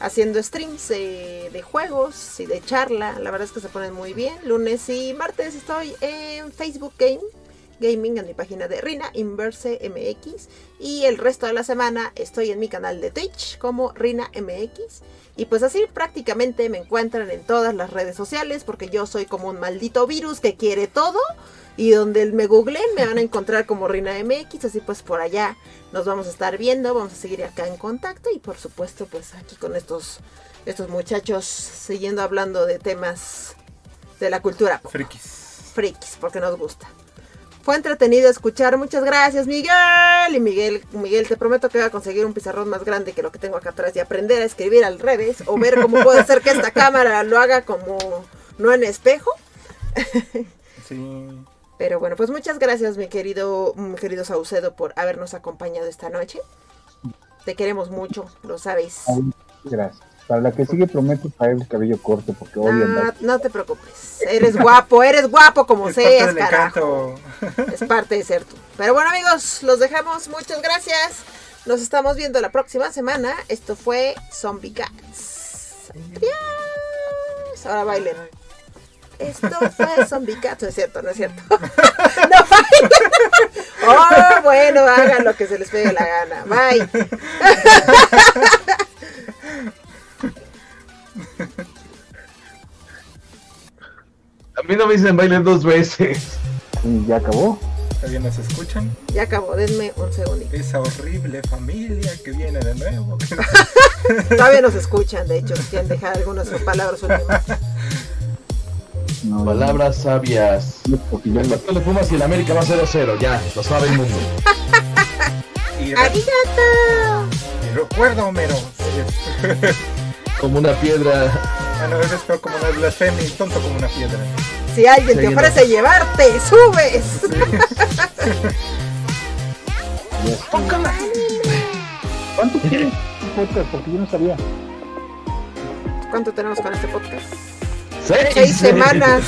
haciendo streams de juegos y de charla. La verdad es que se ponen muy bien. Lunes y martes estoy en Facebook Game. Gaming en mi página de Rina Inverse MX y el resto de la semana estoy en mi canal de Twitch como Rina MX y pues así prácticamente me encuentran en todas las redes sociales porque yo soy como un maldito virus que quiere todo y donde me googleen me van a encontrar como Rina MX, así pues por allá nos vamos a estar viendo, vamos a seguir acá en contacto y por supuesto pues aquí con estos, estos muchachos siguiendo hablando de temas de la cultura. Frikis. Frikis, porque nos gusta. Fue entretenido escuchar, muchas gracias Miguel. Y Miguel, Miguel, te prometo que voy a conseguir un pizarrón más grande que lo que tengo acá atrás y aprender a escribir al revés o ver cómo puede ser que esta <laughs> cámara lo haga como no en espejo. Sí. Pero bueno, pues muchas gracias, mi querido, mi querido Saucedo, por habernos acompañado esta noche. Te queremos mucho, lo sabes. Gracias. Para la que sigue prometo traer el cabello corto porque no, no te preocupes. Eres guapo, eres guapo como <laughs> es seas, carajo. Es parte de ser tú. Pero bueno, amigos, los dejamos. Muchas gracias. Nos estamos viendo la próxima semana. Esto fue Zombie Cats. Adiós. Ahora bailen. Esto fue Zombie Cats. No es cierto, no es cierto. <laughs> no <laughs> Oh, bueno, hagan lo que se les pegue la gana. Bye. <laughs> A mí no me dicen bailen dos veces. ¿Y ya acabó? ¿Todavía nos escuchan? Ya acabó, denme un segundito. Esa horrible familia que viene de nuevo. Todavía nos escuchan, de hecho, quieren dejar algunas palabras últimas. Palabras sabias. ¿Cuánto le fumas y el América va 0-0? Ya, lo sabe el mundo. <laughs> ¡Arigato! Y recuerda, Homero. <laughs> como una piedra. Ah, no, es peor como una blasfemia y tonto como una piedra. Si alguien te ofrece llevarte, subes. <laughs> ¿Cuánto tiene podcast? Porque yo no sabía. ¿Cuánto tenemos con este podcast? Seis, Seis semanas.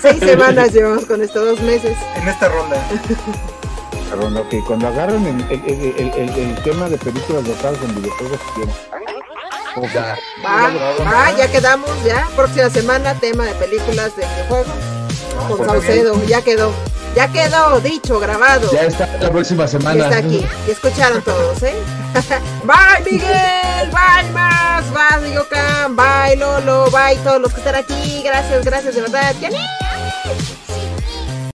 Seis semanas llevamos con esto, dos meses. En esta ronda. Ronda, ok. Cuando agarren el, el, el, el, tema de películas locales en videojuegos, quieren. Ya. Va, va, ya quedamos, ya. Próxima semana, tema de películas de videojuegos. con pues Saucedo, ya quedó. Ya quedó dicho, grabado. Ya está la próxima semana. Ya está aquí. Y escucharon todos, ¿eh? <laughs> bye, Miguel. Bye, más. Bye, Yokan. Bye, Lolo. Bye, todos los que están aquí. Gracias, gracias, de verdad. ¡Yanni!